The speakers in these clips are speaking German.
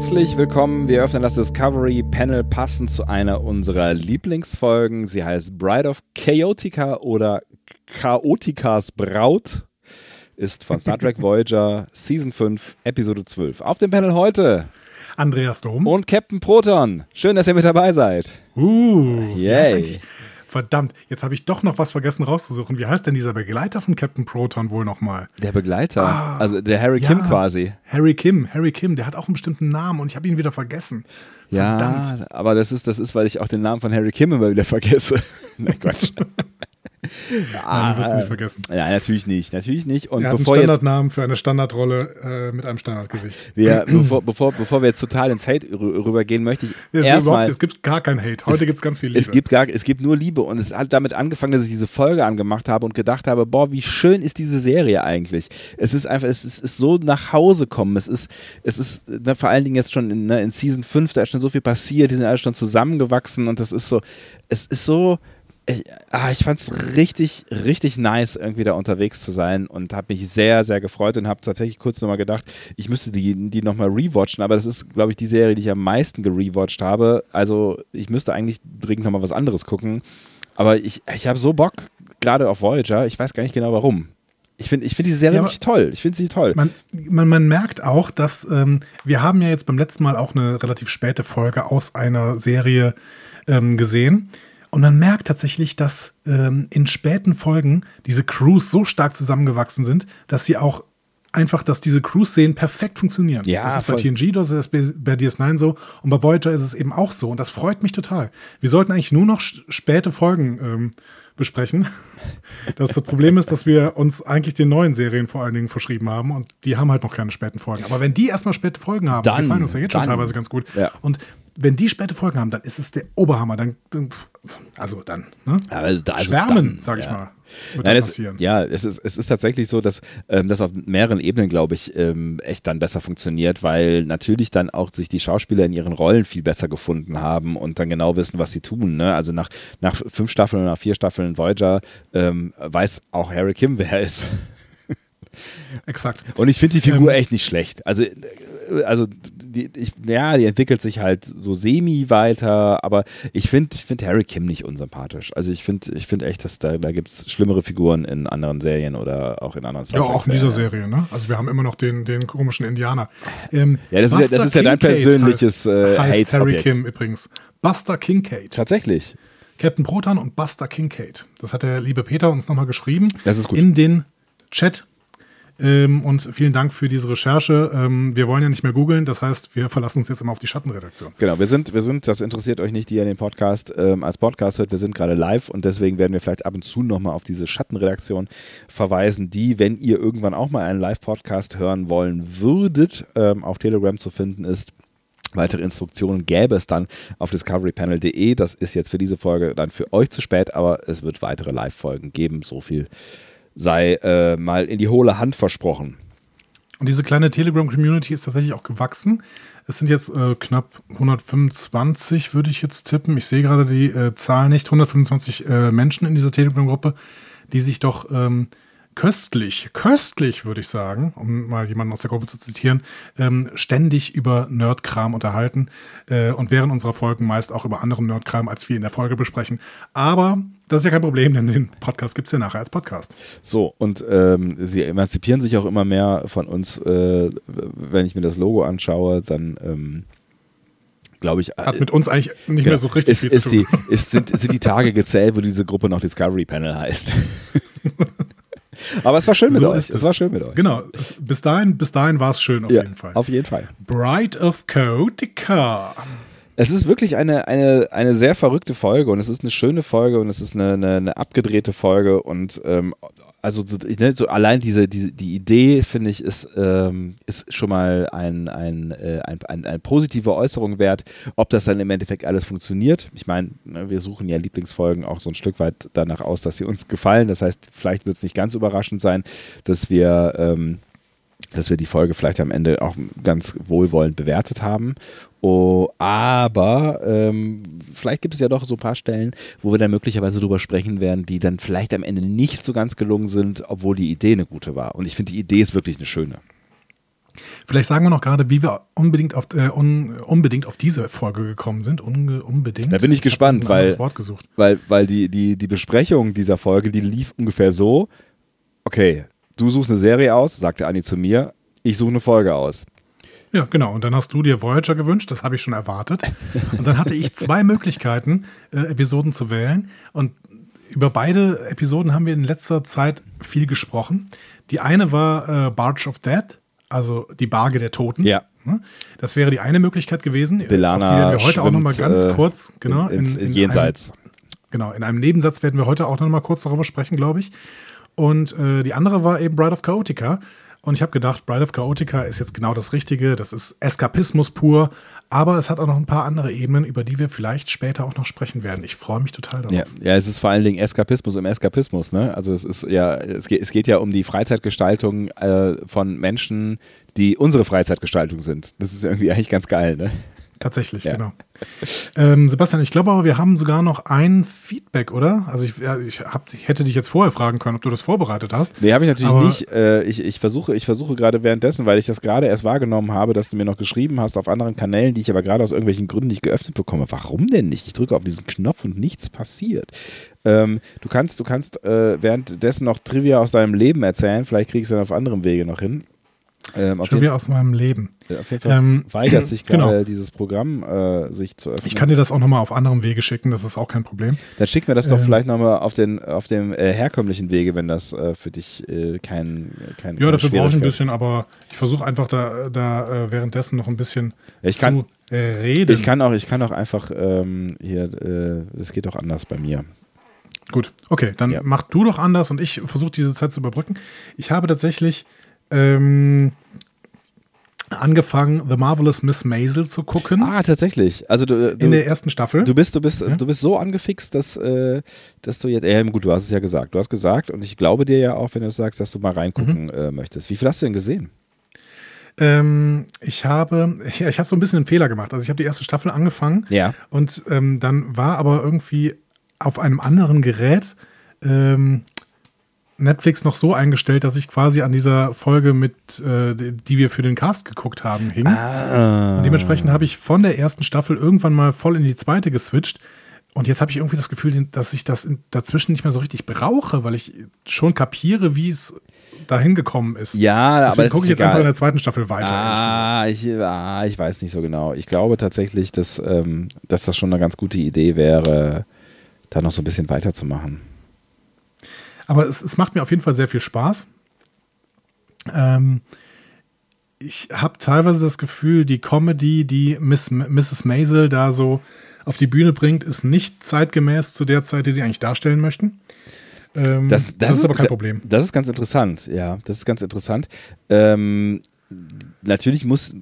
Herzlich willkommen. Wir öffnen das Discovery Panel passend zu einer unserer Lieblingsfolgen. Sie heißt Bride of Chaotica oder Chaotikas Braut. Ist von Star Trek Voyager Season 5, Episode 12. Auf dem Panel heute Andreas Dom und Captain Proton. Schön, dass ihr mit dabei seid. Uh, Yay. Verdammt, jetzt habe ich doch noch was vergessen rauszusuchen. Wie heißt denn dieser Begleiter von Captain Proton wohl nochmal? Der Begleiter, Ah, also der Harry ja. Kim quasi. Harry Kim, Harry Kim, der hat auch einen bestimmten Namen und ich habe ihn wieder vergessen. Verdammt. Ja, aber das ist, das ist, weil ich auch den Namen von Harry Kim immer wieder vergesse. Nein, Quatsch. Nein, wirst ihn nicht vergessen. Ja, natürlich nicht, natürlich nicht. Und er hat einen bevor jetzt Standardnamen für eine Standardrolle äh, mit einem Standardgesicht. wir, bevor, bevor, bevor wir jetzt total ins Hate rü- rübergehen, möchte ich Es, überhaupt, erstmal. es gibt gar keinen Hate. Heute gibt es ganz viel Liebe. Es gibt gar, es gibt nur Liebe und es hat damit angefangen, dass ich diese Folge angemacht habe und gedacht habe, boah, wie schön ist diese Serie eigentlich. Es ist einfach, es ist, ist so nach Hause kommen. Es ist, es ist ne, vor allen Dingen jetzt schon in, ne, in Season 5, da ist schon so viel passiert, die sind alle schon zusammengewachsen und das ist so, es ist so, ich, ah, ich fand es richtig, richtig nice, irgendwie da unterwegs zu sein und habe mich sehr, sehr gefreut und habe tatsächlich kurz nochmal gedacht, ich müsste die, die nochmal rewatchen, aber das ist, glaube ich, die Serie, die ich am meisten gerewatcht habe. Also ich müsste eigentlich dringend nochmal was anderes gucken. Aber ich, ich habe so Bock, gerade auf Voyager, ich weiß gar nicht genau warum. Ich finde ich find diese Serie Ja, wirklich toll. Ich finde sie toll. Man, man, man merkt auch, dass ähm, wir haben ja jetzt beim letzten Mal auch eine relativ späte Folge aus einer Serie ähm, gesehen. Und man merkt tatsächlich, dass ähm, in späten Folgen diese Crews so stark zusammengewachsen sind, dass sie auch einfach, dass diese Crews-Szenen perfekt funktionieren. Ja, das ist bei voll. TNG, das ist bei, bei DS9 so und bei Voyager ist es eben auch so. Und das freut mich total. Wir sollten eigentlich nur noch späte Folgen ähm, besprechen. Das, das Problem ist, dass wir uns eigentlich den neuen Serien vor allen Dingen verschrieben haben und die haben halt noch keine späten Folgen. Aber wenn die erstmal späte Folgen haben, Dann, die gefallen uns ja jetzt schon dann. teilweise ganz gut. Ja. Und wenn die späte Folgen haben, dann ist es der Oberhammer. Dann, dann also dann, ne? Also also Schwärmen, dann, sag ich ja. mal. Nein, es, ja, es ist, es ist tatsächlich so, dass ähm, das auf mehreren Ebenen, glaube ich, ähm, echt dann besser funktioniert, weil natürlich dann auch sich die Schauspieler in ihren Rollen viel besser gefunden haben und dann genau wissen, was sie tun. Ne? Also nach, nach fünf Staffeln oder nach vier Staffeln Voyager ähm, weiß auch Harry Kim, wer er ist. Exakt. Und ich finde die Figur Ähm, echt nicht schlecht. Also, äh, also die, ich, ja, die entwickelt sich halt so semi weiter, aber ich finde ich find Harry Kim nicht unsympathisch. Also ich finde ich find echt, dass da, da gibt es schlimmere Figuren in anderen Serien oder auch in anderen Star Ja, auch in dieser. Serie, ne? Also wir haben immer noch den, den komischen Indianer. Ähm, Ja, das ist ja- das ist ja dein persönliches, äh, heißt Harry. Kim übrigens. Buster Kincaid. Tatsächlich. Captain Proton und Buster Kincaid. Das hat der liebe Peter uns nochmal geschrieben. Das ist gut. In den Chat. Ähm, und vielen Dank für diese Recherche. Ähm, wir wollen ja nicht mehr googeln, das heißt, wir verlassen uns jetzt immer auf die Schattenredaktion. Genau, wir sind, wir sind, das interessiert euch nicht, die ihr den Podcast ähm, als Podcast hört, wir sind gerade live und deswegen werden wir vielleicht ab und zu nochmal auf diese Schattenredaktion verweisen, die, wenn ihr irgendwann auch mal einen Live-Podcast hören wollen würdet, ähm, auf Telegram zu finden ist. Weitere Instruktionen gäbe es dann auf discoverypanel.de. Das ist jetzt für diese Folge dann für euch zu spät, aber es wird weitere Live-Folgen geben. So viel sei äh, mal in die hohle Hand versprochen. Und diese kleine Telegram-Community ist tatsächlich auch gewachsen. Es sind jetzt äh, knapp 125, würde ich jetzt tippen. Ich sehe gerade die äh, Zahl nicht. 125 äh, Menschen in dieser Telegram-Gruppe, die sich doch ähm, köstlich, köstlich würde ich sagen, um mal jemanden aus der Gruppe zu zitieren, ähm, ständig über Nerdkram unterhalten äh, und während unserer Folgen meist auch über anderen Nerdkram, als wir in der Folge besprechen. Aber das ist ja kein Problem, denn den Podcast gibt es ja nachher als Podcast. So, und ähm, sie emanzipieren sich auch immer mehr von uns. Äh, wenn ich mir das Logo anschaue, dann ähm, glaube ich, Hat mit uns eigentlich nicht genau, mehr so richtig ist, viel ist zu tun. die, ist, sind, sind die Tage gezählt, wo diese Gruppe noch Discovery Panel heißt. Aber es war schön mit So euch. Es war schön mit euch. Genau, es, bis dahin, bis dahin war es schön auf Ja, jeden Fall. auf jeden Fall. Bride of Chaotica. Es ist wirklich eine, eine, eine sehr verrückte Folge und es ist eine schöne Folge und es ist eine, eine, eine abgedrehte Folge und ähm, also so, ne, so allein diese, diese die Idee, finde ich, ist, ähm, ist schon mal ein, ein, äh, ein, ein, eine positive Äußerung wert. Ob das dann im Endeffekt alles funktioniert. Ich meine, ne, wir suchen ja Lieblingsfolgen auch so ein Stück weit danach aus, dass sie uns gefallen. Das heißt, vielleicht wird es nicht ganz überraschend sein, dass wir ähm, dass wir die Folge vielleicht am Ende auch ganz wohlwollend bewertet haben. Oh, aber ähm, vielleicht gibt es ja doch so ein paar Stellen, wo wir dann möglicherweise drüber sprechen werden, die dann vielleicht am Ende nicht so ganz gelungen sind, obwohl die Idee eine gute war. Und ich finde, die Idee ist wirklich eine schöne. Vielleicht sagen wir noch gerade, wie wir unbedingt auf, äh, un, unbedingt auf diese Folge gekommen sind. Unge, unbedingt. Da bin ich, ich gespannt, weil, Wort gesucht. weil, weil die, die, die Besprechung dieser Folge, die lief ungefähr so: Okay, du suchst eine Serie aus, sagte Anni zu mir, ich suche eine Folge aus. Ja, genau. Und dann hast du dir Voyager gewünscht, das habe ich schon erwartet. Und dann hatte ich zwei Möglichkeiten, äh, Episoden zu wählen. Und über beide Episoden haben wir in letzter Zeit viel gesprochen. Die eine war äh, Barge of Dead, also die Barge der Toten. Ja. Das wäre die eine Möglichkeit gewesen. Belana auf die werden wir heute auch noch mal ganz äh, kurz, genau, ins, in, in Jenseits. Einem, genau, in einem Nebensatz werden wir heute auch noch mal kurz darüber sprechen, glaube ich. Und äh, die andere war eben Bride of Chaotica. Und ich habe gedacht, Bride of Chaotica ist jetzt genau das Richtige. Das ist Eskapismus pur. Aber es hat auch noch ein paar andere Ebenen, über die wir vielleicht später auch noch sprechen werden. Ich freue mich total darauf. Ja, ja, es ist vor allen Dingen Eskapismus im Eskapismus. Ne? Also es ist ja, es geht, es geht ja um die Freizeitgestaltung äh, von Menschen, die unsere Freizeitgestaltung sind. Das ist irgendwie eigentlich ganz geil. Ne? Tatsächlich, ja. genau. Ähm, Sebastian, ich glaube aber, wir haben sogar noch ein Feedback, oder? Also ich, ja, ich, hab, ich, hätte dich jetzt vorher fragen können, ob du das vorbereitet hast. Nee, habe ich natürlich nicht. Äh, ich, ich, versuche, ich versuche gerade währenddessen, weil ich das gerade erst wahrgenommen habe, dass du mir noch geschrieben hast auf anderen Kanälen, die ich aber gerade aus irgendwelchen Gründen nicht geöffnet bekomme. Warum denn nicht? Ich drücke auf diesen Knopf und nichts passiert. Ähm, du kannst, du kannst äh, währenddessen noch Trivia aus deinem Leben erzählen. Vielleicht kriegst du dann auf anderem Wege noch hin. Ähm, Trivia aus meinem Leben. Auf jeden Fall ähm, weigert sich gerade genau. dieses Programm, äh, sich zu öffnen. Ich kann dir das auch nochmal auf anderem Wege schicken, das ist auch kein Problem. Dann schick mir das doch ähm, vielleicht nochmal auf, auf dem äh, herkömmlichen Wege, wenn das äh, für dich äh, kein, kein Ja, dafür brauche ich ein bisschen, aber ich versuche einfach da, da äh, währenddessen noch ein bisschen ich kann, zu reden. Ich kann auch, ich kann auch einfach ähm, hier, es geht auch anders bei mir. Gut, okay, dann ja. mach du doch anders und ich versuche diese Zeit zu überbrücken. Ich habe tatsächlich ähm, angefangen, The Marvelous Miss Maisel zu gucken. Ah, tatsächlich. Also du, du, in der ersten Staffel. Du bist, du bist, ja? du bist so angefixt, dass, äh, dass du jetzt. Ja, gut, du hast es ja gesagt. Du hast gesagt und ich glaube dir ja auch, wenn du sagst, dass du mal reingucken mhm. äh, möchtest. Wie viel hast du denn gesehen? Ähm, ich habe, ja, ich habe so ein bisschen einen Fehler gemacht. Also ich habe die erste Staffel angefangen. Ja. Und ähm, dann war aber irgendwie auf einem anderen Gerät ähm, Netflix noch so eingestellt, dass ich quasi an dieser Folge mit, äh, die wir für den Cast geguckt haben, hing. Ah. Und dementsprechend habe ich von der ersten Staffel irgendwann mal voll in die zweite geswitcht. Und jetzt habe ich irgendwie das Gefühl, dass ich das dazwischen nicht mehr so richtig brauche, weil ich schon kapiere, wie es dahin gekommen ist. Ja, Deswegen aber gucke ich jetzt egal. einfach in der zweiten Staffel weiter. Ah ich, ah, ich weiß nicht so genau. Ich glaube tatsächlich, dass, ähm, dass das schon eine ganz gute Idee wäre, da noch so ein bisschen weiterzumachen. Aber es, es macht mir auf jeden Fall sehr viel Spaß. Ähm, ich habe teilweise das Gefühl, die Comedy, die Miss, Mrs. Maisel da so auf die Bühne bringt, ist nicht zeitgemäß zu der Zeit, die sie eigentlich darstellen möchten. Ähm, das, das, das, ist aber kein Problem. Das ist ganz interessant, ja, das ist ganz interessant. Ähm, natürlich muss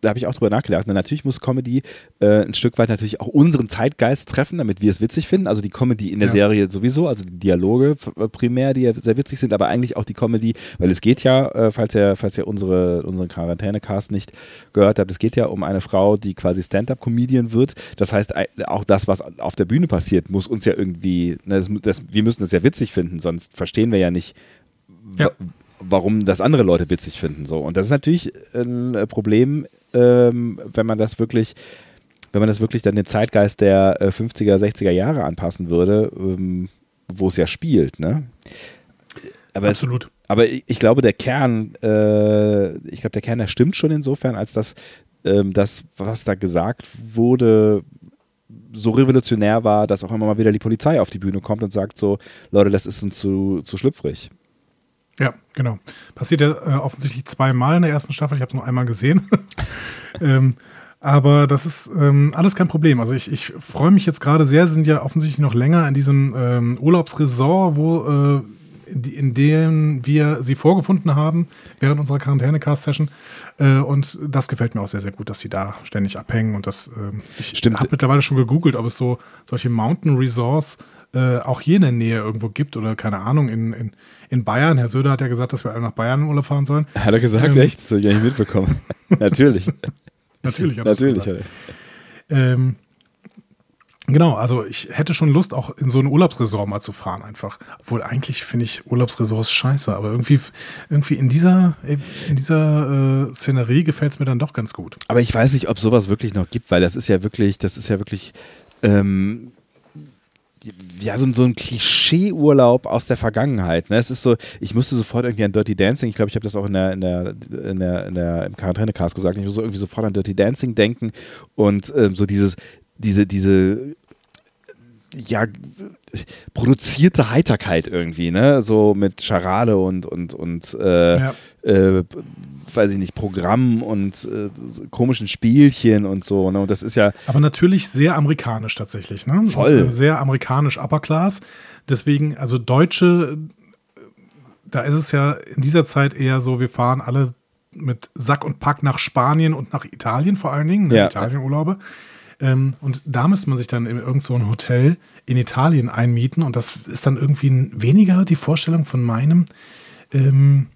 da habe ich auch drüber nachgedacht. Und natürlich muss Comedy äh, ein Stück weit natürlich auch unseren Zeitgeist treffen, damit wir es witzig finden. Also die Comedy in der ja. Serie sowieso, also die Dialoge äh, primär, die ja sehr witzig sind, aber eigentlich auch die Comedy, weil es geht ja, äh, falls ihr, falls ihr unsere, unseren Quarantäne-Cast nicht gehört habt, es geht ja um eine Frau, die quasi Stand-up-Comedian wird. Das heißt, auch das, was auf der Bühne passiert, muss uns ja irgendwie, ne, das, das, wir müssen es ja witzig finden, sonst verstehen wir ja nicht, ja warum das andere Leute witzig finden. So. Und das ist natürlich ein äh, Problem, ähm, wenn man das wirklich, wenn man das wirklich dann dem Zeitgeist der äh, 50er, 60er Jahre anpassen würde, ähm, wo es ja spielt. Ne? Aber Absolut. Es, aber ich, ich, glaube, der Kern, äh, ich glaube, der Kern, der stimmt schon insofern, als dass ähm, das, was da gesagt wurde, so revolutionär war, dass auch immer mal wieder die Polizei auf die Bühne kommt und sagt so, Leute, das ist uns zu, zu schlüpfrig. Ja, genau. Passiert ja äh, offensichtlich zweimal in der ersten Staffel. Ich habe es nur einmal gesehen. ähm, Aber das ist ähm, alles kein Problem. Also ich, ich freue mich jetzt gerade sehr, sind ja offensichtlich noch länger in diesem ähm, Urlaubsresort, wo äh, die, in dem wir sie vorgefunden haben während unserer Quarantäne-Cast-Session. Äh, und das gefällt mir auch sehr, sehr gut, dass sie da ständig abhängen. Und das, äh, ich habe mittlerweile schon gegoogelt, ob es so solche Mountain Resorts äh, auch hier in der Nähe irgendwo gibt oder keine Ahnung, in, in, in Bayern. Herr Söder hat ja gesagt, dass wir alle nach Bayern in Urlaub fahren sollen. Hat er gesagt, ähm, echt? Das habe ich gar nicht mitbekommen. Natürlich. Natürlich hat Natürlich er. Ähm, Genau, also ich hätte schon Lust, auch in so ein Urlaubsresort mal zu fahren, einfach. Obwohl eigentlich finde ich Urlaubsresorts scheiße, aber irgendwie, irgendwie in dieser, in dieser äh, Szenerie gefällt es mir dann doch ganz gut. Aber ich weiß nicht, ob sowas wirklich noch gibt, weil das ist ja wirklich, das ist ja wirklich ähm, ja, so, so ein Klischee-Urlaub aus der Vergangenheit. Ne? Es ist so, ich musste sofort irgendwie an Dirty Dancing, ich glaube, ich habe das auch in der, in der, in der, in der im Quarantäne-Cast gesagt, ich muss so irgendwie sofort an Dirty Dancing denken und ähm, so dieses, diese, diese ja, produzierte Heiterkeit irgendwie, ne? So mit Charade und, und, und äh, ja. äh, weiß ich nicht, Programm und äh, komischen Spielchen und so, ne? Und das ist ja. Aber natürlich sehr amerikanisch tatsächlich, ne? Voll. Also sehr amerikanisch Upper Class. Deswegen, also Deutsche, da ist es ja in dieser Zeit eher so, wir fahren alle mit Sack und Pack nach Spanien und nach Italien vor allen Dingen, ne? ja. Italienurlaube. Ähm, und da müsste man sich dann in irgendein so Hotel in Italien einmieten und das ist dann irgendwie weniger die Vorstellung von meinem, ähm,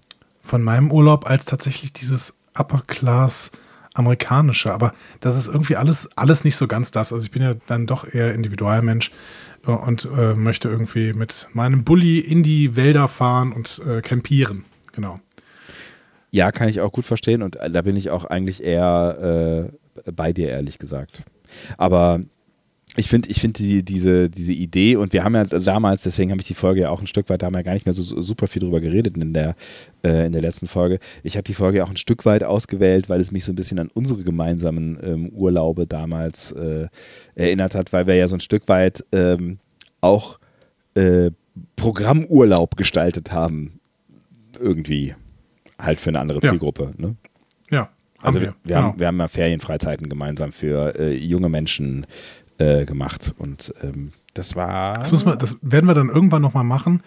von meinem Urlaub als tatsächlich dieses Upper Class amerikanische. Aber das ist irgendwie alles, alles nicht so ganz das. Also ich bin ja dann doch eher Individualmensch äh, und äh, möchte irgendwie mit meinem Bulli in die Wälder fahren und äh, campieren. Genau. Ja, kann ich auch gut verstehen und da bin ich auch eigentlich eher äh, bei dir, ehrlich gesagt. Aber ich finde ich find die, diese, diese Idee, und wir haben ja damals, deswegen habe ich die Folge ja auch ein Stück weit, da haben wir ja gar nicht mehr so, so super viel drüber geredet in der, äh, in der letzten Folge. Ich habe die Folge auch ein Stück weit ausgewählt, weil es mich so ein bisschen an unsere gemeinsamen ähm, Urlaube damals äh, erinnert hat, weil wir ja so ein Stück weit ähm, auch äh, Programmurlaub gestaltet haben. Irgendwie. Halt für eine andere Zielgruppe. Ja. Ne? Ja. Also wir, wir, genau. haben, wir haben ja Ferienfreizeiten gemeinsam für äh, junge Menschen äh, gemacht und ähm, das war. Das, müssen wir, das werden wir dann irgendwann nochmal machen.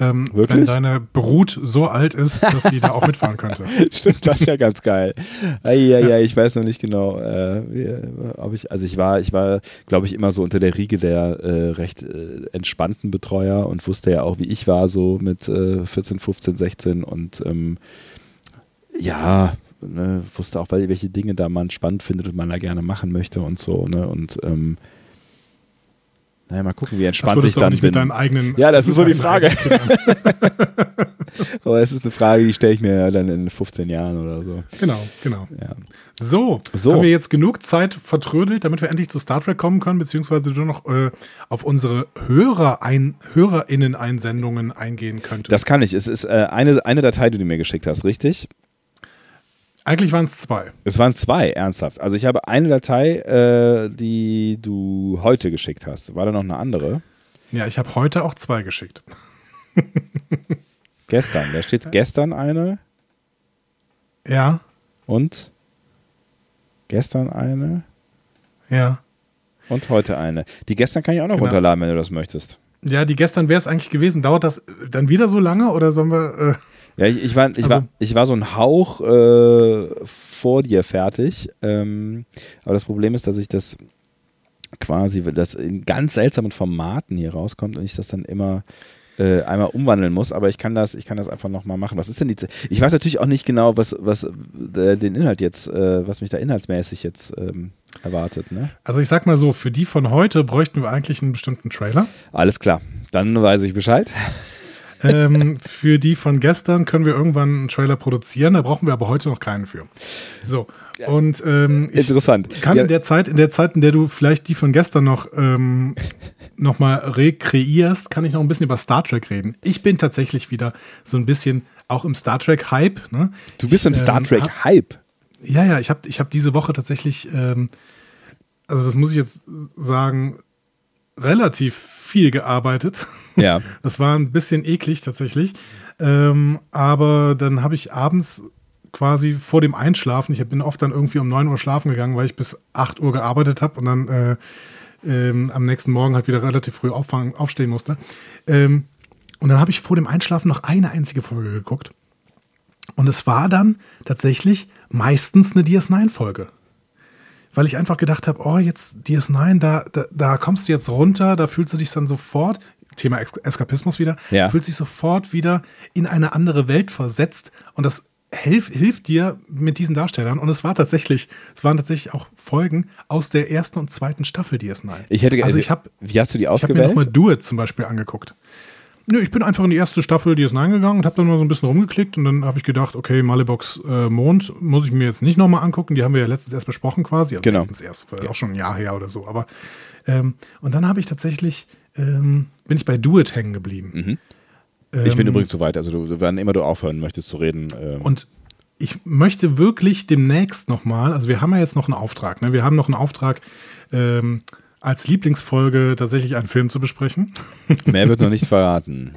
Ähm, wenn deine Brut so alt ist, dass sie da auch mitfahren könnte. Stimmt, das wäre ganz geil. Ja, ja, ich weiß noch nicht genau, äh, wie, ob ich, also ich war, ich war, glaube ich, immer so unter der Riege der äh, recht äh, entspannten Betreuer und wusste ja auch, wie ich war, so mit 14, 15, 16 und ähm, ja, ne, wusste auch, welche Dinge da man spannend findet und man da gerne machen möchte und so, ne? Und ähm, naja, mal gucken, wie entspannt ich dann bin. Mit deinen eigenen ja, das ist so die Frage. Aber es ist eine Frage, die stelle ich mir dann in 15 Jahren oder so. Genau, genau. Ja. So, so, haben wir jetzt genug Zeit vertrödelt, damit wir endlich zu Star Trek kommen können, beziehungsweise du noch äh, auf unsere Hörer ein, HörerInnen-Einsendungen eingehen könntest. Das kann ich. Es ist äh, eine, eine Datei, die du mir geschickt hast, richtig? Eigentlich waren es zwei. Es waren zwei, ernsthaft. Also ich habe eine Datei, äh, die du heute geschickt hast. War da noch eine andere? Ja, ich habe heute auch zwei geschickt. gestern. Da steht gestern eine. Ja. Und gestern eine. Ja. Und heute eine. Die gestern kann ich auch noch genau. runterladen, wenn du das möchtest. Ja, die gestern wäre es eigentlich gewesen. Dauert das dann wieder so lange oder sollen wir. Äh ja, ich, ich, war, ich, also, war, ich war so ein Hauch äh, vor dir fertig. Ähm, aber das Problem ist, dass ich das quasi, das in ganz seltsamen Formaten hier rauskommt und ich das dann immer äh, einmal umwandeln muss, aber ich kann das, ich kann das einfach nochmal machen. Was ist denn die Z Ich weiß natürlich auch nicht genau, was, was äh, den Inhalt jetzt, äh, was mich da inhaltsmäßig jetzt ähm, erwartet. Ne? Also ich sag mal so, für die von heute bräuchten wir eigentlich einen bestimmten Trailer. Alles klar, dann weiß ich Bescheid ähm, für die von gestern können wir irgendwann einen Trailer produzieren, da brauchen wir aber heute noch keinen für. So. Und ähm, interessant. Kann ja. in der Zeit, in der Zeit, in der du vielleicht die von gestern noch ähm, noch mal rekreierst, kann ich noch ein bisschen über Star Trek reden. Ich bin tatsächlich wieder so ein bisschen auch im Star Trek Hype. Ne? Du bist im Star ähm, Trek hab, Hype. Ja, ja. Ich habe ich hab diese Woche tatsächlich, ähm, also das muss ich jetzt sagen, relativ viel gearbeitet. Ja. Das war ein bisschen eklig tatsächlich. Ähm, aber dann habe ich abends quasi vor dem Einschlafen. Ich bin oft dann irgendwie um 9 Uhr schlafen gegangen, weil ich bis 8 Uhr gearbeitet habe und dann äh, ähm, am nächsten Morgen halt wieder relativ früh auffangen, aufstehen musste. Ähm, und dann habe ich vor dem Einschlafen noch eine einzige Folge geguckt. Und es war dann tatsächlich meistens eine DS9-Folge. Weil ich einfach gedacht habe, oh, jetzt DS9, da, da, da kommst du jetzt runter, da fühlst du dich dann sofort, Thema Eskapismus wieder, ja. fühlst dich sofort wieder in eine andere Welt versetzt. Und das hilf, hilft dir mit diesen Darstellern. Und es war tatsächlich, es waren tatsächlich auch Folgen aus der ersten und zweiten Staffel DS9. Ich hätte, also ich habe, wie hast du die ausgewählt? Ich habe mir nochmal Do It zum Beispiel angeguckt. Nö, ich bin einfach in die erste Staffel DS9 gegangen und habe dann mal so ein bisschen rumgeklickt und dann habe ich gedacht, okay, Malibox äh, Mond muss ich mir jetzt nicht nochmal angucken. Die haben wir ja letztens erst besprochen quasi. Also genau. Letztens erst, auch schon ein Jahr her oder so. Aber ähm, und dann habe ich tatsächlich, ähm, bin ich bei Do It hängen geblieben. Mhm. Ähm, ich bin übrigens so weit, also du, wann immer du aufhören möchtest zu reden. Ähm. Und ich möchte wirklich demnächst nochmal, also wir haben ja jetzt noch einen Auftrag, ne? wir haben noch einen Auftrag, ähm, als Lieblingsfolge tatsächlich einen Film zu besprechen. Mehr wird noch nicht verraten.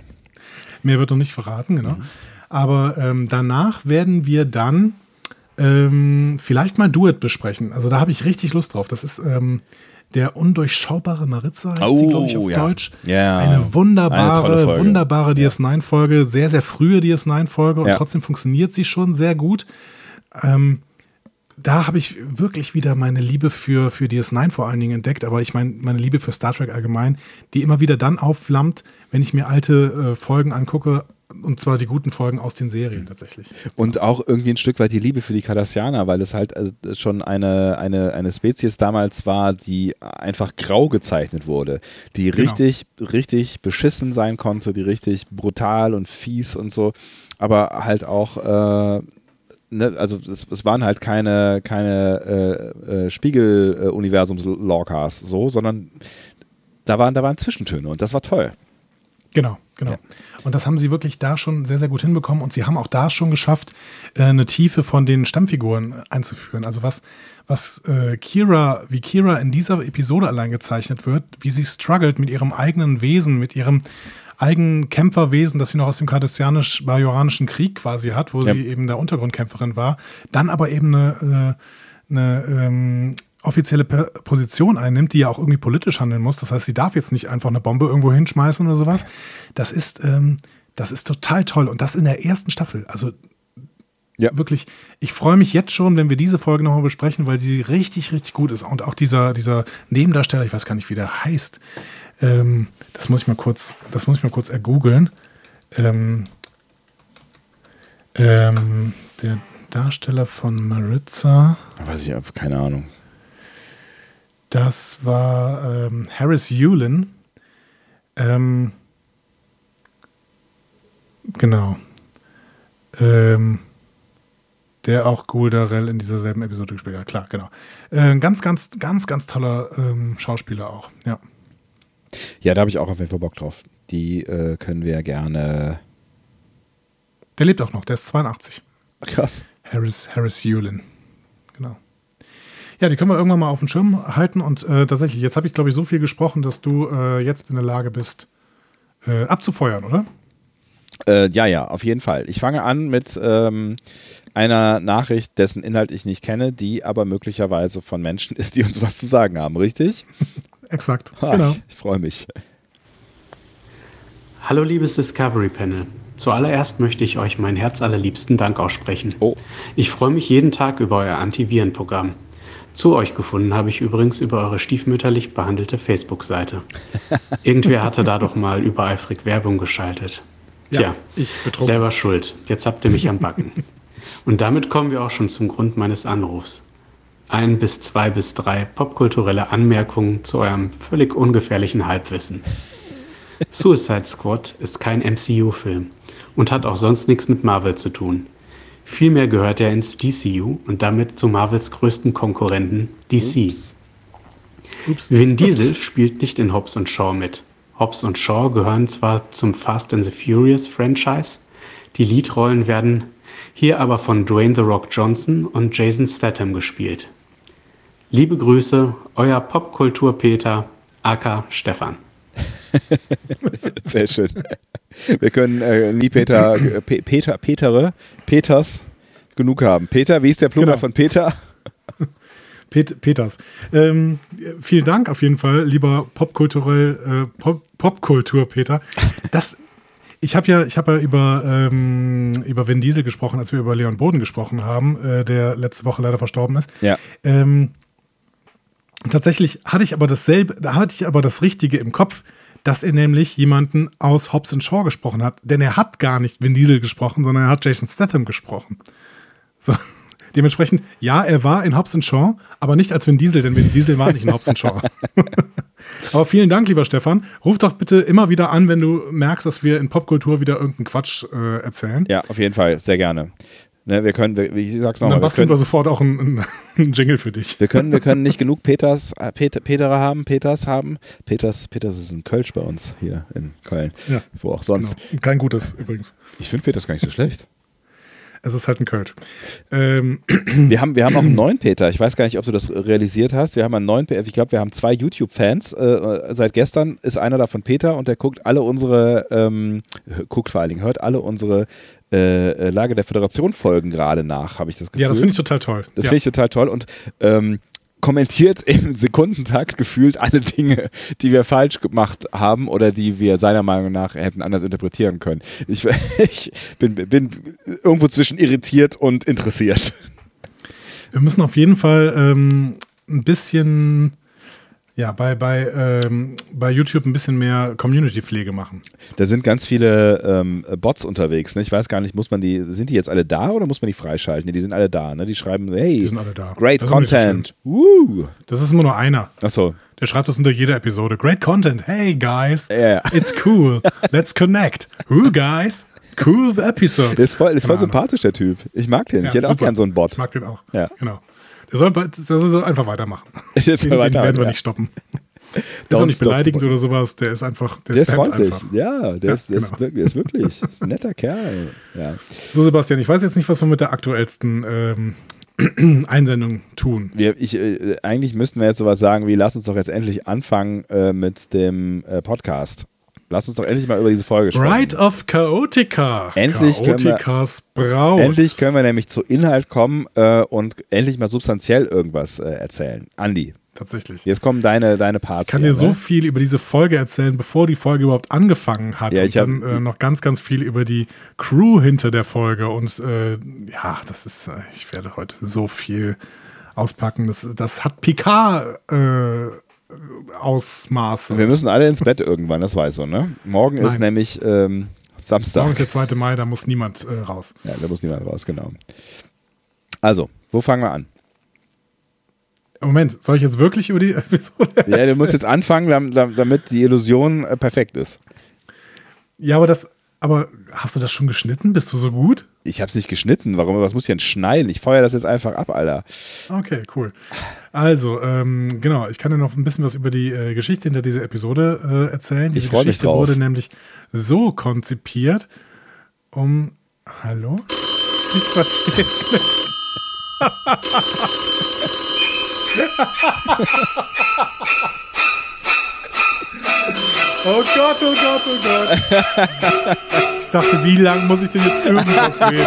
Mehr wird noch nicht verraten, genau. Mhm. Aber ähm, danach werden wir dann ähm, vielleicht mal Duet besprechen. Also da habe ich richtig Lust drauf. Das ist ähm, der undurchschaubare Maritza, heißt oh, sie, glaube ich, auf ja. Deutsch. Ja. Eine wunderbare, Eine wunderbare DS9-Folge, sehr, sehr frühe DS9-Folge und ja. trotzdem funktioniert sie schon sehr gut. Ähm, da habe ich wirklich wieder meine Liebe für, für DS9 vor allen Dingen entdeckt, aber ich meine, meine Liebe für Star Trek allgemein, die immer wieder dann aufflammt, wenn ich mir alte äh, Folgen angucke, und zwar die guten Folgen aus den Serien tatsächlich. Und auch irgendwie ein Stück weit die Liebe für die Cardassianer, weil es halt äh, schon eine, eine, eine Spezies damals war, die einfach grau gezeichnet wurde, die genau. richtig, richtig beschissen sein konnte, die richtig brutal und fies und so, aber halt auch äh, ne, also es, es, waren halt keine, keine äh, äh, Spiegel-Universums-Lorcas so, sondern da waren, da waren Zwischentöne und das war toll. Genau, genau. Ja. Und das haben sie wirklich da schon sehr, sehr gut hinbekommen und sie haben auch da schon geschafft, äh, eine Tiefe von den Stammfiguren einzuführen. Also was, was äh, Kira, wie Kira in dieser Episode allein gezeichnet wird, wie sie struggelt mit ihrem eigenen Wesen, mit ihrem Eigenkämpferwesen, das sie noch aus dem kardassianisch-bajoranischen Krieg quasi hat, wo ja. sie eben der Untergrundkämpferin war, dann aber eben eine, äh, eine ähm, offizielle Position einnimmt, die ja auch irgendwie politisch handeln muss. Das heißt, sie darf jetzt nicht einfach eine Bombe irgendwo hinschmeißen oder sowas. Das ist, ähm, das ist total toll. Und das in der ersten Staffel. Also ja. wirklich, ich freue mich jetzt schon, wenn wir diese Folge nochmal besprechen, weil sie richtig, richtig gut ist. Und auch dieser, dieser Nebendarsteller, ich weiß gar nicht, wie der heißt, ähm, das muss ich mal kurz, das muss ich mal kurz ergoogeln. Ähm, ähm, der Darsteller von Maritza. Weiß ich, habe keine Ahnung. Das war ähm, Harris Yulin. Ähm, genau. Ähm, der auch Guldarell in dieser selben Episode gespielt hat. Klar, genau. Äh, ganz, ganz, ganz, ganz toller Schauspieler auch. Ja. Ja, da habe ich auch auf jeden Fall Bock drauf. Die äh, können wir gerne. Der lebt auch noch, der ist 82. Krass. Harris, Harris Yulin. Genau. Ja, die können wir irgendwann mal auf den Schirm halten und äh, tatsächlich, jetzt habe ich, glaube ich, so viel gesprochen, dass du äh, jetzt in der Lage bist, äh, abzufeuern, oder? Äh, ja, ja, auf jeden Fall. Ich fange an mit ähm, einer Nachricht, dessen Inhalt ich nicht kenne, die aber möglicherweise von Menschen ist, die uns was zu sagen haben, richtig? Exakt. Ah, genau. Ich, ich freue mich. Hallo liebes Discovery Panel. Zuallererst möchte ich euch meinen herzallerliebsten Dank aussprechen. Oh. Ich freue mich jeden Tag über euer Antivirenprogramm. Zu euch gefunden habe ich übrigens über eure stiefmütterlich behandelte Facebook-Seite. Irgendwer hatte da doch mal übereifrig Werbung geschaltet. Tja, ja, ich selber schuld. Jetzt habt ihr mich am Backen. Und damit kommen wir auch schon zum Grund meines Anrufs ein bis zwei bis drei popkulturelle Anmerkungen zu eurem völlig ungefährlichen Halbwissen. Suicide Squad ist kein MCU-Film und hat auch sonst nichts mit Marvel zu tun. Vielmehr gehört er ins DCU und damit zu Marvels größten Konkurrenten DC. Ups. Ups. Vin Diesel spielt nicht in Hobbs und Shaw mit. Hobbs und Shaw gehören zwar zum Fast and the Furious Franchise, die Leadrollen werden hier aber von Dwayne The Rock Johnson und Jason Statham gespielt. Liebe Grüße, euer Popkultur-Peter, aka Stefan. Sehr schön. Wir können äh, nie Peter, äh, Peter, Petere, Peters, genug haben. Peter, wie ist der Plural genau. von Peter? Pet Peters. Ähm, vielen Dank auf jeden Fall, lieber Popkulturell, äh, Pop Popkultur Peter. Das ich habe ja, ich habe ja über, ähm, über Vin Diesel gesprochen, als wir über Leon Boden gesprochen haben, äh, der letzte Woche leider verstorben ist. Ja. Ähm, tatsächlich hatte ich aber dasselbe, da hatte ich aber das Richtige im Kopf, dass er nämlich jemanden aus Hobbs Shaw gesprochen hat. Denn er hat gar nicht Vin Diesel gesprochen, sondern er hat Jason Statham gesprochen. So. Dementsprechend, ja, er war in Hobbs Shaw, aber nicht als Vin Diesel, denn Vin Diesel war nicht in Hobbs Shaw. aber vielen Dank, lieber Stefan. Ruf doch bitte immer wieder an, wenn du merkst, dass wir in Popkultur wieder irgendeinen Quatsch äh, erzählen. Ja, auf jeden Fall, sehr gerne. Ne, wir können, wir, ich sag's nochmal. Dann basteln wir, wir sofort auch einen, einen, Jingle für dich. Wir können, wir können nicht genug Peters, äh, Peter, Peterer haben, Peters haben. Peters, Peters ist ein Kölsch bei uns hier in Köln. Ja. Wo auch sonst. Genau. Kein gutes übrigens. Ich finde Peters gar nicht so schlecht. Es ist halt ein Kölsch. Ähm. Wir, haben, wir haben auch einen neuen Peter. Ich weiß gar nicht, ob du das realisiert hast. Wir haben einen neuen Peter. Ich glaube, wir haben zwei YouTube-Fans. Äh, seit gestern ist einer davon Peter und der guckt alle unsere, ähm, guckt vor allen Dingen, hört alle unsere äh, Lage der Föderation Folgen gerade nach, habe ich das Gefühl. Ja, das finde ich total toll. Das ja. finde ich total toll und ähm, kommentiert im Sekundentakt gefühlt alle Dinge, die wir falsch gemacht haben oder die wir seiner Meinung nach hätten anders interpretieren können. Ich, ich bin, bin irgendwo zwischen irritiert und interessiert. Wir müssen auf jeden Fall ähm, ein bisschen ja, bei, bei, ähm, bei YouTube ein bisschen mehr Community-Pflege machen. Da sind ganz viele ähm, Bots unterwegs. Ne? Ich weiß gar nicht, muss man die, sind die jetzt alle da oder muss man die freischalten? Die sind alle da, ne? Die schreiben, hey, die sind alle da. great das content. Woo. Das ist immer nur einer. Achso. Der schreibt das unter jeder Episode. Great content. Hey, guys. Yeah. It's cool. Let's connect. Woo, guys. Cool episode. Der ist voll, ist voll sympathisch, der Typ. Ich mag den. Ja, ich hätte super. auch gern so einen Bot. Ich mag den auch. Ja. Genau. Der soll, der soll einfach weitermachen. Jetzt den, weiter, den werden wir ja. nicht stoppen. Der ist auch nicht beleidigend oder sowas, der ist einfach. Der, der ist freundlich, einfach. ja, der, ja, ist, der, genau. ist wirklich, ist wirklich ist ein netter Kerl. Ja. So, Sebastian, ich weiß jetzt nicht, was wir mit der aktuellsten ähm, Einsendung tun. Wir, ich, äh, eigentlich müssten wir jetzt sowas sagen wie: Lass uns doch jetzt endlich anfangen äh, mit dem äh, Podcast. Lass uns doch endlich mal über diese Folge sprechen. Right of Chaotica. Endlich Chaoticas können wir, Endlich können wir nämlich zu Inhalt kommen äh, und endlich mal substanziell irgendwas äh, erzählen. Andi, tatsächlich. Jetzt kommen deine, deine Parts. Ich kann dir so ne? viel über diese Folge erzählen, bevor die Folge überhaupt angefangen hat. Ja, ich dann äh, noch ganz, ganz viel über die Crew hinter der Folge. Und äh, ja, das ist, äh, ich werde heute so viel auspacken. Das, das hat Picard äh, Ausmaße. Wir müssen alle ins Bett irgendwann, das weißt du, ne? Morgen Nein. ist nämlich ähm, Samstag. Morgen ist der 2. Mai, da muss niemand äh, raus. Ja, da muss niemand raus, genau. Also, wo fangen wir an? Moment, soll ich jetzt wirklich über die Episode erzählen? Ja, du musst jetzt anfangen, damit die Illusion äh, perfekt ist. Ja, aber das, aber hast du das schon geschnitten? Bist du so gut? Ich hab's nicht geschnitten. Warum? Was muss ich denn schneiden? Ich feuer das jetzt einfach ab, Alter. Okay, cool. Also, ähm, genau, ich kann dir noch ein bisschen was über die äh, Geschichte hinter dieser Episode äh, erzählen. Diese ich Geschichte mich drauf. wurde nämlich so konzipiert, um. Hallo? Ich verstehe es nicht. oh Gott, oh Gott, oh Gott. Ich dachte, wie lange muss ich denn jetzt irgendwas reden?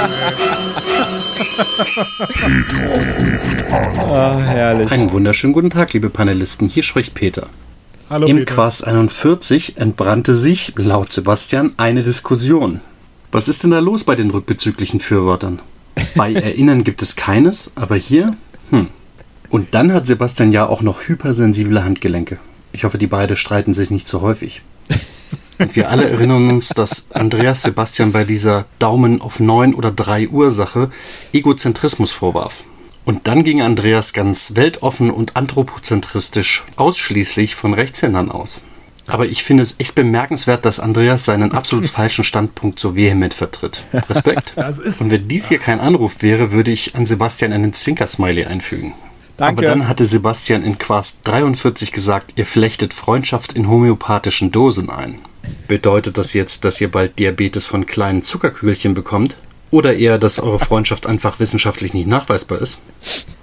oh, herrlich. Einen wunderschönen guten Tag, liebe Panelisten. Hier spricht Peter. Hallo, Im Peter. Quast 41 entbrannte sich, laut Sebastian, eine Diskussion. Was ist denn da los bei den rückbezüglichen Fürwörtern? Bei Erinnern gibt es keines, aber hier, hm. Und dann hat Sebastian ja auch noch hypersensible Handgelenke. Ich hoffe, die beiden streiten sich nicht so häufig. Und wir alle erinnern uns, dass Andreas Sebastian bei dieser Daumen auf 9 oder 3 Ursache Egozentrismus vorwarf. Und dann ging Andreas ganz weltoffen und anthropozentristisch ausschließlich von Rechtshändern aus. Aber ich finde es echt bemerkenswert, dass Andreas seinen absolut falschen Standpunkt so vehement vertritt. Respekt. Und wenn dies hier kein Anruf wäre, würde ich an Sebastian einen Zwinkersmiley einfügen. Danke. Aber dann hatte Sebastian in Quast 43 gesagt, ihr flechtet Freundschaft in homöopathischen Dosen ein. Bedeutet das jetzt, dass ihr bald Diabetes von kleinen Zuckerkügelchen bekommt? Oder eher, dass eure Freundschaft einfach wissenschaftlich nicht nachweisbar ist?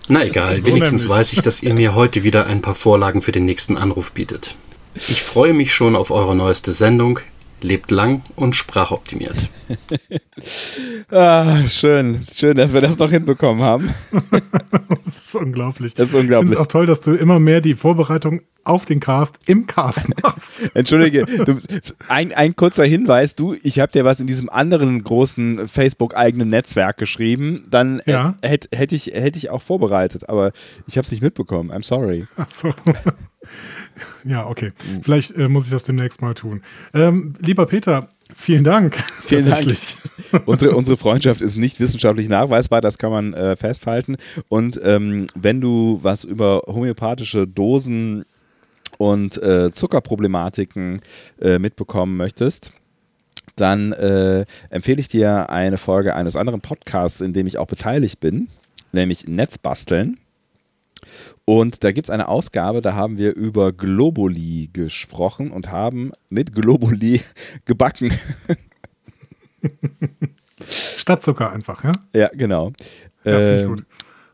Na egal, so wenigstens nämlich. weiß ich, dass ihr mir heute wieder ein paar Vorlagen für den nächsten Anruf bietet. Ich freue mich schon auf eure neueste Sendung. Lebt lang und sprachoptimiert. ah, schön, schön, dass wir das noch hinbekommen haben. das ist unglaublich. Das ist unglaublich. Ich finde es auch toll, dass du immer mehr die Vorbereitung auf den Cast im Cast machst. Entschuldige, du, ein, ein kurzer Hinweis, du, ich habe dir was in diesem anderen großen Facebook-eigenen Netzwerk geschrieben, dann Ja. hätte hätt ich, hätt ich auch vorbereitet, aber ich habe es nicht mitbekommen. I'm sorry. Ach so. Ja, okay. Vielleicht äh, muss ich das demnächst mal tun. Ähm, lieber Peter, vielen Dank. Vielen Dank. Unsere, unsere Freundschaft ist nicht wissenschaftlich nachweisbar, das kann man äh, festhalten. Und ähm, wenn du was über homöopathische Dosen und äh, Zuckerproblematiken äh, mitbekommen möchtest, dann äh, empfehle ich dir eine Folge eines anderen Podcasts, in dem ich auch beteiligt bin, nämlich Netzbasteln. Und da gibt es eine Ausgabe, da haben wir über Globuli gesprochen und haben mit Globuli gebacken. Statt Zucker einfach, ja? Ja, genau. Ja, finde ich Ähm, gut.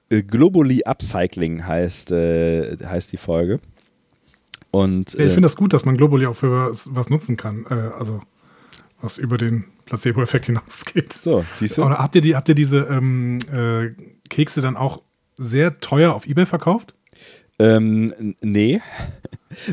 äh, Globally Upcycling heißt, äh, heißt die Folge. Und Ja, ich äh, finde das gut, dass man Globally auch für was, was nutzen kann. Äh, also, was über den Placebo-Effekt hinausgeht. so, siehst du? Oder habt ihr, die, habt ihr diese ähm, äh, Kekse dann auch sehr teuer auf Ebay verkauft? Ähm, nee.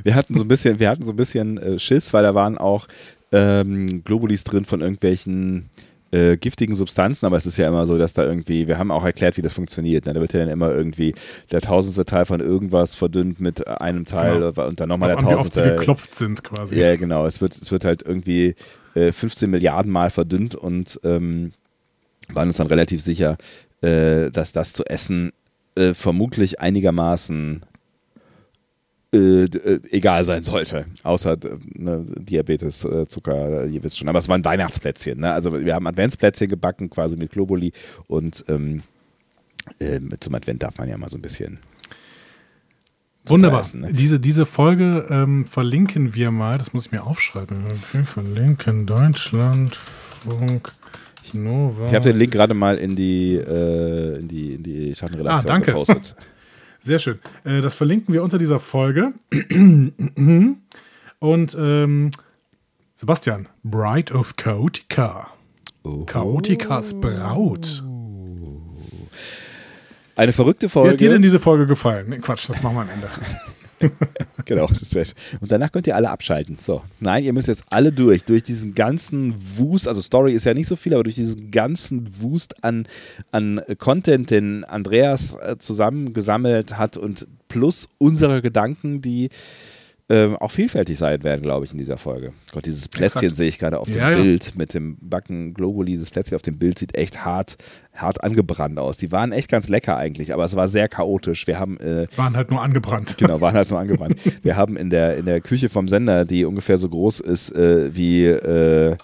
Wir hatten so ein bisschen, wir hatten so ein bisschen äh, Schiss, weil da waren auch ähm, Globulis drin von irgendwelchen äh, giftigen Substanzen, aber es ist ja immer so, dass da irgendwie, wir haben auch erklärt, wie das funktioniert. Ne? Da wird ja dann immer irgendwie der tausendste Teil von irgendwas verdünnt mit einem Teil Genau. und dann nochmal der tausendste. geklopft sind quasi. Ja, genau. Es wird, es wird halt irgendwie äh, 15 Milliarden Mal verdünnt und ähm, waren uns dann relativ sicher, äh, dass das zu essen äh, vermutlich einigermaßen äh, äh, egal sein sollte. Außer äh, ne, Diabetes, äh, Zucker, ihr wisst schon. Aber es waren Weihnachtsplätzchen. Ne? Also wir haben Adventsplätzchen gebacken, quasi mit Globuli und ähm, zum Advent darf man ja mal so ein bisschen. Wunderbar. essen, ne? diese, diese Folge ähm, verlinken wir mal. Das muss ich mir aufschreiben. Okay, verlinken Deutschlandfunk Nova. Ich habe den Link gerade mal in die, äh, in die, in die Schattenredaktion Ah, danke. gepostet. Sehr schön. Äh, das verlinken wir unter dieser Folge. Und ähm, Sebastian, Bride of Chaotica. Chaoticas Braut. Eine verrückte Wie Folge. hat dir denn diese Folge gefallen? Nee, Quatsch, das machen wir am Ende. Genau, das wär, und danach könnt ihr alle abschalten. So, nein, ihr müsst jetzt alle durch, durch diesen ganzen Wust, also Story ist ja nicht so viel, aber durch diesen ganzen Wust an, an Content, den Andreas äh, zusammengesammelt hat und plus unsere Gedanken, die ähm, auch vielfältig sein werden, glaube ich, in dieser Folge. Gott, dieses Plätzchen Exakt. sehe ich gerade auf dem Ja, ja. Bild mit dem Backen Globuli. Dieses Plätzchen auf dem Bild sieht echt hart, hart angebrannt aus. Die waren echt ganz lecker eigentlich, aber es war sehr chaotisch. Wir haben äh, Waren halt nur angebrannt. Genau, waren halt nur angebrannt. Wir haben in der, in der Küche vom Sender, die ungefähr so groß ist äh, wie äh,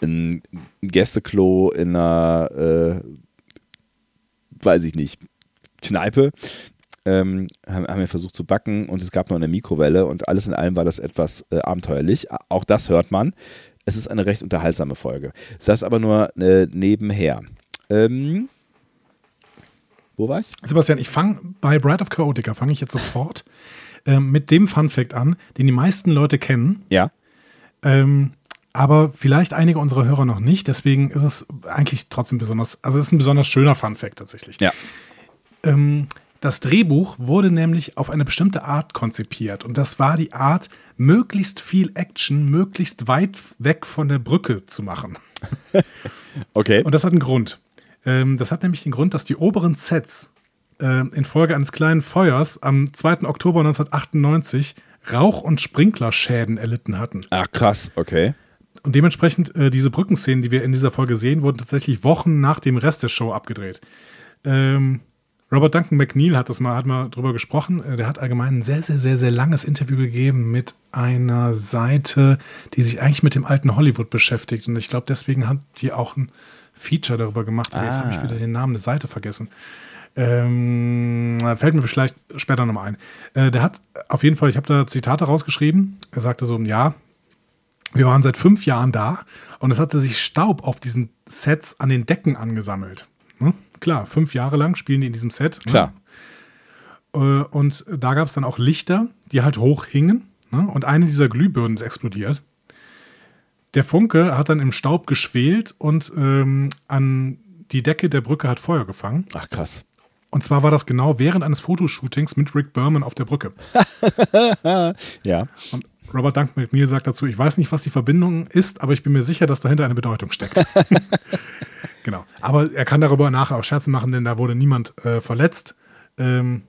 ein Gästeklo in einer, äh, weiß ich nicht, Kneipe, ähm, haben, haben wir versucht zu backen und es gab noch eine Mikrowelle und alles in allem war das etwas äh, abenteuerlich. Auch das hört man. Es ist eine recht unterhaltsame Folge. Das aber nur äh, nebenher. Ähm, wo war ich? Sebastian, ich fange bei Bride of Chaotica, fange ich jetzt sofort ähm, mit dem Fun Fact an, den die meisten Leute kennen. Ja. Ähm, aber vielleicht einige unserer Hörer noch nicht. Deswegen ist es eigentlich trotzdem besonders, also es ist ein besonders schöner Fun Fact tatsächlich. Ja. Ähm, das Drehbuch wurde nämlich auf eine bestimmte Art konzipiert. Und das war die Art, möglichst viel Action, möglichst weit weg von der Brücke zu machen. Okay. Und das hat einen Grund. Ähm, das hat nämlich den Grund, dass die oberen Sets ähm, infolge eines kleinen Feuers am 2. Oktober 1998 Rauch- und Sprinklerschäden erlitten hatten. Ach krass, okay. Und dementsprechend, äh, diese Brückenszenen, die wir in dieser Folge sehen, wurden tatsächlich Wochen nach dem Rest der Show abgedreht. Ähm, Robert Duncan McNeil hat das mal, hat mal drüber gesprochen. Äh, der hat allgemein ein sehr, sehr, sehr, sehr langes Interview gegeben mit einer Seite, die sich eigentlich mit dem alten Hollywood beschäftigt. Und ich glaube, deswegen hat die auch ein Feature darüber gemacht. Aber Jetzt habe ich Ah. wieder den Namen der Seite vergessen. Ähm, fällt mir vielleicht später nochmal ein. Äh, der hat auf jeden Fall, ich habe da Zitate rausgeschrieben. Er sagte so, ja, wir waren seit fünf Jahren da und es hatte sich Staub auf diesen Sets an den Decken angesammelt. Hm? Klar, fünf Jahre lang spielen die in diesem Set. ne? Klar. Äh, Und da gab es dann auch Lichter, die halt hoch hingen. Ne? Und eine dieser Glühbirnen ist explodiert. Der Funke hat dann im Staub geschwelt und ähm, an die Decke der Brücke hat Feuer gefangen. Ach krass. Und zwar war das genau während eines Fotoshootings mit Rick Berman auf der Brücke. ja. Und Robert Dank mit mir sagt dazu, ich weiß nicht, was die Verbindung ist, aber ich bin mir sicher, dass dahinter eine Bedeutung steckt. genau. Aber er kann darüber nachher auch Scherze machen, denn da wurde niemand äh, verletzt. Ähm,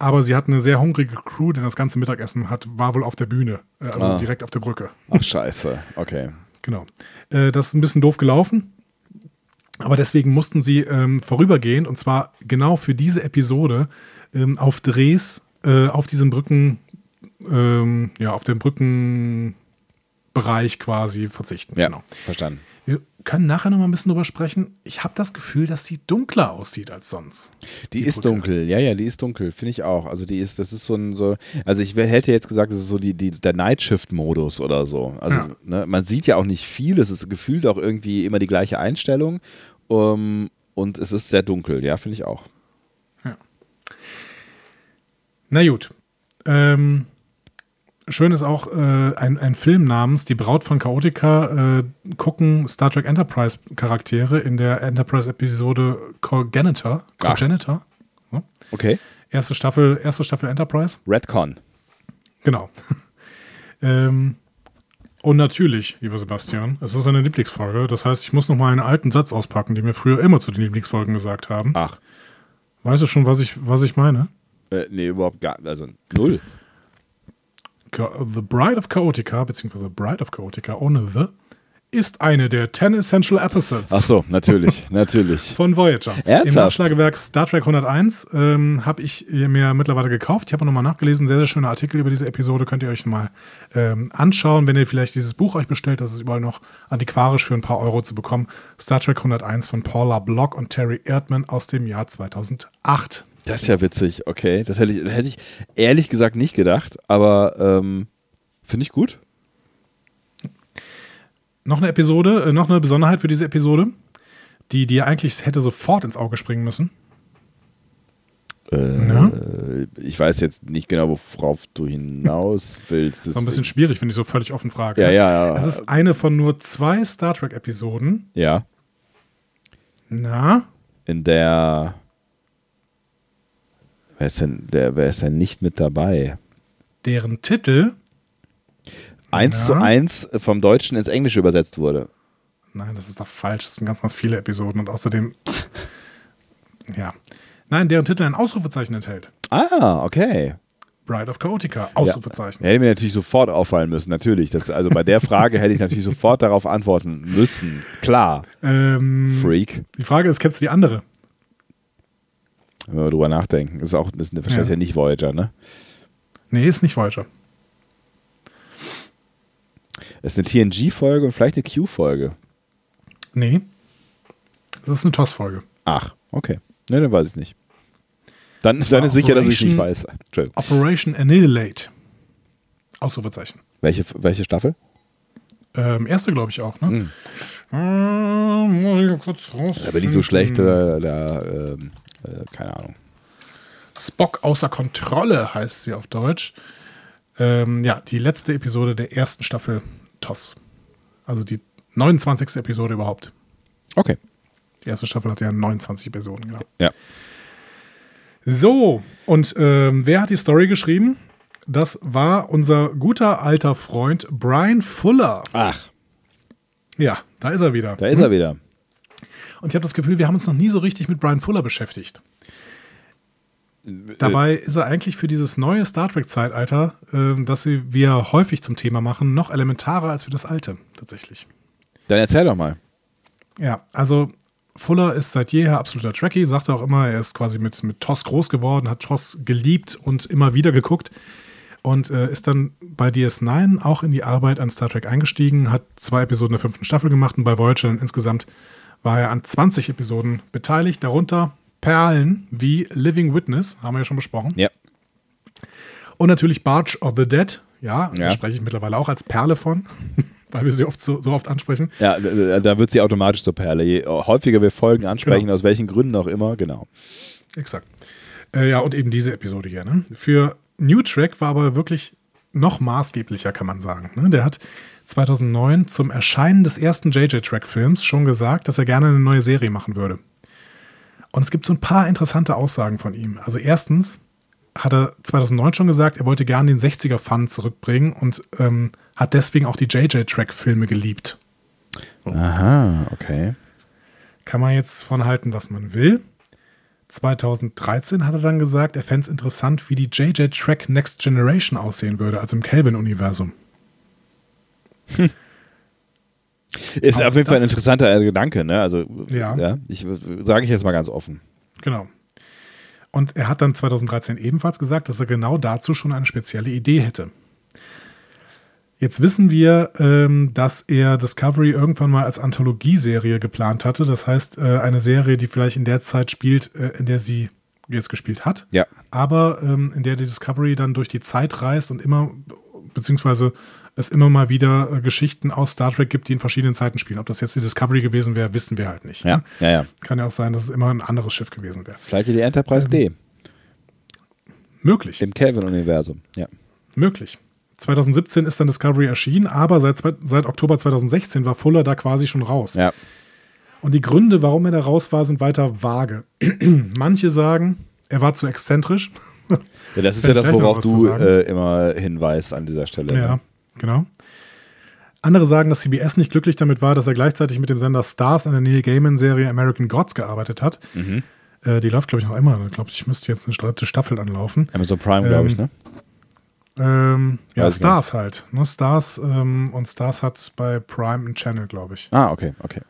aber sie hat eine sehr hungrige Crew, denn das ganze Mittagessen hat, war wohl auf der Bühne, äh, also ah. direkt auf der Brücke. Ach, scheiße. Okay. Genau. Äh, das ist ein bisschen doof gelaufen. Aber deswegen mussten sie ähm, vorübergehend, und zwar genau für diese Episode, ähm, auf Drehs äh, auf diesen Brücken, ähm, ja, auf den Brückenbereich quasi verzichten. Ja, genau. verstanden. Wir können nachher noch mal ein bisschen drüber sprechen. Ich habe das Gefühl, dass sie dunkler aussieht als sonst. Die, die ist Brücke. dunkel, ja, ja, die ist dunkel, finde ich auch. Also die ist, das ist so ein, so, also ich hätte jetzt gesagt, das ist so die, die, der Nightshift-Modus oder so. Also ja. ne, man sieht ja auch nicht viel, es ist gefühlt auch irgendwie immer die gleiche Einstellung um, und es ist sehr dunkel, ja, finde ich auch. Ja. Na gut. Ähm, schön ist auch äh, ein, ein Film namens Die Braut von Chaotica äh, gucken Star Trek Enterprise Charaktere in der Enterprise-Episode Cogenitor. Cogenitor. So. Okay. Erste Staffel, erste Staffel Enterprise. Redcon. Genau. ähm, und natürlich, lieber Sebastian, es ist eine Lieblingsfolge. Das heißt, ich muss noch mal einen alten Satz auspacken, den wir früher immer zu den Lieblingsfolgen gesagt haben. Ach. Weißt du schon, was ich, was ich meine? Äh, nee, überhaupt gar Also null. The Bride of Chaotica, beziehungsweise Bride of Chaotica ohne The, ist eine der 10 Essential Episodes. Ach so, natürlich, natürlich. Von Voyager. Ernsthaft? Im Nachschlagewerk Star Trek 101 ähm, habe ich mir mittlerweile gekauft. Ich habe nochmal nachgelesen. Sehr, sehr schöner Artikel über diese Episode. Könnt ihr euch mal ähm, anschauen, wenn ihr vielleicht dieses Buch euch bestellt. Das ist überall noch antiquarisch für ein paar Euro zu bekommen. Star Trek 101 von Paula Block und Terry Erdmann aus dem Jahr 2008. Das ist ja witzig, okay. Das hätte ich, hätte ich ehrlich gesagt nicht gedacht, aber ähm, finde ich gut. Noch eine Episode, äh, noch eine Besonderheit für diese Episode, die dir eigentlich hätte sofort ins Auge springen müssen. Äh, ja? Ich weiß jetzt nicht genau, worauf du hinaus willst. Das ist ein bisschen schwierig, wenn ich so völlig offen frage. Ja, ja, ja. Es ist eine von nur zwei Star Trek-Episoden. Ja. Na? In der Wer ist denn, der, wer ist denn nicht mit dabei? Deren Titel eins ja. zu eins vom Deutschen ins Englische übersetzt wurde. Nein, das ist doch falsch. Das sind ganz, ganz viele Episoden und außerdem. ja. Nein, deren Titel ein Ausrufezeichen enthält. Ah, okay. Bride of Chaotica, Ausrufezeichen. Ja, hätte mir natürlich sofort auffallen müssen, natürlich. Das, also bei der Frage hätte ich natürlich sofort darauf antworten müssen. Klar. Ähm, Freak. Die Frage ist, kennst du die andere? Wenn wir drüber nachdenken. Das ist auch, ist wahrscheinlich ja. ja nicht Voyager, ne? Nee, ist nicht Voyager. Es ist eine TNG-Folge und vielleicht eine Q-Folge. Nee. Das ist eine TOS-Folge. Ach, okay. Ne, dann weiß ich nicht. Dann, dann ist sicher, dass ich nicht weiß. Operation Annihilate. Ausrufezeichen. Welche, welche Staffel? Ähm, erste, glaube ich, auch, ne? Hm. Ähm, muss ich kurz raus. Aber nicht so schlecht, da, da ähm, äh, keine Ahnung. Spock außer Kontrolle heißt sie auf Deutsch. Ähm, ja, die letzte Episode der ersten Staffel TOS. Also die 29. Episode überhaupt. Okay. Die erste Staffel hat ja 29 Episoden, genau. Ja. So, und ähm, wer hat die Story geschrieben? Das war unser guter alter Freund Brian Fuller. Ach. Ja, da ist er wieder. Da ist er wieder. Und ich habe das Gefühl, wir haben uns noch nie so richtig mit Brian Fuller beschäftigt. Dabei ist er eigentlich für dieses neue Star Trek-Zeitalter, äh, das wir häufig zum Thema machen, noch elementarer als für das alte, tatsächlich. Dann erzähl doch mal. Ja, also Fuller ist seit jeher absoluter Trekkie, sagt er auch immer, er ist quasi mit, mit TOS groß geworden, hat TOS geliebt und immer wieder geguckt und äh, ist dann bei DS9 auch in die Arbeit an Star Trek eingestiegen, hat zwei Episoden der fünften Staffel gemacht und bei Voyager insgesamt war er an 20 Episoden beteiligt, darunter Perlen wie Living Witness, haben wir ja schon besprochen. Ja. Und natürlich Barge of the Dead, ja, ja. da spreche ich mittlerweile auch als Perle von, weil wir sie oft so, so, oft ansprechen. Ja, da wird sie automatisch zur Perle. Je häufiger wir Folgen ansprechen, genau. aus welchen Gründen auch immer, genau. Exakt. Äh, ja, und eben diese Episode hier. Ne? Für New Track war aber wirklich noch maßgeblicher, kann man sagen. Ne? Der hat 2009 zum Erscheinen des ersten JJ-Track-Films schon gesagt, dass er gerne eine neue Serie machen würde. Und es gibt so ein paar interessante Aussagen von ihm. Also erstens hat er 2009 schon gesagt, er wollte gerne den 60er-Fun zurückbringen und ähm, hat deswegen auch die JJ-Track-Filme geliebt. Aha, okay. Kann man jetzt von halten, was man will. 2013 hat er dann gesagt, er fände es interessant, wie die JJ-Track Next Generation aussehen würde, also im Kelvin-Universum. Hm. Ist Auch auf jeden Fall ein interessanter Gedanke, ne? Also, Ja. ja ich sage ich jetzt mal ganz offen. Genau. Und er hat dann 2013 ebenfalls gesagt, dass er genau dazu schon eine spezielle Idee hätte. Jetzt wissen wir, ähm, dass er Discovery irgendwann mal als Anthologieserie geplant hatte. Das heißt, äh, eine Serie, die vielleicht in der Zeit spielt, äh, in der sie jetzt gespielt hat. Ja. Aber ähm, in der die Discovery dann durch die Zeit reist und immer, beziehungsweise es immer mal wieder äh, Geschichten aus Star Trek gibt, die in verschiedenen Zeiten spielen. Ob das jetzt die Discovery gewesen wäre, wissen wir halt nicht. Ja, ne? ja, ja. Kann ja auch sein, dass es immer ein anderes Schiff gewesen wäre. Vielleicht die Enterprise Ähm, D Möglich, im Kelvin-Universum. Ja. möglich. 2017 ist dann Discovery erschienen, aber seit, seit Oktober 2016 war Fuller da quasi schon raus. Ja. Und die Gründe, warum er da raus war, sind weiter vage. Manche sagen, er war zu exzentrisch. ja das ist ja das, worauf du äh, immer hinweist an dieser Stelle. Ja, ne? Genau. Andere sagen, dass CBS nicht glücklich damit war, dass er gleichzeitig mit dem Sender Stars an der Neil Gaiman-Serie American Gods gearbeitet hat. Mhm. Äh, die läuft, glaube ich, noch immer. Ich glaube, ich müsste jetzt eine dritte Staffel anlaufen. Amazon Prime, glaube ich, Ähm, ne? Ähm, ja, Weiß Stars halt. Ne? Stars ähm, und Stars hat bei Prime einen Channel, glaube ich. Ah, okay, okay.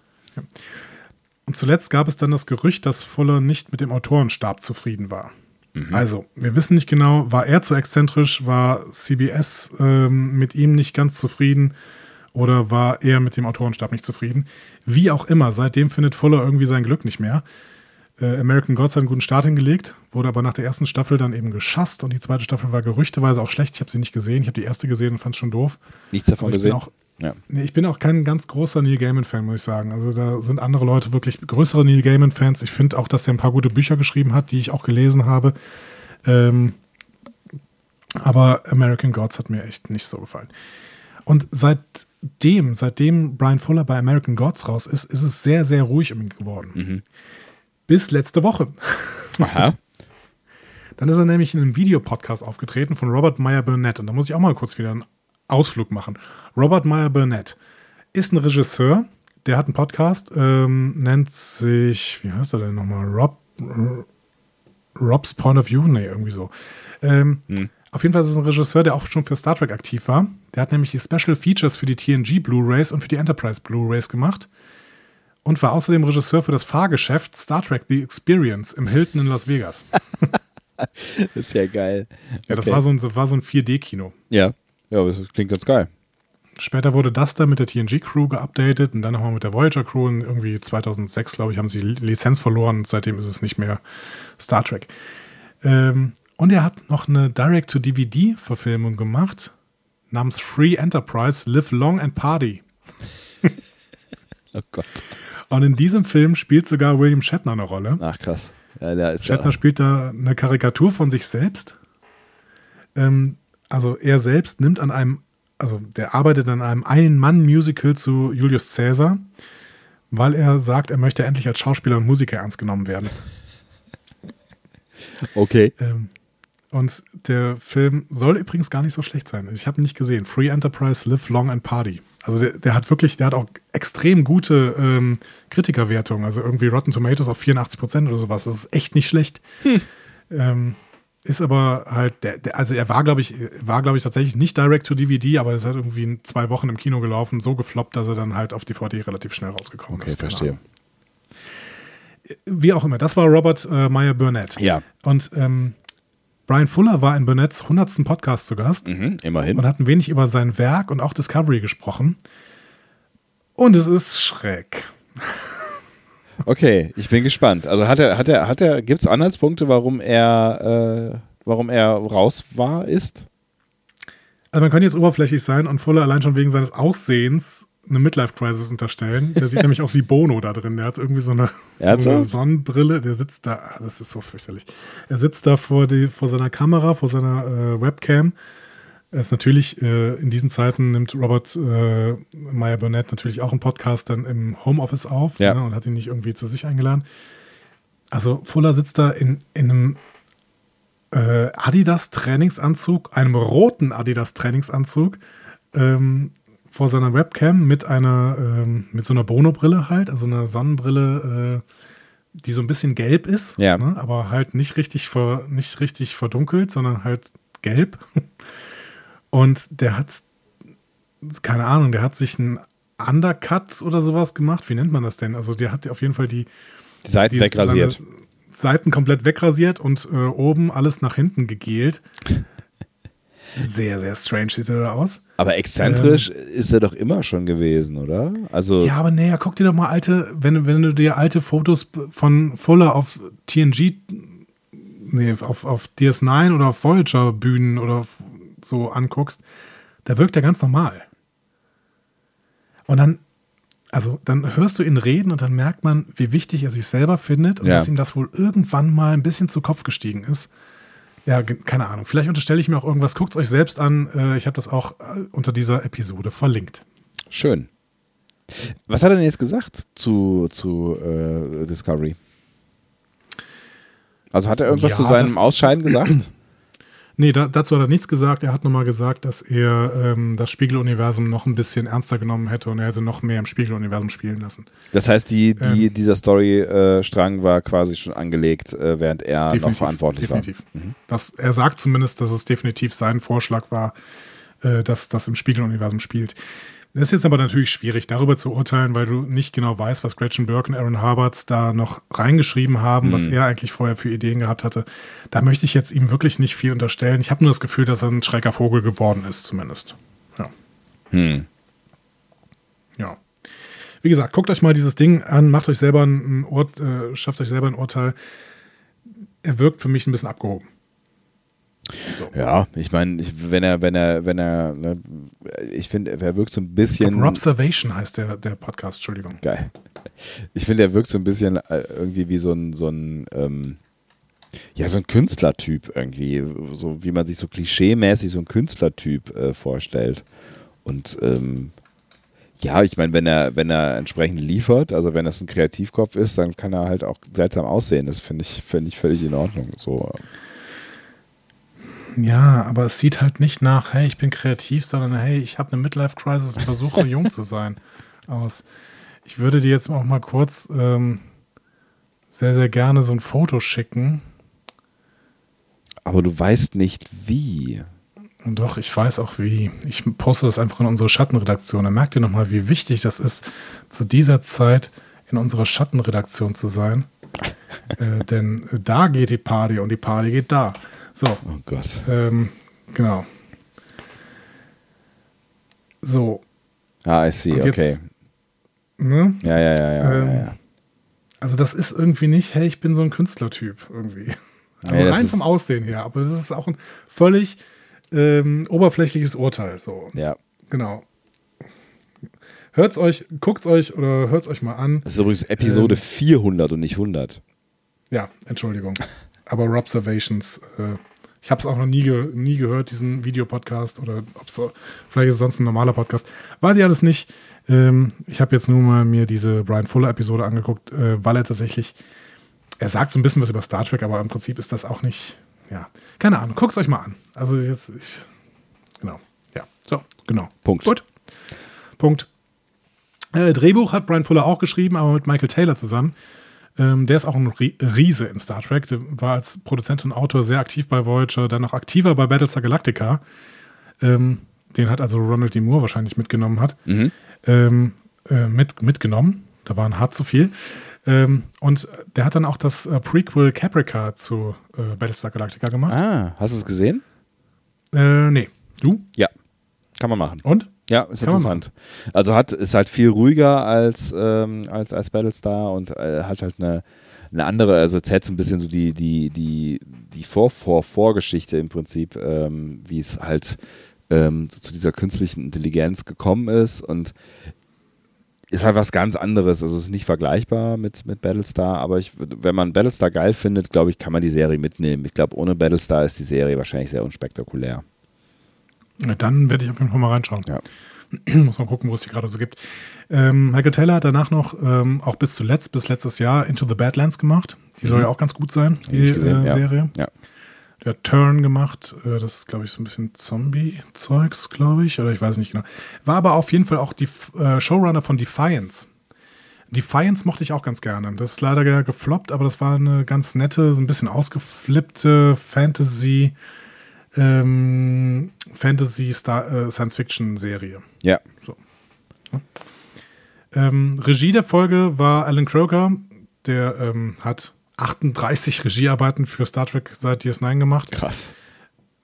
Und zuletzt gab es dann das Gerücht, dass Fuller nicht mit dem Autorenstab zufrieden war. Also, wir wissen nicht genau, war er zu exzentrisch, war CBS ähm, mit ihm nicht ganz zufrieden oder war er mit dem Autorenstab nicht zufrieden. Wie auch immer, seitdem findet Fuller irgendwie sein Glück nicht mehr. Äh, American Gods hat einen guten Start hingelegt, wurde aber nach der ersten Staffel dann eben geschasst und die zweite Staffel war gerüchteweise auch schlecht. Ich habe sie nicht gesehen, ich habe die erste gesehen und fand es schon doof. Nichts davon gesehen. auch ja. Nee, ich bin auch kein ganz großer Neil Gaiman-Fan, muss ich sagen. Also da sind andere Leute wirklich größere Neil Gaiman-Fans. Ich finde auch, dass er ein paar gute Bücher geschrieben hat, die ich auch gelesen habe. Ähm, aber American Gods hat mir echt nicht so gefallen. Und seitdem, seitdem Brian Fuller bei American Gods raus ist, ist es sehr, sehr ruhig um ihn geworden. Bis letzte Woche. Aha. Dann ist er nämlich in einem Videopodcast aufgetreten von Robert Meyer Burnett. Und da muss ich auch mal kurz wieder einen Ausflug machen. Robert Meyer Burnett ist ein Regisseur, der hat einen Podcast, ähm, nennt sich, wie heißt er denn nochmal? Rob, Rob's Point of View? Nee, irgendwie so. Ähm, Auf jeden Fall ist es ein Regisseur, der auch schon für Star Trek aktiv war. Der hat nämlich die Special Features für die TNG Blu-Rays und für die Enterprise Blu-Rays gemacht. Und war außerdem Regisseur für das Fahrgeschäft Star Trek The Experience im Hilton in Las Vegas. ist ja geil. Ja, das Okay. war so ein, war so ein 4D-Kino. Ja. Ja, das klingt ganz geil. Später wurde das dann mit der TNG-Crew geupdatet und dann nochmal mit der Voyager-Crew. Und irgendwie 2006, glaube ich, haben sie die Lizenz verloren und seitdem ist es nicht mehr Star Trek. Ähm, und er hat noch eine Direct-to-DVD-Verfilmung gemacht namens Free Enterprise Live Long and Party. Oh Gott. Und in diesem Film spielt sogar William Shatner eine Rolle. Ach, krass. Ja, Shatner ja, spielt da eine Karikatur von sich selbst. Ähm, also er selbst nimmt an einem, also der arbeitet an einem Ein-Mann-Musical zu Julius Caesar, weil er sagt, er möchte endlich als Schauspieler und Musiker ernst genommen werden. okay. Ähm, und der Film soll übrigens gar nicht so schlecht sein. Ich habe ihn nicht gesehen. Free Enterprise, Live Long and Party. Also der, der hat wirklich, der hat auch extrem gute ähm, Kritikerwertungen. Also irgendwie Rotten Tomatoes auf 84 Prozent oder sowas. Das ist echt nicht schlecht. Ähm, ist aber halt, der, der, also er war, glaube ich, war, glaube ich, tatsächlich nicht direct to DVD, aber es hat irgendwie in zwei Wochen im Kino gelaufen, so gefloppt, dass er dann halt auf DVD relativ schnell rausgekommen Okay, ist. Keine verstehe. Ahnung. Wie auch immer, das war Robert äh, Meyer Burnett. Ja. Und ähm, Brian Fuller war in Burnetts 100. Podcast zu Gast Mhm, immerhin. und hat ein wenig über sein Werk und auch Discovery gesprochen. Und es ist schräg. Okay, ich bin gespannt. Also hat er, hat er, hat er, gibt es Anhaltspunkte, warum er, äh, warum er raus war, ist? Also man kann jetzt oberflächlich sein und Fuller allein schon wegen seines Aussehens eine Midlife-Crisis unterstellen. Der sieht nämlich aus wie Bono da drin. Der hat irgendwie so eine, so eine? Sonnenbrille. Der sitzt da, ah, das ist so fürchterlich. Er sitzt da vor, die, vor seiner Kamera, vor seiner äh, Webcam ist natürlich, äh, in diesen Zeiten nimmt Robert äh, Meyer Burnett natürlich auch einen Podcast dann im Homeoffice auf Ja. ne, und hat ihn nicht irgendwie zu sich eingeladen. Also Fuller sitzt da in, in einem äh, Adidas-Trainingsanzug, einem roten Adidas-Trainingsanzug, ähm, vor seiner Webcam mit einer, ähm, mit so einer Bono-Brille halt, also einer Sonnenbrille, äh, die so ein bisschen gelb ist, Ja. ne, aber halt nicht richtig, ver, nicht richtig verdunkelt, sondern halt gelb. Und der hat, keine Ahnung, der hat sich einen Undercut oder sowas gemacht. Wie nennt man das denn? Also der hat auf jeden Fall die, Die Seiten die wegrasiert. Seiten komplett wegrasiert und äh, oben alles nach hinten gegelt. Sehr, sehr strange sieht er da aus. Aber exzentrisch ist er doch immer schon gewesen, oder? Also, Ähm. Ja, aber naja, guck dir doch mal alte, wenn, du- wenn du dir alte Fotos von Fuller auf TNG, nee, auf, auf DS9 oder auf Voyager Bühnen oder so anguckst, da wirkt er ganz normal. Und dann, also dann hörst du ihn reden und dann merkt man, wie wichtig er sich selber findet und Ja. dass ihm das wohl irgendwann mal ein bisschen zu Kopf gestiegen ist. Ja, keine Ahnung. Vielleicht unterstelle ich mir auch irgendwas. Guckt es euch selbst an. Äh, Ich habe das auch äh, unter dieser Episode verlinkt. schön. Was hat er denn jetzt gesagt zu, zu äh, Discovery? Also hat er irgendwas Ja, zu seinem Ausscheiden gesagt? Nee, da, dazu hat er nichts gesagt. Er hat nochmal gesagt, dass er ähm, das Spiegeluniversum noch ein bisschen ernster genommen hätte und er hätte noch mehr im Spiegeluniversum spielen lassen. Das heißt, die, die, Ähm. dieser Story-Strang war quasi schon angelegt, äh, während er noch verantwortlich definitiv. war. Mhm. Das, er sagt zumindest, dass es definitiv sein Vorschlag war, äh, dass das im Spiegeluniversum spielt. Das ist jetzt aber natürlich schwierig, darüber zu urteilen, weil du nicht genau weißt, was Gretchen Burke und Aaron Harbards da noch reingeschrieben haben, was Mhm. er eigentlich vorher für Ideen gehabt hatte. Da möchte ich jetzt ihm wirklich nicht viel unterstellen. Ich habe nur das Gefühl, dass er ein schräger Vogel geworden ist, zumindest. Ja. Hm. Ja. Wie gesagt, guckt euch mal dieses Ding an, macht euch selber ein Ur äh, schafft euch selber ein Urteil. Er wirkt für mich ein bisschen abgehoben. Ja, ich meine, wenn er, wenn er, wenn er, ne, ich finde, er wirkt so ein bisschen. glaub, Robservation heißt der, der Podcast, Entschuldigung. Geil. Ich finde, er wirkt so ein bisschen äh, irgendwie wie so ein, so ein, ähm, ja, so ein Künstlertyp irgendwie, so wie man sich so klischeemäßig so ein Künstlertyp äh, vorstellt. Und ähm, ja, ich meine, wenn er, wenn er entsprechend liefert, also wenn das ein Kreativkopf ist, dann kann er halt auch seltsam aussehen. Das finde ich, finde ich völlig in Ordnung. So, Ja, aber es sieht halt nicht nach, hey, ich bin kreativ, sondern hey, ich habe eine Midlife-Crisis und versuche jung zu sein aus. Ich würde dir jetzt auch mal kurz ähm, sehr, sehr gerne so ein Foto schicken. aber du weißt nicht wie. Und doch, ich weiß auch wie. Ich poste das einfach in unsere Schattenredaktion. Dann merkt ihr nochmal, wie wichtig das ist, zu dieser Zeit in unserer Schattenredaktion zu sein. äh, denn äh, da geht die Party und die Party geht da. So, Oh Gott. ähm, genau. So, Ah, I see, jetzt- okay. ne? Ja, ja, ja, ja, Ähm, ja, ja. Also das ist irgendwie nicht, hey, ich bin so ein Künstlertyp irgendwie. Also das rein vom Aussehen her, aber das ist auch ein völlig ähm, oberflächliches Urteil. So. Ja. Genau. Hört's euch, guckt's euch oder hört's euch mal an. Das ist übrigens Episode Ähm. 400 und nicht 100. Ja, Entschuldigung. Aber Robservations, äh, ich habe es auch noch nie, ge nie gehört, diesen Videopodcast oder ob's so, vielleicht ist es sonst ein normaler Podcast. Weiß ich alles nicht. Ähm, ich habe jetzt nur mal mir diese Brian Fuller Episode angeguckt, äh, weil er tatsächlich, er sagt so ein bisschen was über Star Trek, aber im Prinzip ist das auch nicht, ja, keine Ahnung. Guckt's euch mal an. Also jetzt, ich, genau, ja, so, genau. Punkt. Gut. Punkt. Äh, Drehbuch hat Brian Fuller auch geschrieben, aber mit Michael Taylor zusammen. Ähm, der ist auch ein Rie- Riese in Star Trek. Der war als Produzent und Autor sehr aktiv bei Voyager, dann noch aktiver bei Battlestar Galactica. Ähm, den hat also Ronald D. Moore wahrscheinlich mitgenommen hat. Mhm. Ähm, äh, mit, mitgenommen. Da waren hart zu viel. Ähm, und der hat dann auch das äh, Prequel Caprica zu äh, Battlestar Galactica gemacht. Ah, hast du es gesehen? Äh, nee. Du? Ja, kann man machen. Und? Ja, ist Kann interessant. Also hat ist halt viel ruhiger als ähm, als als Battlestar und äh, hat halt eine eine andere, also erzählt so ein bisschen so die die die die Vor Vor Vorgeschichte im Prinzip, ähm, wie es halt ähm, zu dieser künstlichen Intelligenz gekommen ist und ist halt was ganz anderes. Also es ist nicht vergleichbar mit, mit Battlestar, aber ich, wenn man Battlestar geil findet, glaube ich, kann man die Serie mitnehmen. Ich glaube, ohne Battlestar ist die Serie wahrscheinlich sehr unspektakulär. Dann werde ich auf jeden Fall mal reinschauen. Ja. Muss mal gucken, wo es die gerade so gibt. Ähm, Michael Taylor hat danach noch ähm, auch bis zuletzt, bis letztes Jahr Into the Badlands gemacht. Die soll Mhm. ja auch ganz gut sein, die gesehen, äh. Serie. Ja. Der hat Turn gemacht. Äh, das ist, glaube ich, so ein bisschen Zombie-Zeugs, glaube ich. Oder ich weiß nicht genau. War aber auf jeden Fall auch die äh, Showrunner von Defiance. Defiance mochte ich auch ganz gerne. Das ist leider ge- gefloppt, aber das war eine ganz nette, so ein bisschen ausgeflippte Fantasy, ähm, Fantasy Star, äh. Ja. Ähm, Regie der Folge war Alan Croker. Der ähm, hat 38 Regiearbeiten für Star Trek seit DS9 gemacht. Krass.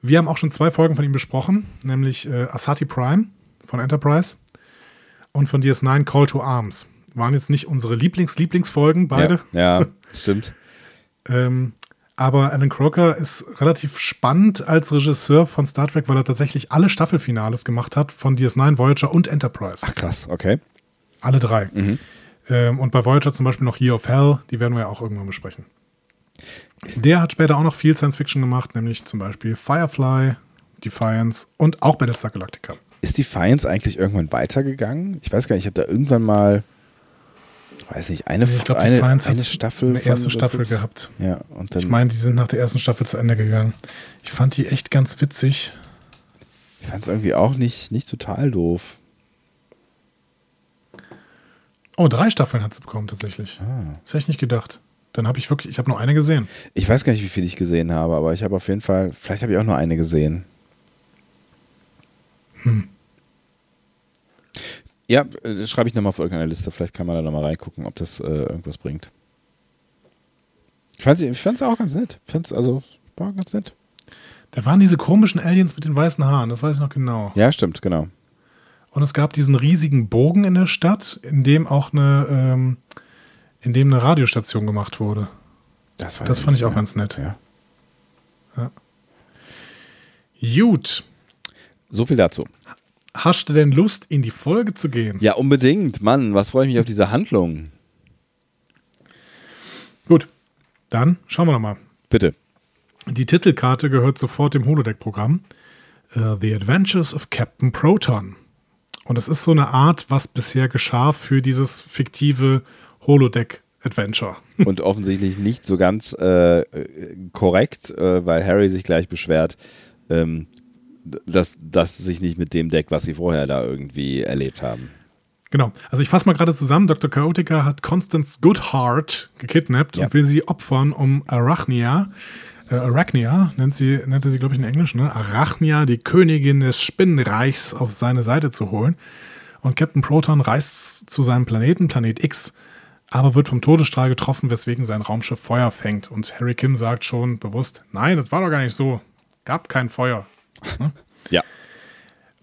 Wir haben auch schon zwei Folgen von ihm besprochen, nämlich äh, Asati Prime von Enterprise und von DS9 Call to Arms. Waren jetzt nicht unsere Lieblings-Lieblingsfolgen, beide. Ja, ja stimmt. Ähm, aber Alan Croker ist relativ spannend als Regisseur von Star Trek, weil er tatsächlich alle Staffelfinales gemacht hat von DS9, Voyager und Enterprise. Ach krass, okay. Alle drei. Mhm. Ähm, und bei Voyager zum Beispiel noch Year of Hell, die werden wir ja auch irgendwann besprechen. Der hat später auch noch viel Science Fiction gemacht, nämlich zum Beispiel Firefly, Defiance und auch Battlestar Galactica. Ist Defiance eigentlich irgendwann weitergegangen? Ich weiß gar nicht, ich habe da irgendwann mal, weiß nicht, eine, Ich glaube, eine, eine Staffel. eine erste Staffel gehabt. Ja, und dann. Ich meine, die sind nach der ersten Staffel zu Ende gegangen. Ich fand die echt ganz witzig. ich fand es irgendwie auch nicht, nicht total doof. Oh, drei Staffeln hat sie bekommen tatsächlich. Ah. Das hätte ich nicht gedacht. Dann habe ich wirklich, ich habe nur eine gesehen. Ich weiß gar nicht, wie viel ich gesehen habe, aber ich habe auf jeden Fall, vielleicht habe ich auch nur eine gesehen. Hm. Ja, das schreibe ich nochmal auf irgendeine Liste. Vielleicht kann man da nochmal reingucken, ob das äh, irgendwas bringt. Ich fand es auch ganz nett. Ich fand's also, war ganz nett. Da waren diese komischen Aliens mit den weißen Haaren, das weiß ich noch genau. Ja, stimmt, genau. Und es gab diesen riesigen Bogen in der Stadt, in dem auch eine, ähm, in dem eine Radiostation gemacht wurde. Das, Das fand ich auch mehr. ganz nett. Ja. Gut. So viel dazu. Hast du denn Lust, in die Folge zu gehen? Ja, unbedingt. Mann, was freue ich mich auf diese Handlung. Gut. Dann schauen wir noch mal. Bitte. Die Titelkarte gehört sofort dem Holodeck-Programm. Äh, The Adventures of Captain Proton. Und es ist so eine Art, was bisher geschah für dieses fiktive Holodeck-Adventure. Und offensichtlich nicht so ganz äh, äh, korrekt, äh, weil Harry sich gleich beschwert, ähm, dass das sich nicht mit dem Deck, was sie vorher da irgendwie erlebt haben. Genau. Also ich fasse mal gerade zusammen. Dr. Chaotica hat Constance Goodhart gekidnappt Ja. und will sie opfern, um Arachnia, äh, Arachnia nennt sie, nennt er sie, glaube ich, in Englisch, ne? Arachnia, die Königin des Spinnenreichs, auf seine Seite zu holen. Und Captain Proton reist zu seinem Planeten, Planet X, aber wird vom Todesstrahl getroffen, weswegen sein Raumschiff Feuer fängt. Und Harry Kim sagt schon bewusst, nein, das war doch gar nicht so. Gab kein Feuer. Ja.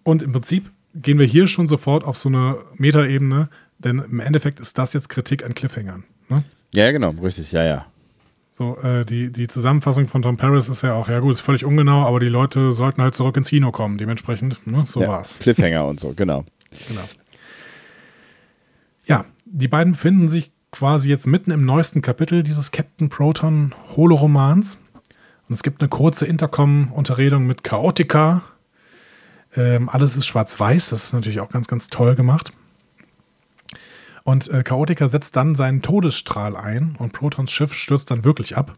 Und im Prinzip gehen wir hier schon sofort auf so eine Metaebene, denn im Endeffekt ist das jetzt Kritik an Cliffhangern. Ne? Ja, genau, richtig, ja, ja. So, äh, die, die Zusammenfassung von Tom Paris ist ja auch, ja gut, ist völlig ungenau, aber die Leute sollten halt zurück ins Kino kommen. Dementsprechend, ne, so ja. war's. Cliffhanger und so, genau. Genau. Ja, die beiden befinden sich quasi jetzt mitten im neuesten Kapitel dieses Captain Proton Holoromans. Und es gibt eine kurze Intercom-Unterredung mit Chaotica. Ähm, alles ist schwarz-weiß, das ist natürlich auch ganz, ganz toll gemacht. Und äh, Chaotica setzt dann seinen Todesstrahl ein und Protons Schiff stürzt dann wirklich ab.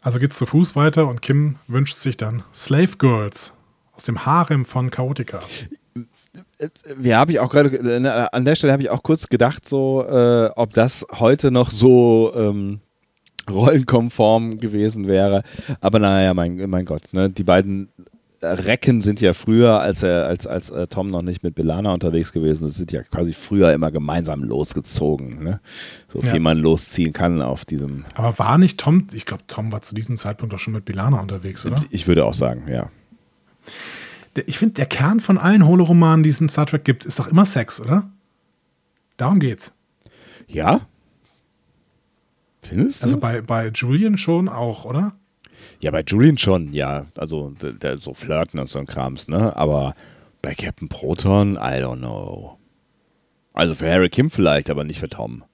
Also geht's zu Fuß weiter und Kim wünscht sich dann Slave Girls aus dem Harem von Chaotica. Ja, habe ich auch gerade, äh, an der Stelle habe ich auch kurz gedacht, so, äh, ob das heute noch so ähm, rollenkonform gewesen wäre. Aber naja, mein, mein Gott, ne? die beiden Recken sind ja früher, als er, als, als äh, Tom noch nicht mit Belana unterwegs gewesen ist, sind ja quasi früher immer gemeinsam losgezogen. Ne? So viel Ja. man losziehen kann auf diesem. Aber war nicht Tom, ich glaube, Tom war zu diesem Zeitpunkt doch schon mit Bilana unterwegs, oder? Ich würde auch sagen, ja. Der, ich finde, der Kern von allen Holoromanen, die es in Star Trek gibt, ist doch immer Sex, oder? Darum geht's. Ja? Findest du? Also bei, bei Julian schon auch, oder? Ja, bei Julian schon, ja. Also der, der, so flirten und so ein Krams, ne? Aber bei Captain Proton, I don't know. Also für Harry Kim vielleicht, aber nicht für Tom.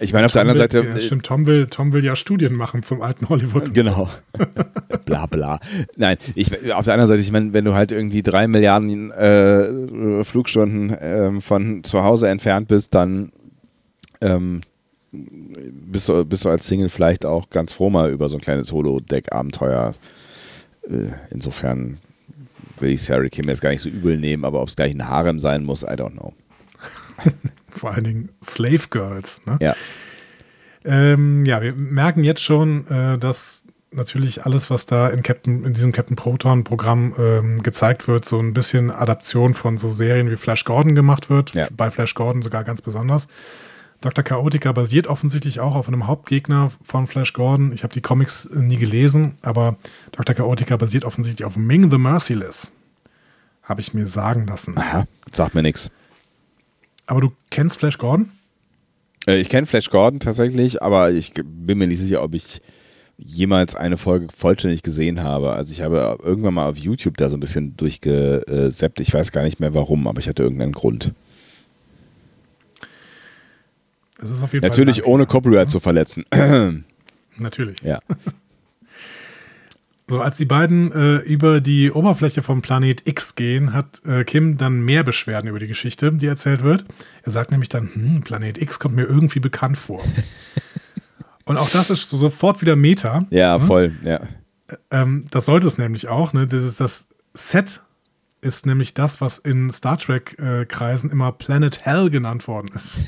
Ich meine, auf der anderen Seite. Ja, stimmt, Tom will, Tom will ja Studien machen zum alten Hollywood. Genau. bla bla. Nein, ich, auf der anderen Seite, ich meine, wenn du halt irgendwie drei Milliarden äh, Flugstunden äh, von zu Hause entfernt bist, dann ähm, bist, du, bist du als Single vielleicht auch ganz froh mal über so ein kleines Holodeck-Abenteuer. Äh, insofern will ich Harry Kim jetzt gar nicht so übel nehmen, aber ob es gleich ein Harem sein muss, I don't know. Vor allen Dingen Slave Girls. Ne? Ja. Ähm, ja, wir merken jetzt schon, äh, dass natürlich alles, was da in, Captain, in diesem Captain Proton-Programm ähm, gezeigt wird, so ein bisschen Adaption von so Serien wie Flash Gordon gemacht wird. Ja. Bei Flash Gordon sogar ganz besonders. Dr. Chaotica basiert offensichtlich auch auf einem Hauptgegner von Flash Gordon. Ich habe die Comics äh, nie gelesen, aber Dr. Chaotica basiert offensichtlich auf Ming the Merciless. Habe ich mir sagen lassen. Aha, sagt mir nichts. Aber du kennst Flash Gordon? Äh, ich kenne Flash Gordon tatsächlich, aber ich bin mir nicht sicher, ob ich jemals eine Folge vollständig gesehen habe. Also ich habe irgendwann mal auf YouTube da so ein bisschen durchgeseppt. Ich weiß gar nicht mehr warum, aber ich hatte irgendeinen Grund. Das ist auf jeden Natürlich Fall ohne Copyright zu verletzen. Natürlich. Ja. So, als die beiden äh, über die Oberfläche vom Planet X gehen, hat äh, Kim dann mehr Beschwerden über die Geschichte, die erzählt wird. Er sagt nämlich dann, hm, Planet X kommt mir irgendwie bekannt vor. Und auch das ist sofort wieder Meta. Ja, ne? voll, ja. Ähm, das sollte es nämlich auch. Ne? Das, ist das Set ist nämlich das, was in Star Trek-Kreisen äh, immer Planet Hell genannt worden ist.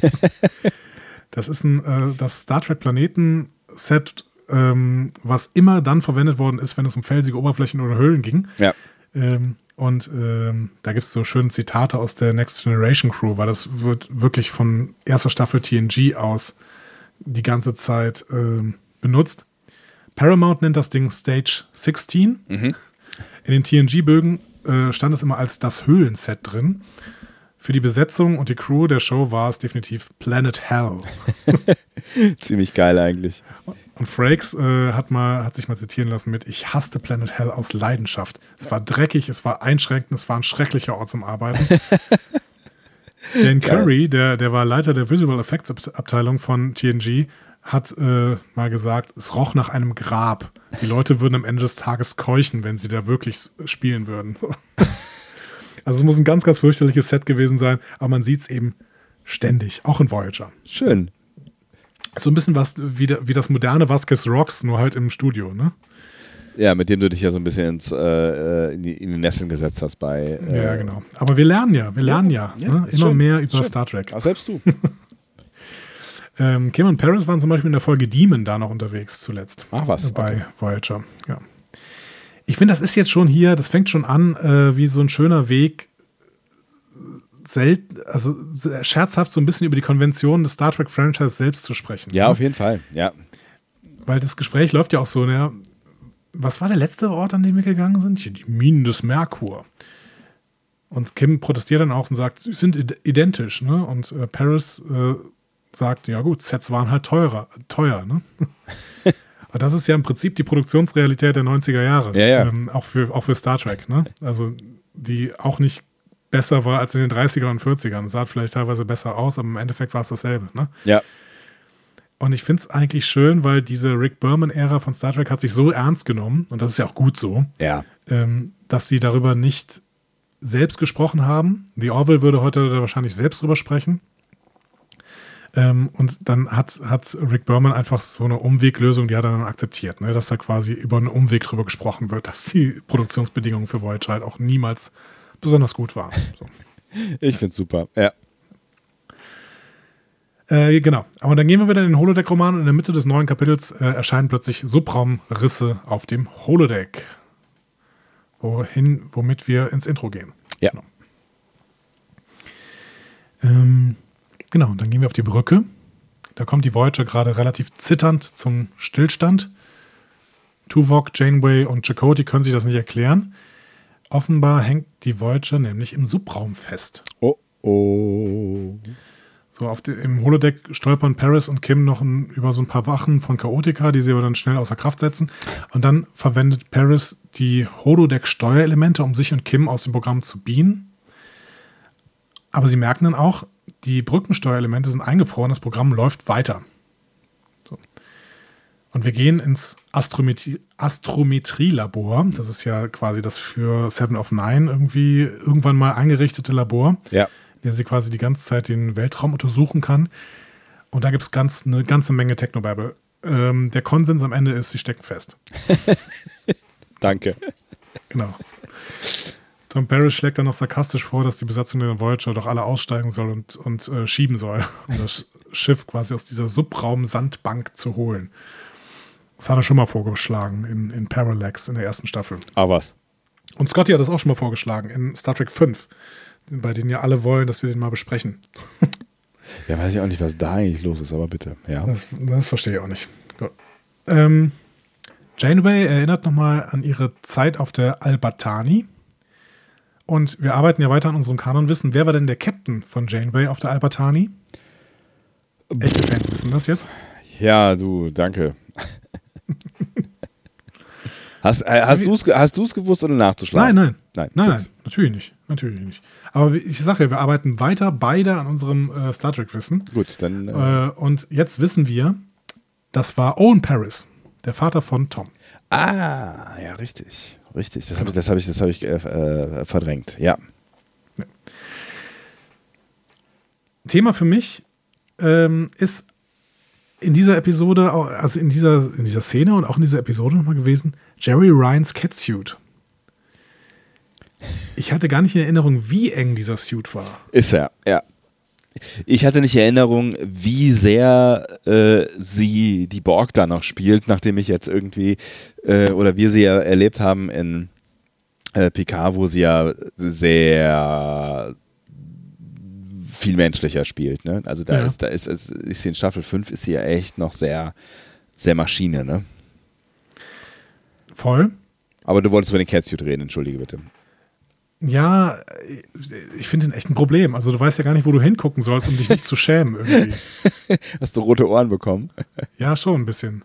das ist ein, äh, das Star Trek-Planeten-Set ähm, was immer dann verwendet worden ist, wenn es um felsige Oberflächen oder Höhlen ging. Ja. Ähm, und ähm, da gibt es so schöne Zitate aus der Next Generation Crew, weil das wird wirklich von erster Staffel TNG aus die ganze Zeit ähm, benutzt. Paramount nennt das Ding Stage 16. Mhm. In den TNG-Bögen äh, stand es immer als das Höhlenset drin. Für die Besetzung und die Crew der Show war es definitiv Planet Hell. Ziemlich geil eigentlich. Und Frakes äh, hat, mal, hat sich mal zitieren lassen mit: Ich hasste Planet Hell aus Leidenschaft. Es war dreckig, es war einschränkend, es war ein schrecklicher Ort zum Arbeiten. Dan Curry, der, der war Leiter der Visual Effects Abteilung von TNG, hat äh, mal gesagt, es roch nach einem Grab. Die Leute würden am Ende des Tages keuchen, wenn sie da wirklich spielen würden. also es muss ein ganz, ganz fürchterliches Set gewesen sein, aber man sieht es eben ständig, auch in Voyager. Schön so ein bisschen was wie, wie das moderne Vasquez Rocks, nur halt im Studio, ne? Ja, mit dem du dich ja so ein bisschen ins, äh, in, die, in die Nesseln gesetzt hast bei. Äh ja, genau. Aber wir lernen ja, wir lernen ja, ja, ja ne? immer schön, mehr über schön. Star Trek. Auch selbst du. ähm, Kim und Paris waren zum Beispiel in der Folge Demon da noch unterwegs zuletzt. Ach was. Bei okay. Voyager, ja. Ich finde, das ist jetzt schon hier, das fängt schon an äh, wie so ein schöner Weg selten, also scherzhaft so ein bisschen über die Konventionen des Star Trek Franchise selbst zu sprechen. Ja, ne? auf jeden Fall, ja. Weil das Gespräch läuft ja auch so, ne? Was war der letzte Ort, an dem wir gegangen sind? Die Minen des Merkur. Und Kim protestiert dann auch und sagt, sie sind identisch, ne? Und äh, Paris äh, sagt, ja gut, Sets waren halt teurer, teuer, ne? Aber das ist ja im Prinzip die Produktionsrealität der 90er Jahre. Ja, ja. Ähm, auch, für, auch für Star Trek, ne? Also die auch nicht besser war als in den 30er und 40ern. Es sah vielleicht teilweise besser aus, aber im Endeffekt war es dasselbe. Ne? Ja. Und ich finde es eigentlich schön, weil diese Rick Berman-Ära von Star Trek hat sich so ernst genommen, und das ist ja auch gut so, ja. ähm, dass sie darüber nicht selbst gesprochen haben. The Orville würde heute wahrscheinlich selbst drüber sprechen. Ähm, und dann hat, hat Rick Berman einfach so eine Umweglösung, die hat er dann akzeptiert, ne? dass da quasi über einen Umweg drüber gesprochen wird, dass die Produktionsbedingungen für Voyager halt auch niemals besonders gut war. So. Ich finde es super, ja. Äh, genau. Aber dann gehen wir wieder in den Holodeck-Roman und in der Mitte des neuen Kapitels äh, erscheinen plötzlich Subraumrisse auf dem Holodeck. Wohin, womit wir ins Intro gehen. Ja. Genau. Ähm, genau, dann gehen wir auf die Brücke. Da kommt die Voyager gerade relativ zitternd zum Stillstand. Tuvok, Janeway und Chakotay können sich das nicht erklären. Offenbar hängt die Voyager nämlich im Subraum fest. Oh oh. So, auf die, im Holodeck stolpern Paris und Kim noch ein, über so ein paar Wachen von Chaotica, die sie aber dann schnell außer Kraft setzen. Und dann verwendet Paris die Holodeck-Steuerelemente, um sich und Kim aus dem Programm zu beamen. Aber sie merken dann auch, die Brückensteuerelemente sind eingefroren, das Programm läuft weiter. Und wir gehen ins Astrometrie Astrometrielabor. Das ist ja quasi das für Seven of Nine irgendwie irgendwann mal eingerichtete Labor, Ja. in dem sie quasi die ganze Zeit den Weltraum untersuchen kann. Und da gibt es ganz, eine ganze Menge Technobabble. Ähm, der Konsens am Ende ist, sie stecken fest. Danke. Genau. Tom Paris schlägt dann noch sarkastisch vor, dass die Besatzung der Voyager doch alle aussteigen soll und, und äh, schieben soll, um das Schiff quasi aus dieser Subraum-Sandbank zu holen. Das hat er schon mal vorgeschlagen in, in Parallax in der ersten Staffel. Aber was? Und Scotty hat das auch schon mal vorgeschlagen in Star Trek 5, bei denen ja alle wollen, dass wir den mal besprechen. Ja, weiß ich auch nicht, was da eigentlich los ist, aber bitte. Ja. Das, das verstehe ich auch nicht. Gut. Ähm, Janeway erinnert nochmal an ihre Zeit auf der Albatani. Und wir arbeiten ja weiter an unserem Kanonwissen. Wer war denn der Captain von Janeway auf der Albatani? Echte Fans wissen das jetzt. Ja, du, danke. Hast äh, hast du es hast du's gewusst oder nachzuschlagen? Nein, nein. Nein, Nein, nein, natürlich nicht. Natürlich nicht. Aber ich sage ja, wir arbeiten weiter beide an unserem äh, Star Trek-Wissen. Gut, dann. Äh, Äh, und jetzt wissen wir, das war Owen Paris, der Vater von Tom. ah, ja, richtig. Richtig. Das habe ich, das hab ich, das hab ich äh, äh, verdrängt. Ja. Thema für mich ähm, ist in dieser Episode, also in dieser, in dieser Szene und auch in dieser Episode nochmal gewesen, Jerry Ryans Catsuit. Ich hatte gar nicht in Erinnerung, wie eng dieser Suit war. Ist er, ja. Ich hatte nicht Erinnerung, wie sehr äh, sie die Borg da noch spielt, nachdem ich jetzt irgendwie, äh, oder wir sie ja erlebt haben in äh, PK, wo sie ja sehr viel menschlicher spielt. Ne? Also da Ja. ist, da ist, ist, ist sie in Staffel 5 ist sie ja echt noch sehr, sehr Maschine, ne? Voll. Aber du wolltest über den Catsuit reden, entschuldige bitte. Ja, ich finde den echt ein Problem. Also du weißt ja gar nicht, wo du hingucken sollst, um dich nicht zu schämen irgendwie. Hast du rote Ohren bekommen? Ja, schon ein bisschen.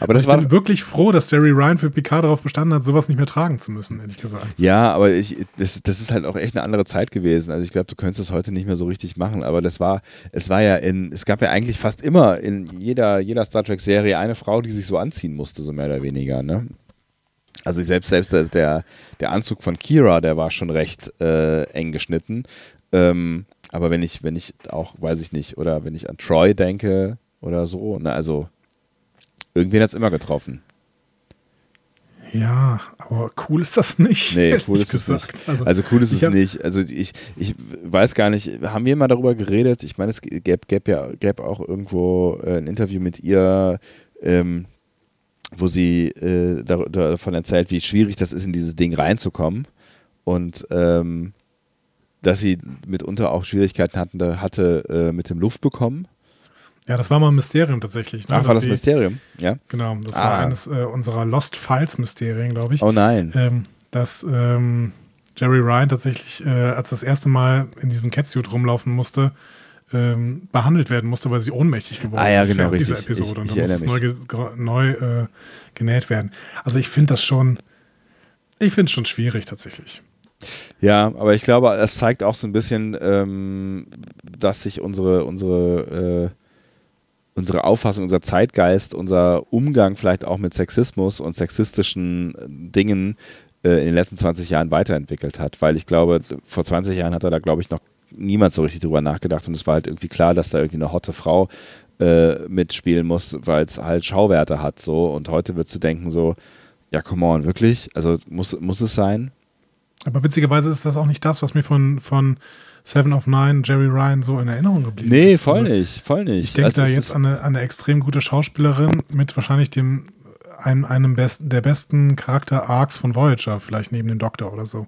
Aber das ich war bin wirklich froh, dass Jerry Ryan für Picard darauf bestanden hat, sowas nicht mehr tragen zu müssen, ehrlich gesagt. Ja, aber ich, das, das ist halt auch echt eine andere Zeit gewesen. Also ich glaube, du könntest es heute nicht mehr so richtig machen. Aber das war, es war ja in, es gab ja eigentlich fast immer in jeder, jeder Star Trek-Serie eine Frau, die sich so anziehen musste, so mehr oder weniger, ne? Also ich selbst, selbst der- der, Anzug von Kira, der war schon recht äh, eng geschnitten. Ähm, aber wenn ich, wenn ich auch, weiß ich nicht, oder wenn ich an Troy denke oder so, ne, also irgendwen hat es immer getroffen. Ja, aber cool ist das nicht. Nee, cool ist es nicht. Also cool ist es nicht. Also ich, ich weiß gar nicht, haben wir mal darüber geredet? Ich meine, es gäbe, gäbe ja gäbe auch irgendwo äh, ein Interview mit ihr, ähm, wo sie äh, dar- davon erzählt, wie schwierig das ist, in dieses Ding reinzukommen. Und ähm, dass sie mitunter auch Schwierigkeiten hatten, hatte äh, mit dem Luft bekommen. Ja, das war mal ein Mysterium tatsächlich. ne, Ach, war das sie- Mysterium? Ja. Genau, das Ah. war eines äh, unserer Lost Files Mysterien, glaube ich. Oh nein. ähm, dass ähm, Jerry Ryan tatsächlich, äh, als das erste Mal in diesem Catsuit rumlaufen musste, ähm, behandelt werden musste, weil sie ohnmächtig geworden Ah ja, ist genau, während dieser richtig. Episode. Ich- Und ich da musste es neu, ge- neu äh, genäht werden. Also ich finde das schon, ich finde es schon schwierig tatsächlich. Ja, aber ich glaube, es zeigt auch so ein bisschen, ähm, dass sich unsere, unsere, äh, unsere Auffassung, unser Zeitgeist, unser Umgang vielleicht auch mit Sexismus und sexistischen Dingen äh, in den letzten 20 Jahren weiterentwickelt hat. Weil ich glaube, vor 20 Jahren hat er da, glaube ich, noch niemand so richtig drüber nachgedacht und es war halt irgendwie klar, dass da irgendwie eine hotte Frau äh, mitspielen muss, weil es halt Schauwerte hat so und heute wird zu denken so, ja, come on, wirklich? Also muss, muss es sein? Aber witzigerweise ist das auch nicht das, was mir von, von Seven of Nine, Jerry Ryan so in Erinnerung geblieben Nee, ist. voll Also, nicht, voll nicht. Ich denke Also da jetzt an eine, an eine extrem gute Schauspielerin mit wahrscheinlich dem einem, einem besten, der besten Charakter-Arcs von Voyager, vielleicht neben dem Doktor oder so.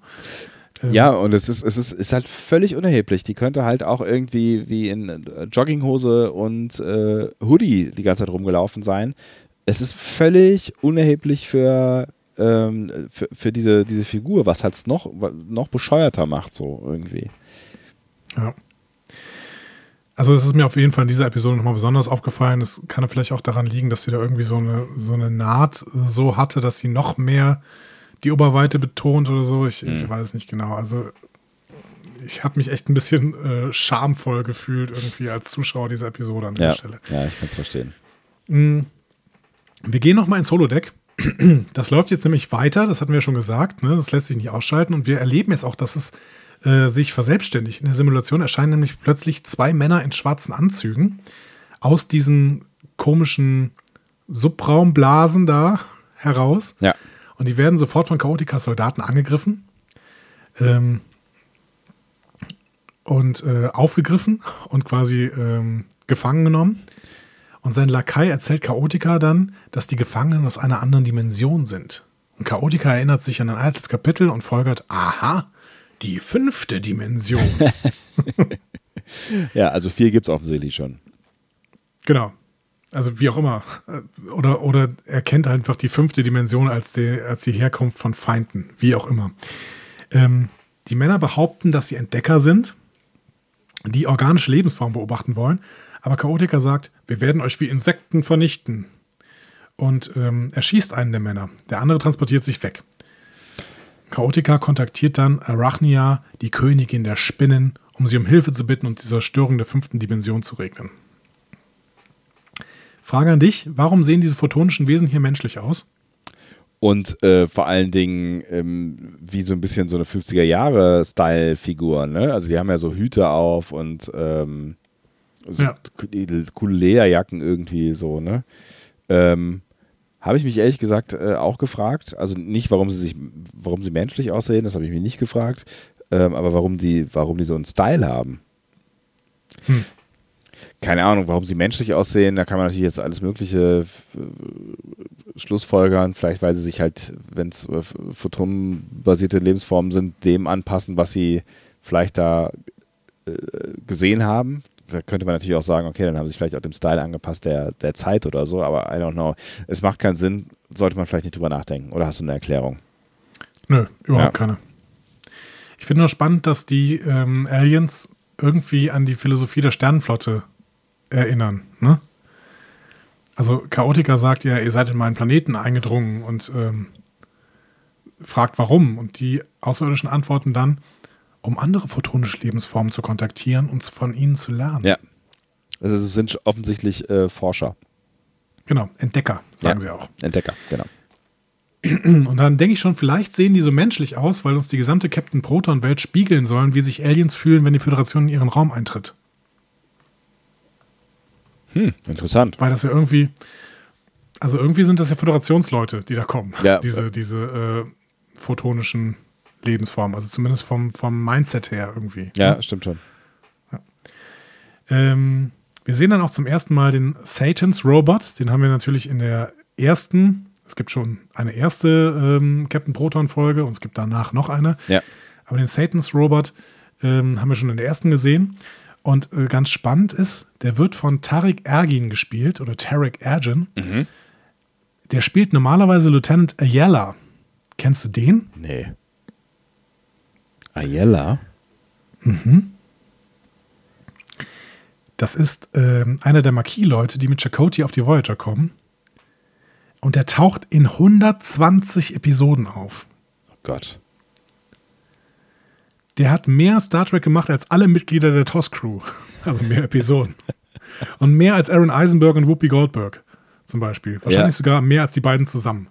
Ja, und es ist, es ist, ist halt völlig unerheblich. Die könnte halt auch irgendwie wie in äh, Jogginghose und äh, Hoodie die ganze Zeit rumgelaufen sein. Es ist völlig unerheblich für, ähm, für, für diese, diese Figur, was halt noch, noch bescheuerter macht, so irgendwie. Ja. Also es ist mir auf jeden Fall in dieser Episode nochmal besonders aufgefallen. Das kann vielleicht auch daran liegen, dass sie da irgendwie so eine, so eine Naht äh, so hatte, dass sie noch mehr die Oberweite betont oder so. Ich, ich Mhm. weiß es nicht genau. Also ich habe mich echt ein bisschen äh, schamvoll gefühlt irgendwie als Zuschauer dieser Episode an ja. der Stelle. Ja, ich kann es verstehen. Mhm. Wir gehen nochmal ins Holodeck. Das läuft jetzt nämlich weiter, das hatten wir schon gesagt, ne? das lässt sich nicht ausschalten und wir erleben jetzt auch, dass es äh, sich verselbstständigt. In der Simulation erscheinen nämlich plötzlich zwei Männer in schwarzen Anzügen aus diesen komischen Subraumblasen da heraus. Ja. Und die werden sofort von Chaotica-Soldaten angegriffen ähm, und äh, aufgegriffen und quasi ähm, gefangen genommen. Und sein Lakai erzählt Chaotica dann, dass die Gefangenen aus einer anderen Dimension sind. Und Chaotica erinnert sich an ein altes Kapitel und folgert, aha, die fünfte Dimension. ja, also vier gibt es offensichtlich schon. Genau. Also wie auch immer. Oder, oder er kennt einfach die fünfte Dimension als die, als die Herkunft von Feinden. Wie auch immer. Ähm, die Männer behaupten, dass sie Entdecker sind, die organische Lebensform beobachten wollen. Aber Chaotica sagt, wir werden euch wie Insekten vernichten. Und ähm, er schießt einen der Männer. Der andere transportiert sich weg. Chaotica kontaktiert dann Arachnia, die Königin der Spinnen, um sie um Hilfe zu bitten und dieser Störung der fünften Dimension zu regnen. Frage an dich, warum sehen diese photonischen Wesen hier menschlich aus? Und äh, vor allen Dingen ähm, wie so ein bisschen so eine 50er-Jahre-Style-Figur. Ne? Also die haben ja so Hüte auf und ähm, so Ja. coole Lederjacken irgendwie so. Ne? Ähm, habe ich mich ehrlich gesagt äh, auch gefragt. Also nicht, warum sie sich, warum sie menschlich aussehen, das habe ich mich nicht gefragt. Ähm, aber warum die, warum die so einen Style haben. Hm. Keine Ahnung, warum sie menschlich aussehen, da kann man natürlich jetzt alles Mögliche äh, Schlussfolgern, vielleicht weil sie sich halt, wenn es äh, photonenbasierte Lebensformen sind, dem anpassen, was sie vielleicht da äh, gesehen haben. Da könnte man natürlich auch sagen, okay, dann haben sie sich vielleicht auch dem Style angepasst der, der Zeit oder so, aber I don't know. Es macht keinen Sinn, sollte man vielleicht nicht drüber nachdenken. Oder hast du eine Erklärung? Nö, überhaupt Ja. keine. Ich finde nur spannend, dass die ähm, Aliens irgendwie an die Philosophie der Sternenflotte erinnern. Ne? Also Chaotica sagt ja, ihr seid in meinen Planeten eingedrungen und ähm, fragt warum. Und die Außerirdischen antworten dann, um andere photonische Lebensformen zu kontaktieren und von ihnen zu lernen. Ja. Also es sind offensichtlich äh, Forscher, Genau, Entdecker, sagen Ja. sie auch. Entdecker, genau. Und dann denke ich schon, vielleicht sehen die so menschlich aus, weil uns die gesamte Captain Proton-Welt spiegeln sollen, wie sich Aliens fühlen, wenn die Föderation in ihren Raum eintritt. Hm, interessant. Weil das ja irgendwie, also irgendwie sind das ja Föderationsleute, die da kommen. Ja. Diese, diese äh, photonischen Lebensformen, also zumindest vom, vom Mindset her irgendwie. Ja, stimmt schon. Ähm, wir sehen dann auch zum ersten Mal den Satan's Robot. Den haben wir natürlich in der ersten, es gibt schon eine erste ähm, Captain Proton-Folge und es gibt danach noch eine. Ja. Aber den Satan's Robot ähm, haben wir schon in der ersten gesehen. Und äh, ganz spannend ist, der wird von Tariq Ergin gespielt oder Tarek Ergin. Der spielt normalerweise Lieutenant Ayala. Kennst du den? Nee. Ayala? Das ist ähm, einer der Marquis-Leute, die mit Chakotay auf die Voyager kommen. Und der taucht in 120 Episoden auf. Oh Gott. Der hat mehr Star Trek gemacht als alle Mitglieder der TOS-Crew. Also mehr Episoden. Und mehr als Aaron Eisenberg und Whoopi Goldberg zum Beispiel. Wahrscheinlich Ja. sogar mehr als die beiden zusammen.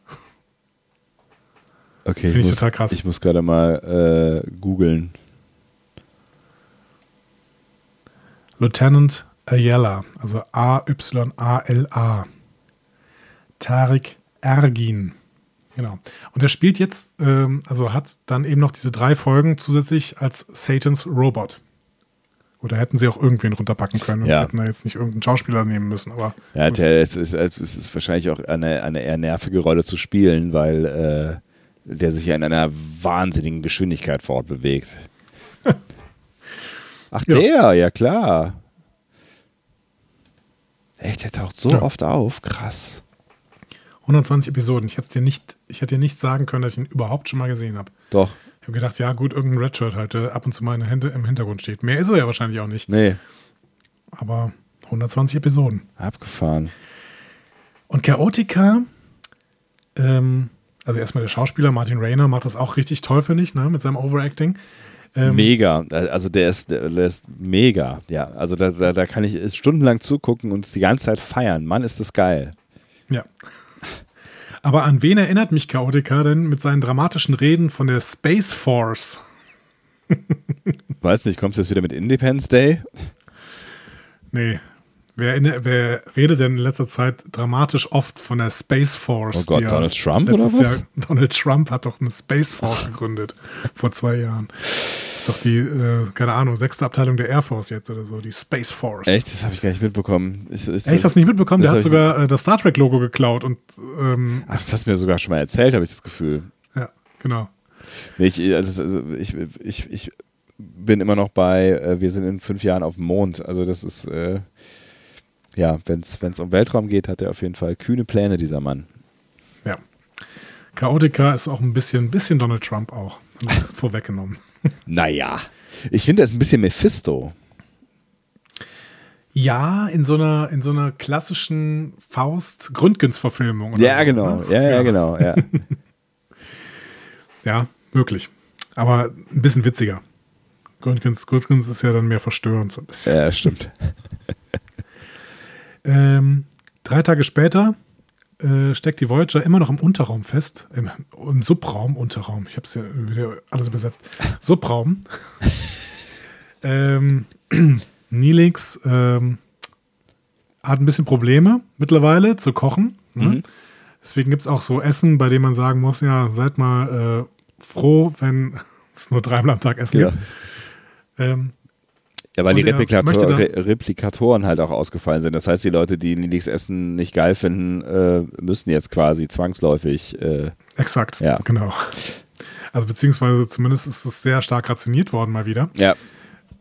Okay, Finde ich muss, total krass. Ich muss gerade mal äh, googeln. Lieutenant Ayala, also A-Y-A-L-A. Tariq Ergin. Genau. Und er spielt jetzt, ähm, also hat dann eben noch diese drei Folgen zusätzlich als Satans Robot. Oder hätten sie auch irgendwen runterpacken können und Ja. hätten da jetzt nicht irgendeinen Schauspieler nehmen müssen. Aber Ja, der, es, ist, es ist wahrscheinlich auch eine, eine eher nervige Rolle zu spielen, weil äh, der sich ja in einer wahnsinnigen Geschwindigkeit fortbewegt. Ach, Ja. der, ja klar. Echt, der taucht so Ja. oft auf. Krass. 120 Episoden. Ich hätte dir nicht, ich hätte dir nicht sagen können, dass ich ihn überhaupt schon mal gesehen habe. Doch. Ich habe gedacht, ja gut, irgendein Redshirt halt, der ab und zu mal Hände, im Hintergrund steht. Mehr ist er ja wahrscheinlich auch nicht. Nee, Aber 120 Episoden. abgefahren. Und Chaotica, ähm, also erstmal der Schauspieler Martin Rayner macht das auch richtig toll, finde ich, ne, mit seinem Overacting. Ähm, mega. Also der ist, der ist mega. Ja, also da, da, da kann ich stundenlang zugucken und es die ganze Zeit feiern. Mann, ist das geil. Ja. Aber an wen erinnert mich Chaotica denn mit seinen dramatischen Reden von der Space Force? Weiß nicht, kommst du jetzt wieder mit Independence Day? Nee. Wer, in, wer redet denn in letzter Zeit dramatisch oft von der Space Force? Oh Gott, Donald Trump oder was? Jahr, Donald Trump hat doch eine Space Force gegründet vor zwei Jahren. Das ist doch die, äh, keine Ahnung, sechste Abteilung der Air Force jetzt oder so, die Space Force. Echt? Das habe ich gar nicht mitbekommen. Ist, ist Echt, hast du nicht mitbekommen? Der hat sogar äh, das Star Trek Logo geklaut und ähm, Ach, das hast du mir sogar schon mal erzählt, habe ich das Gefühl. Ja, genau. Nee, ich, also, also ich, ich, ich bin immer noch bei, äh, wir sind in fünf Jahren auf dem Mond. Also das ist, äh, ja, wenn es um Weltraum geht, hat er auf jeden Fall kühne Pläne, dieser Mann. Ja. Chaotica ist auch ein bisschen, bisschen Donald Trump auch vorweggenommen. Naja, ich finde, er ist ein bisschen Mephisto. Ja, in so einer, in so einer klassischen Faust-Grundgens-Verfilmung. Ja, so, genau. Ne? Ja, ja, ja, genau. Ja. ja, möglich. Aber ein bisschen witziger. Grundgens ist ja dann mehr verstörend so ein bisschen. Ja, stimmt. ähm, drei Tage später äh, steckt die Voyager immer noch im Unterraum fest, im, im Subraum, Unterraum, ich habe es ja wieder alles übersetzt, Subraum. ähm, Nilix ähm, hat ein bisschen Probleme mittlerweile zu kochen. Ne? Mhm. Deswegen gibt es auch so Essen, bei dem man sagen muss, ja, seid mal äh, froh, wenn es nur dreimal am Tag Essen ja. gibt. Ähm, ja, weil die Replikator Re Replikatoren halt auch ausgefallen sind. Das heißt, die Leute, die Nilix Essen nicht geil finden, äh, müssen jetzt quasi zwangsläufig. Äh, Exakt, ja. genau. Also beziehungsweise zumindest ist es sehr stark rationiert worden mal wieder. Ja.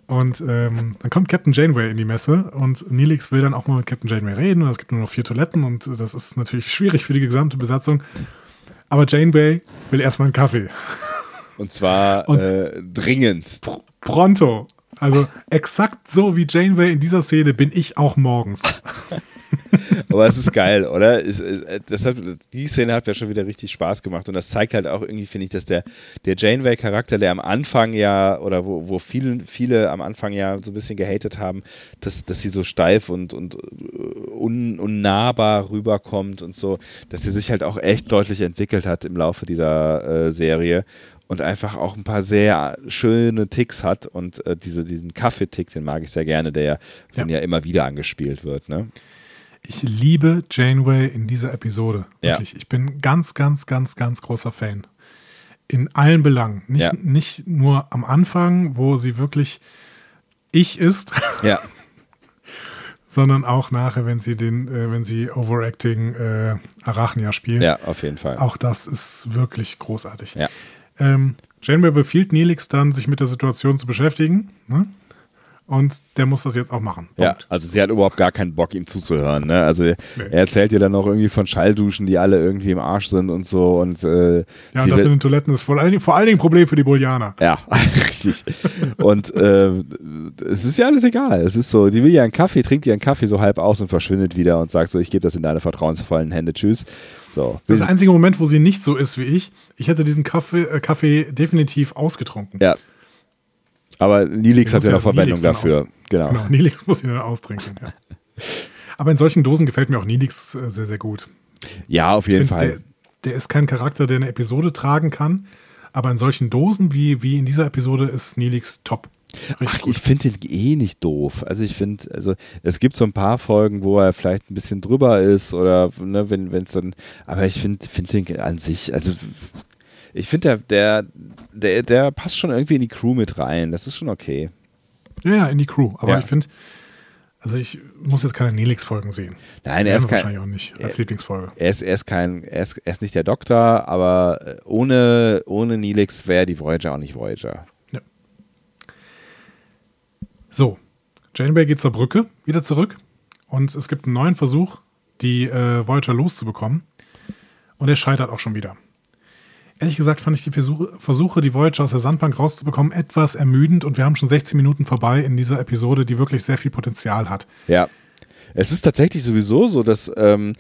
Und ähm, dann kommt Captain Janeway in die Messe und Nilix will dann auch mal mit Captain Janeway reden und es gibt nur noch vier Toiletten und das ist natürlich schwierig für die gesamte Besatzung. Aber Janeway will erstmal einen Kaffee. Und zwar und äh, dringend. Pr pronto. Also exakt so wie Janeway in dieser Szene bin ich auch morgens. Aber es ist geil, oder? Es, es, hat, die Szene hat ja schon wieder richtig Spaß gemacht und das zeigt halt auch irgendwie, finde ich, dass der, der Janeway-Charakter, der am Anfang ja, oder wo, wo viele, viele am Anfang ja so ein bisschen gehatet haben, dass, dass sie so steif und, und un, unnahbar rüberkommt und so, dass sie sich halt auch echt deutlich entwickelt hat im Laufe dieser äh, Serie und einfach auch ein paar sehr schöne Ticks hat und äh, diese, diesen Kaffeetick, den mag ich sehr gerne, der ja, ja. ja immer wieder angespielt wird. Ne? Ich liebe Janeway in dieser Episode. Wirklich. Ja. Ich bin ganz, ganz, ganz, ganz großer Fan. In allen Belangen. Nicht, ja. nicht nur am Anfang, wo sie wirklich ich ist. Ja. sondern auch nachher, wenn sie den, äh, wenn sie Overacting äh, Arachnia spielt. Ja, auf jeden Fall. Auch das ist wirklich großartig. Ja. Ähm, Janeway befiehlt Nelix dann, sich mit der Situation zu beschäftigen. Ne? Und der muss das jetzt auch machen. Punkt. Ja, also sie hat überhaupt gar keinen Bock, ihm zuzuhören. Ne? Also nee. er erzählt ihr dann noch irgendwie von Schallduschen, die alle irgendwie im Arsch sind und so. Und, äh, ja, und das mit den Toiletten ist vor allen, Dingen, vor allen Dingen ein Problem für die Bolianer. Ja, richtig. und äh, es ist ja alles egal. Es ist so, die will ja einen Kaffee, trinkt ihren Kaffee so halb aus und verschwindet wieder und sagt so, ich gebe das in deine vertrauensvollen Hände, tschüss. So. Das ist der einzige Moment, wo sie nicht so ist wie ich. Ich hätte diesen Kaffee, äh, Kaffee definitiv ausgetrunken. Ja, aber Nilix hat ja noch Verwendung dafür. Genau. genau, Nilix muss ihn dann austrinken. Ja. Aber in solchen Dosen gefällt mir auch Nilix äh, sehr, sehr gut. Ja, auf jeden find, Fall. Der, der, ist kein Charakter, der eine Episode tragen kann. Aber in solchen Dosen wie, wie in dieser Episode ist Nilix top. Richtig Ach, gut. ich finde den eh nicht doof. Also ich finde, also es gibt so ein paar Folgen, wo er vielleicht ein bisschen drüber ist oder ne, wenn es dann, aber ich finde find den an sich, also ich finde, der, der, der, der passt schon irgendwie in die Crew mit rein. Das ist schon okay. Ja, ja, in die Crew. Aber ja. ich finde, also ich muss jetzt keine Nelix-Folgen sehen. Nein, er ist kein, wahrscheinlich auch nicht als er, Lieblingsfolge. Er ist, er ist kein, er ist, er ist nicht der Doktor, aber äh, ohne, ohne Nelix wäre die Voyager auch nicht Voyager. Ja. So, Janeway geht zur Brücke wieder zurück und es gibt einen neuen Versuch, die äh, Voyager loszubekommen. Und er scheitert auch schon wieder. Ehrlich gesagt fand ich die Versuche, die Voyager aus der Sandbank rauszubekommen, etwas ermüdend und wir haben schon 16 Minuten vorbei in dieser Episode, die wirklich sehr viel Potenzial hat. Ja. Es ist tatsächlich sowieso so, dass ähm,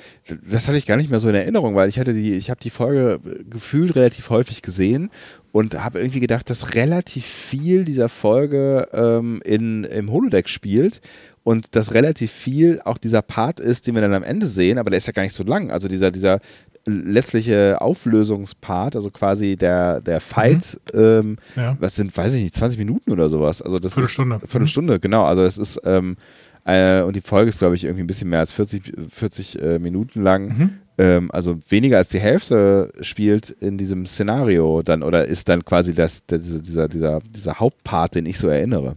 das hatte ich gar nicht mehr so in Erinnerung, weil ich hatte die, ich habe die Folge gefühlt relativ häufig gesehen und habe irgendwie gedacht, dass relativ viel dieser Folge ähm, in, im Holodeck spielt und dass relativ viel auch dieser Part ist, den wir dann am Ende sehen, aber der ist ja gar nicht so lang. Also dieser, dieser letztliche Auflösungspart, also quasi der, der Fight, mhm. ähm, ja. was sind, weiß ich nicht, 20 Minuten oder sowas. Also das Viertelstunde. ist Viertelstunde, mhm. genau. Also es ist ähm, äh, und die Folge ist, glaube ich, irgendwie ein bisschen mehr als 40, 40 äh, Minuten lang. Mhm. Ähm, also weniger als die Hälfte spielt in diesem Szenario dann oder ist dann quasi das, der, dieser, dieser, dieser Hauptpart, den ich so erinnere.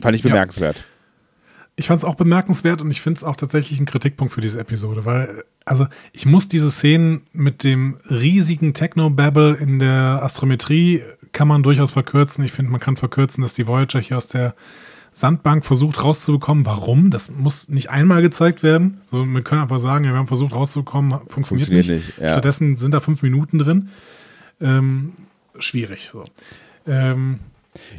Fand ich bemerkenswert. Ja. Ich fand es auch bemerkenswert und ich finde es auch tatsächlich ein Kritikpunkt für diese Episode, weil, also ich muss diese Szenen mit dem riesigen Techno-Babble in der Astrometrie kann man durchaus verkürzen. Ich finde, man kann verkürzen, dass die Voyager hier aus der Sandbank versucht rauszubekommen. Warum? Das muss nicht einmal gezeigt werden. So, wir können einfach sagen, ja, wir haben versucht rauszubekommen, funktioniert, funktioniert nicht. nicht ja. Stattdessen sind da fünf Minuten drin. Ähm, schwierig. So. Ähm,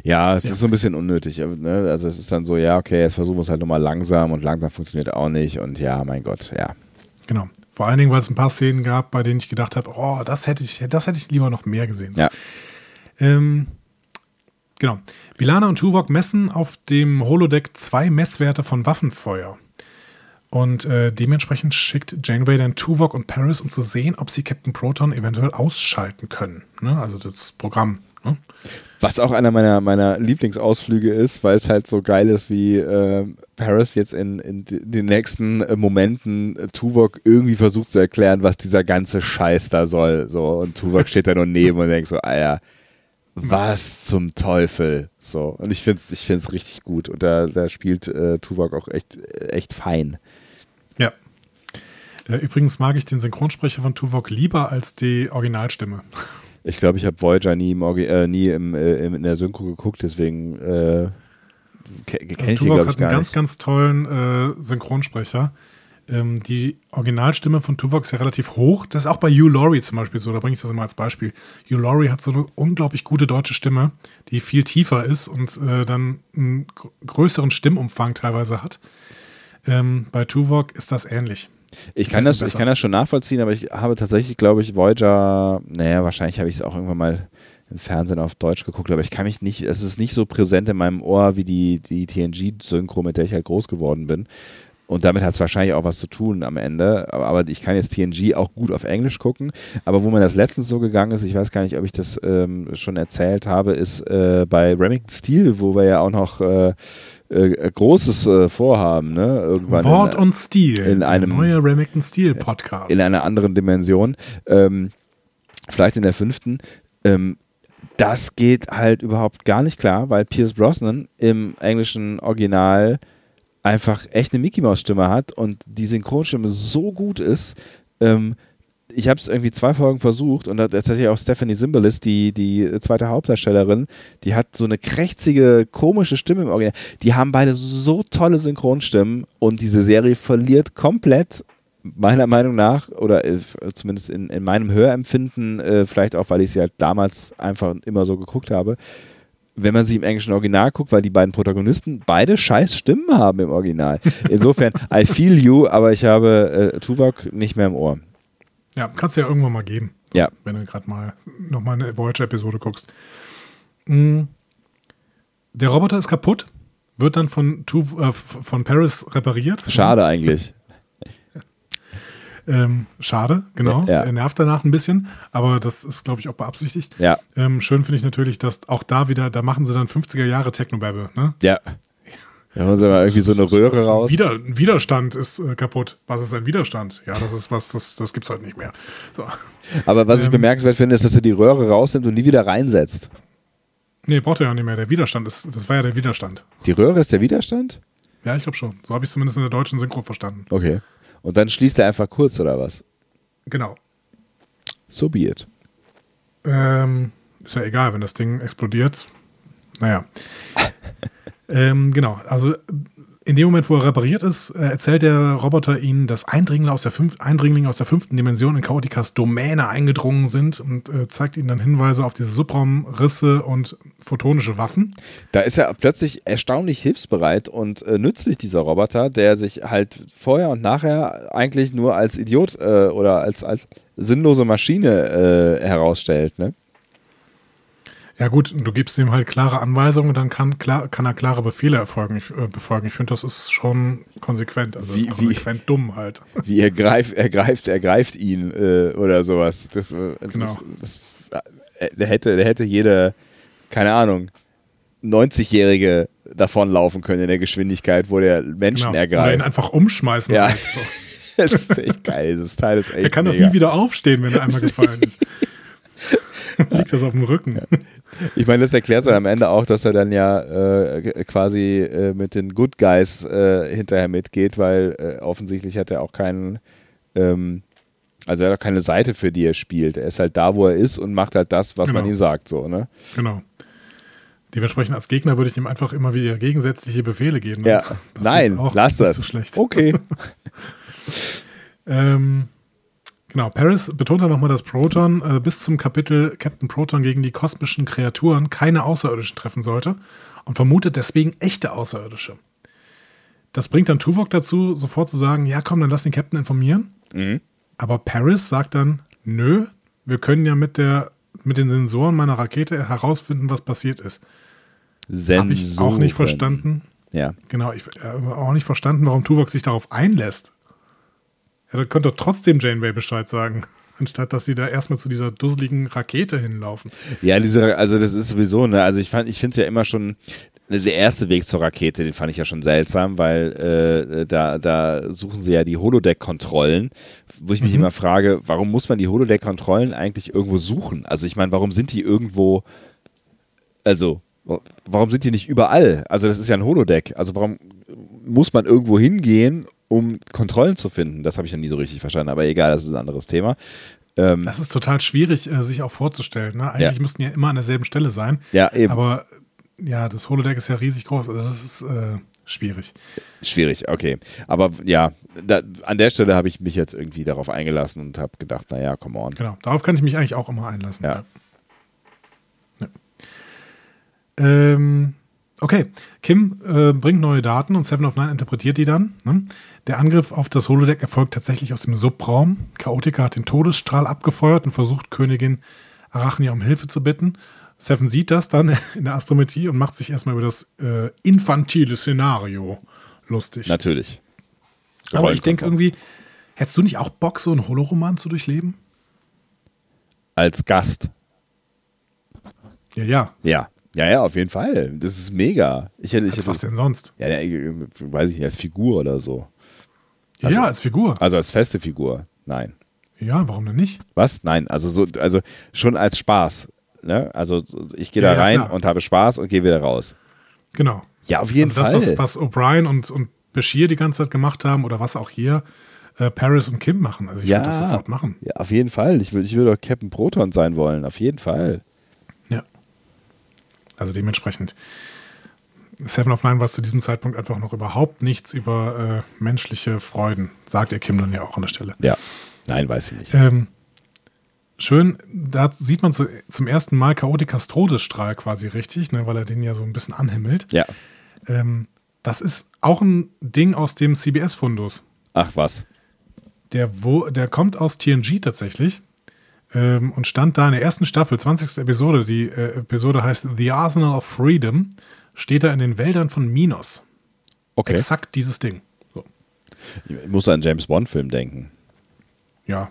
ja, es ja. ist so ein bisschen unnötig. Ne? Also es ist dann so, ja, okay, jetzt versuchen wir es halt nochmal langsam und langsam funktioniert auch nicht und ja, mein Gott, ja. Genau. Vor allen Dingen, weil es ein paar Szenen gab, bei denen ich gedacht habe, oh, das hätte ich, das hätte ich lieber noch mehr gesehen. Ja. Ähm, genau. Bilana und Tuvok messen auf dem Holodeck zwei Messwerte von Waffenfeuer. Und äh, dementsprechend schickt Janeway dann Tuvok und Paris, um zu sehen, ob sie Captain Proton eventuell ausschalten können. Ne? Also das Programm. Ne? Was auch einer meiner, meiner Lieblingsausflüge ist, weil es halt so geil ist, wie äh, Paris jetzt in, in den nächsten äh, Momenten äh, Tuvok irgendwie versucht zu erklären, was dieser ganze Scheiß da soll. So, und Tuvok steht da nur neben und denkt so, Alter, was zum Teufel? So, und ich finde es ich find's richtig gut. Und da, da spielt äh, Tuvok auch echt, echt fein. Ja. Äh, übrigens mag ich den Synchronsprecher von Tuvok lieber als die Originalstimme. Ich glaube, ich habe Voyager nie, im, äh, nie im, äh, in der Synchro geguckt, deswegen äh, kenne ich also, glaube ich, gar nicht. hat einen ganz, ganz tollen äh, Synchronsprecher. Ähm, die Originalstimme von Tuvok ist ja relativ hoch. Das ist auch bei Hugh Laurie zum Beispiel so. Da bringe ich das immer als Beispiel. Hugh Laurie hat so eine unglaublich gute deutsche Stimme, die viel tiefer ist und äh, dann einen größeren Stimmumfang teilweise hat. Ähm, bei Tuvok ist das ähnlich. Ich kann, das, ich kann das schon nachvollziehen, aber ich habe tatsächlich, glaube ich, Voyager, naja, wahrscheinlich habe ich es auch irgendwann mal im Fernsehen auf Deutsch geguckt, aber ich kann mich nicht, es ist nicht so präsent in meinem Ohr wie die, die TNG-Synchro, mit der ich halt groß geworden bin. Und damit hat es wahrscheinlich auch was zu tun am Ende. Aber, aber, ich kann jetzt TNG auch gut auf Englisch gucken. Aber wo mir das letztens so gegangen ist, ich weiß gar nicht, ob ich das ähm, schon erzählt habe, ist äh, bei Remington Steel, wo wir ja auch noch äh, äh, großes äh, Vorhaben, ne? Irgendwann Wort in, und Stil. In einem neue Remington Steel Podcast. In einer anderen Dimension. Ähm, vielleicht in der fünften. Ähm, das geht halt überhaupt gar nicht klar, weil Pierce Brosnan im englischen Original einfach echt eine Mickey Maus Stimme hat und die Synchronstimme so gut ist, ähm, ich habe es irgendwie zwei Folgen versucht und tatsächlich auch Stephanie Zimbalist, die, die zweite Hauptdarstellerin, die hat so eine krächzige, komische Stimme im Original. Die haben beide so tolle Synchronstimmen und diese Serie verliert komplett, meiner Meinung nach, oder äh, zumindest in, in meinem Hörempfinden, äh, vielleicht auch, weil ich sie halt damals einfach immer so geguckt habe, wenn man sie im englischen Original guckt, weil die beiden Protagonisten beide scheiß Stimmen haben im Original. Insofern, I feel you, aber ich habe äh, Tuvok nicht mehr im Ohr. Ja, kannst du ja irgendwann mal geben. Ja. Wenn du gerade mal nochmal eine Voyager-Episode guckst. Mm. Der Roboter ist kaputt, wird dann von, äh, von Paris repariert. Schade eigentlich. Ähm, schade, genau. Ja. Er nervt danach ein bisschen, aber das ist, glaube ich, auch beabsichtigt. Ja. Ähm, schön finde ich natürlich, dass auch da wieder, da machen sie dann 50er Jahre Technobabble, ne? Ja. Da haben sie mal irgendwie so eine Röhre raus. Wider, Widerstand ist äh, kaputt. Was ist ein Widerstand? Ja, das ist was, das, das gibt es halt nicht mehr. So. Aber was ähm, ich bemerkenswert finde, ist, dass er die Röhre rausnimmt und nie wieder reinsetzt. Nee, braucht er ja nicht mehr. Der Widerstand ist, das war ja der Widerstand. Die Röhre ist der Widerstand? Ja, ich glaube schon. So habe ich es zumindest in der deutschen Synchro verstanden. Okay. Und dann schließt er einfach kurz, oder was? Genau. So be it. Ähm, ist ja egal, wenn das Ding explodiert. Naja. ähm, genau, also in dem Moment, wo er repariert ist, äh, erzählt der Roboter ihnen, dass Eindringlinge aus der, fünf, Eindringlinge aus der fünften Dimension in Chaotikas Domäne eingedrungen sind und äh, zeigt ihnen dann Hinweise auf diese Subraumrisse und photonische Waffen. Da ist er plötzlich erstaunlich hilfsbereit und äh, nützlich, dieser Roboter, der sich halt vorher und nachher eigentlich nur als Idiot äh, oder als, als sinnlose Maschine äh, herausstellt. Ne? Ja gut, du gibst ihm halt klare Anweisungen und dann kann, klar, kann er klare Befehle erfolgen, ich, äh, befolgen. Ich finde, das ist schon konsequent. Also wie, konsequent wie, dumm halt. Wie er greift, er greift, er greift ihn äh, oder sowas. Das, äh, genau. Das, äh, der, hätte, der hätte jede, keine Ahnung, 90-Jährige davonlaufen können in der Geschwindigkeit, wo der Menschen genau. ergreift. Oder ihn einfach umschmeißen. Ja. das ist echt geil. Das Teil ist echt Er kann mega. doch nie wieder aufstehen, wenn er einmal gefallen ist. Liegt das auf dem Rücken. Ich meine, das erklärt dann am Ende auch, dass er dann ja äh, quasi äh, mit den Good Guys äh, hinterher mitgeht, weil äh, offensichtlich hat er auch keinen, ähm, also er hat auch keine Seite, für die er spielt. Er ist halt da, wo er ist und macht halt das, was genau. man ihm sagt, so, ne? Genau. Dementsprechend als Gegner würde ich ihm einfach immer wieder gegensätzliche Befehle geben. Ja, nein, lass das. So schlecht. Okay. ähm, Genau, Paris betont dann nochmal, dass Proton äh, bis zum Kapitel Captain Proton gegen die kosmischen Kreaturen keine Außerirdischen treffen sollte und vermutet deswegen echte Außerirdische. Das bringt dann Tuvok dazu, sofort zu sagen, ja komm, dann lass den Captain informieren. Mhm. Aber Paris sagt dann, nö, wir können ja mit, der, mit den Sensoren meiner Rakete herausfinden, was passiert ist. Habe ich auch nicht verstanden. Ja. Genau, ich habe auch nicht verstanden, warum Tuvok sich darauf einlässt. Ja, dann könnte doch trotzdem Janeway Bescheid sagen, anstatt dass sie da erstmal zu dieser dusseligen Rakete hinlaufen. Ja, diese, also das ist sowieso, ne, also ich fand, ich finde es ja immer schon, der erste Weg zur Rakete, den fand ich ja schon seltsam, weil äh, da, da suchen sie ja die Holodeck-Kontrollen, wo ich mich mhm. immer frage, warum muss man die Holodeck-Kontrollen eigentlich irgendwo suchen? Also ich meine, warum sind die irgendwo, also warum sind die nicht überall? Also das ist ja ein Holodeck, also warum muss man irgendwo hingehen, um Kontrollen zu finden. Das habe ich ja nie so richtig verstanden, aber egal, das ist ein anderes Thema. Ähm, das ist total schwierig, äh, sich auch vorzustellen. Ne? Eigentlich ja. müssten ja immer an derselben Stelle sein. Ja, eben. Aber ja, das Holodeck ist ja riesig groß. Also das ist äh, schwierig. Schwierig, okay. Aber ja, da, an der Stelle habe ich mich jetzt irgendwie darauf eingelassen und habe gedacht, naja, come on. Genau, darauf kann ich mich eigentlich auch immer einlassen. Ja. ja. Ähm, okay, Kim äh, bringt neue Daten und Seven of Nine interpretiert die dann. Ne? Der Angriff auf das Holodeck erfolgt tatsächlich aus dem Subraum. Chaotica hat den Todesstrahl abgefeuert und versucht, Königin Arachnia um Hilfe zu bitten. Seven sieht das dann in der Astrometrie und macht sich erstmal über das äh, infantile Szenario lustig. Natürlich. Aber ich denke irgendwie, hättest du nicht auch Bock, so einen Holoroman zu durchleben? Als Gast. Ja, ja. Ja. Ja, ja, auf jeden Fall. Das ist mega. Ich hätte, ich hätte, was denn sonst? Ja, weiß ich nicht, als Figur oder so. Also, ja, als Figur. Also als feste Figur. Nein. Ja, warum denn nicht? Was? Nein, also so, also schon als Spaß. Ne? Also ich gehe da ja, rein ja, und habe Spaß und gehe wieder raus. Genau. Ja, auf jeden also Fall. Das, was, was O'Brien und, und Bashir die ganze Zeit gemacht haben oder was auch hier äh, Paris und Kim machen. Also ich ja, würde das sofort machen. Ja, auf jeden Fall. Ich würde ich würd auch Captain Proton sein wollen. Auf jeden Fall. Also dementsprechend. Seven of Nine weiß zu diesem Zeitpunkt einfach noch überhaupt nichts über äh, menschliche Freuden, sagt ihr Kim dann ja auch an der Stelle. Ja, nein, weiß sie nicht. Ähm, schön, da sieht man zu, zum ersten Mal Chaotikas Todesstrahl quasi richtig, ne, weil er den ja so ein bisschen anhimmelt. Ja. Ähm, das ist auch ein Ding aus dem CBS-Fundus. Ach was. Der, wo, der kommt aus TNG tatsächlich ähm, und stand da in der ersten Staffel, 20. Episode. Die äh, Episode heißt The Arsenal of Freedom steht er in den Wäldern von Minos. Okay. Exakt dieses Ding. So. Ich muss an James Bond-Film denken. Ja,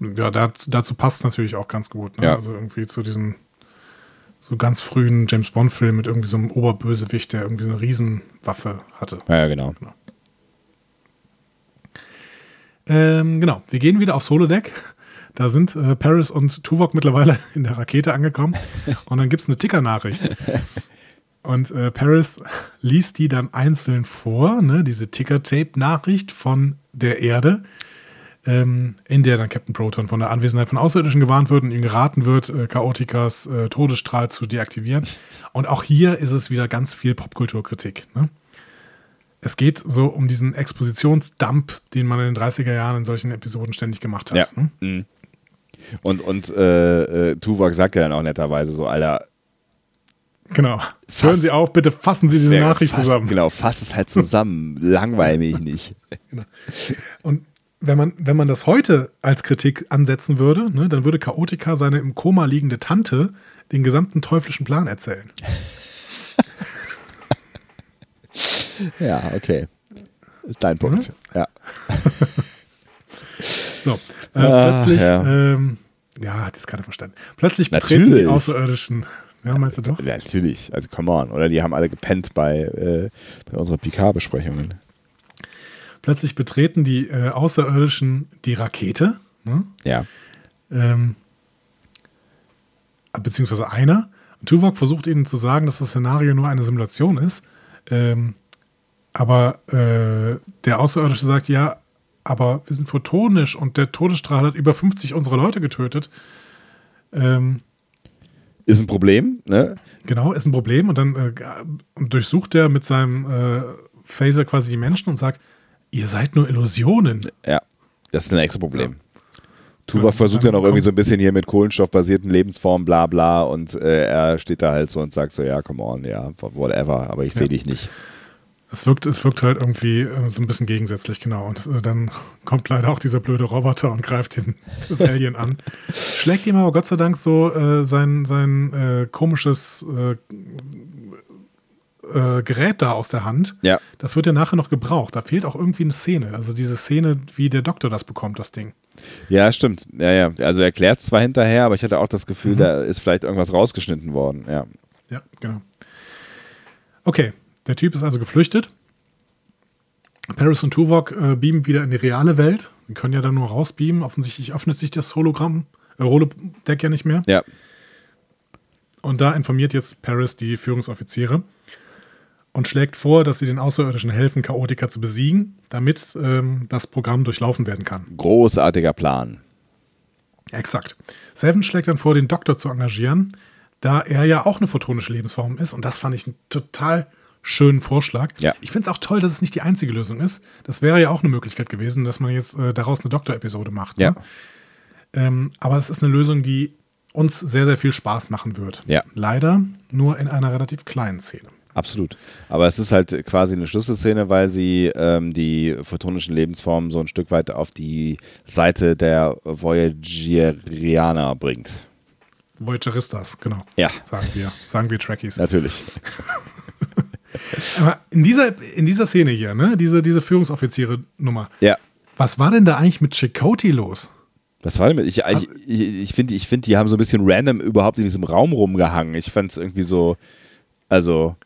ja dazu, dazu passt natürlich auch ganz gut. Ne? Ja. Also irgendwie zu diesen so ganz frühen James Bond-Film mit irgendwie so einem Oberbösewicht, der irgendwie so eine Riesenwaffe hatte. Ja, ja genau. Genau. Ähm, genau, wir gehen wieder aufs Holodeck. Da sind äh, Paris und Tuvok mittlerweile in der Rakete angekommen. Und dann gibt es eine Ticker-Nachricht. Und äh, Paris liest die dann einzeln vor, ne, diese Ticker-Tape-Nachricht von der Erde, ähm, in der dann Captain Proton von der Anwesenheit von Außerirdischen gewarnt wird und ihm geraten wird, äh, Chaotikas äh, Todesstrahl zu deaktivieren. Und auch hier ist es wieder ganz viel Popkulturkritik. Ne? es geht so um diesen Expositionsdump, den man in den 30er Jahren in solchen Episoden ständig gemacht hat. Ja. Ne? Mhm. Und, und äh, äh, Tuvok sagt ja dann auch netterweise so, Alter, Genau. Fass- Hören Sie auf, bitte fassen Sie diese sehr- Nachricht fass, zusammen. Genau, fass es halt zusammen. Langweil mich nicht. Und wenn man, wenn man das heute als Kritik ansetzen würde, ne, dann würde Chaotica seine im Koma liegende Tante den gesamten teuflischen Plan erzählen. Ja, okay. Ist dein Punkt. Ja. So, äh, Ah, plötzlich, ja. ähm, ja hat jetzt keiner verstanden. Plötzlich betreten die Natürlich. Außerirdischen. Ja, meinst du doch? ja, natürlich. Also, come on. Oder die haben alle gepennt bei, äh, bei unserer Picard-Besprechungen. Plötzlich betreten die äh, Außerirdischen die Rakete. Ne? Ja. ähm, beziehungsweise einer. Tuvok versucht ihnen zu sagen, dass das Szenario nur eine Simulation ist. Ähm, aber äh, der Außerirdische sagt, ja, aber wir sind photonisch und der Todesstrahl hat über 50 unserer Leute getötet. Ähm, Ist ein Problem, ne? genau, ist ein Problem. Und dann äh, durchsucht er mit seinem äh, Phaser quasi die Menschen und sagt, ihr seid nur Illusionen. Ja. Das ist ein extra Problem. Ja, versucht dann ja noch irgendwie so ein bisschen hier mit kohlenstoffbasierten Lebensformen, bla bla, und äh, er steht da halt so und sagt so, ja, come on, ja, whatever, aber ich sehe Ja. dich nicht. Es wirkt, es wirkt halt irgendwie äh, so ein bisschen gegensätzlich, genau. Und äh, dann kommt leider auch dieser blöde Roboter und greift den, das Alien an. Schlägt ihm aber Gott sei Dank so äh, sein, sein äh, komisches äh, äh, Gerät da aus der Hand. Ja. Das wird ja nachher noch gebraucht. Da fehlt auch irgendwie eine Szene. Also diese Szene, wie der Doktor das bekommt, das Ding. Ja, stimmt. Ja, ja. Also er erklärt es zwar hinterher, aber ich hatte auch das Gefühl, Mhm. da ist vielleicht irgendwas rausgeschnitten worden. Ja. Ja, genau. Okay, der Typ ist also geflüchtet. Paris und Tuvok äh, beamen wieder in die reale Welt. Die können ja dann nur rausbeamen. Offensichtlich öffnet sich das Hologramm, äh, Holodeck ja nicht mehr. Ja. Und da informiert jetzt Paris die Führungsoffiziere und schlägt vor, dass sie den Außerirdischen helfen, Chaotica zu besiegen, damit ähm, das Programm durchlaufen werden kann. Großartiger Plan. Exakt. Seven schlägt dann vor, den Doktor zu engagieren, da er ja auch eine photonische Lebensform ist. Und das fand ich einen total schönen Vorschlag. Ja. Ich finde es auch toll, dass es nicht die einzige Lösung ist. Das wäre ja auch eine Möglichkeit gewesen, dass man jetzt äh, daraus eine Doktor-Episode macht. Ja. Ne? Ähm, aber es ist eine Lösung, die uns sehr, sehr viel Spaß machen wird. Ja. Leider nur in einer relativ kleinen Szene. Absolut. Aber es ist halt quasi eine Schlüsselszene, weil sie ähm, die photonischen Lebensformen so ein Stück weit auf die Seite der Voyagerianer bringt. Voyageristas, genau. Ja, Sagen wir, sagen wir Trekkies. natürlich. Aber in dieser, in dieser Szene hier, ne, diese, diese Führungsoffiziere-Nummer, Ja. was war denn da eigentlich mit Chakotay los? Was war denn mit? Ich, ich, ich, ich finde, ich find, die haben so ein bisschen random überhaupt in diesem Raum rumgehangen. Ich fand es irgendwie so, also,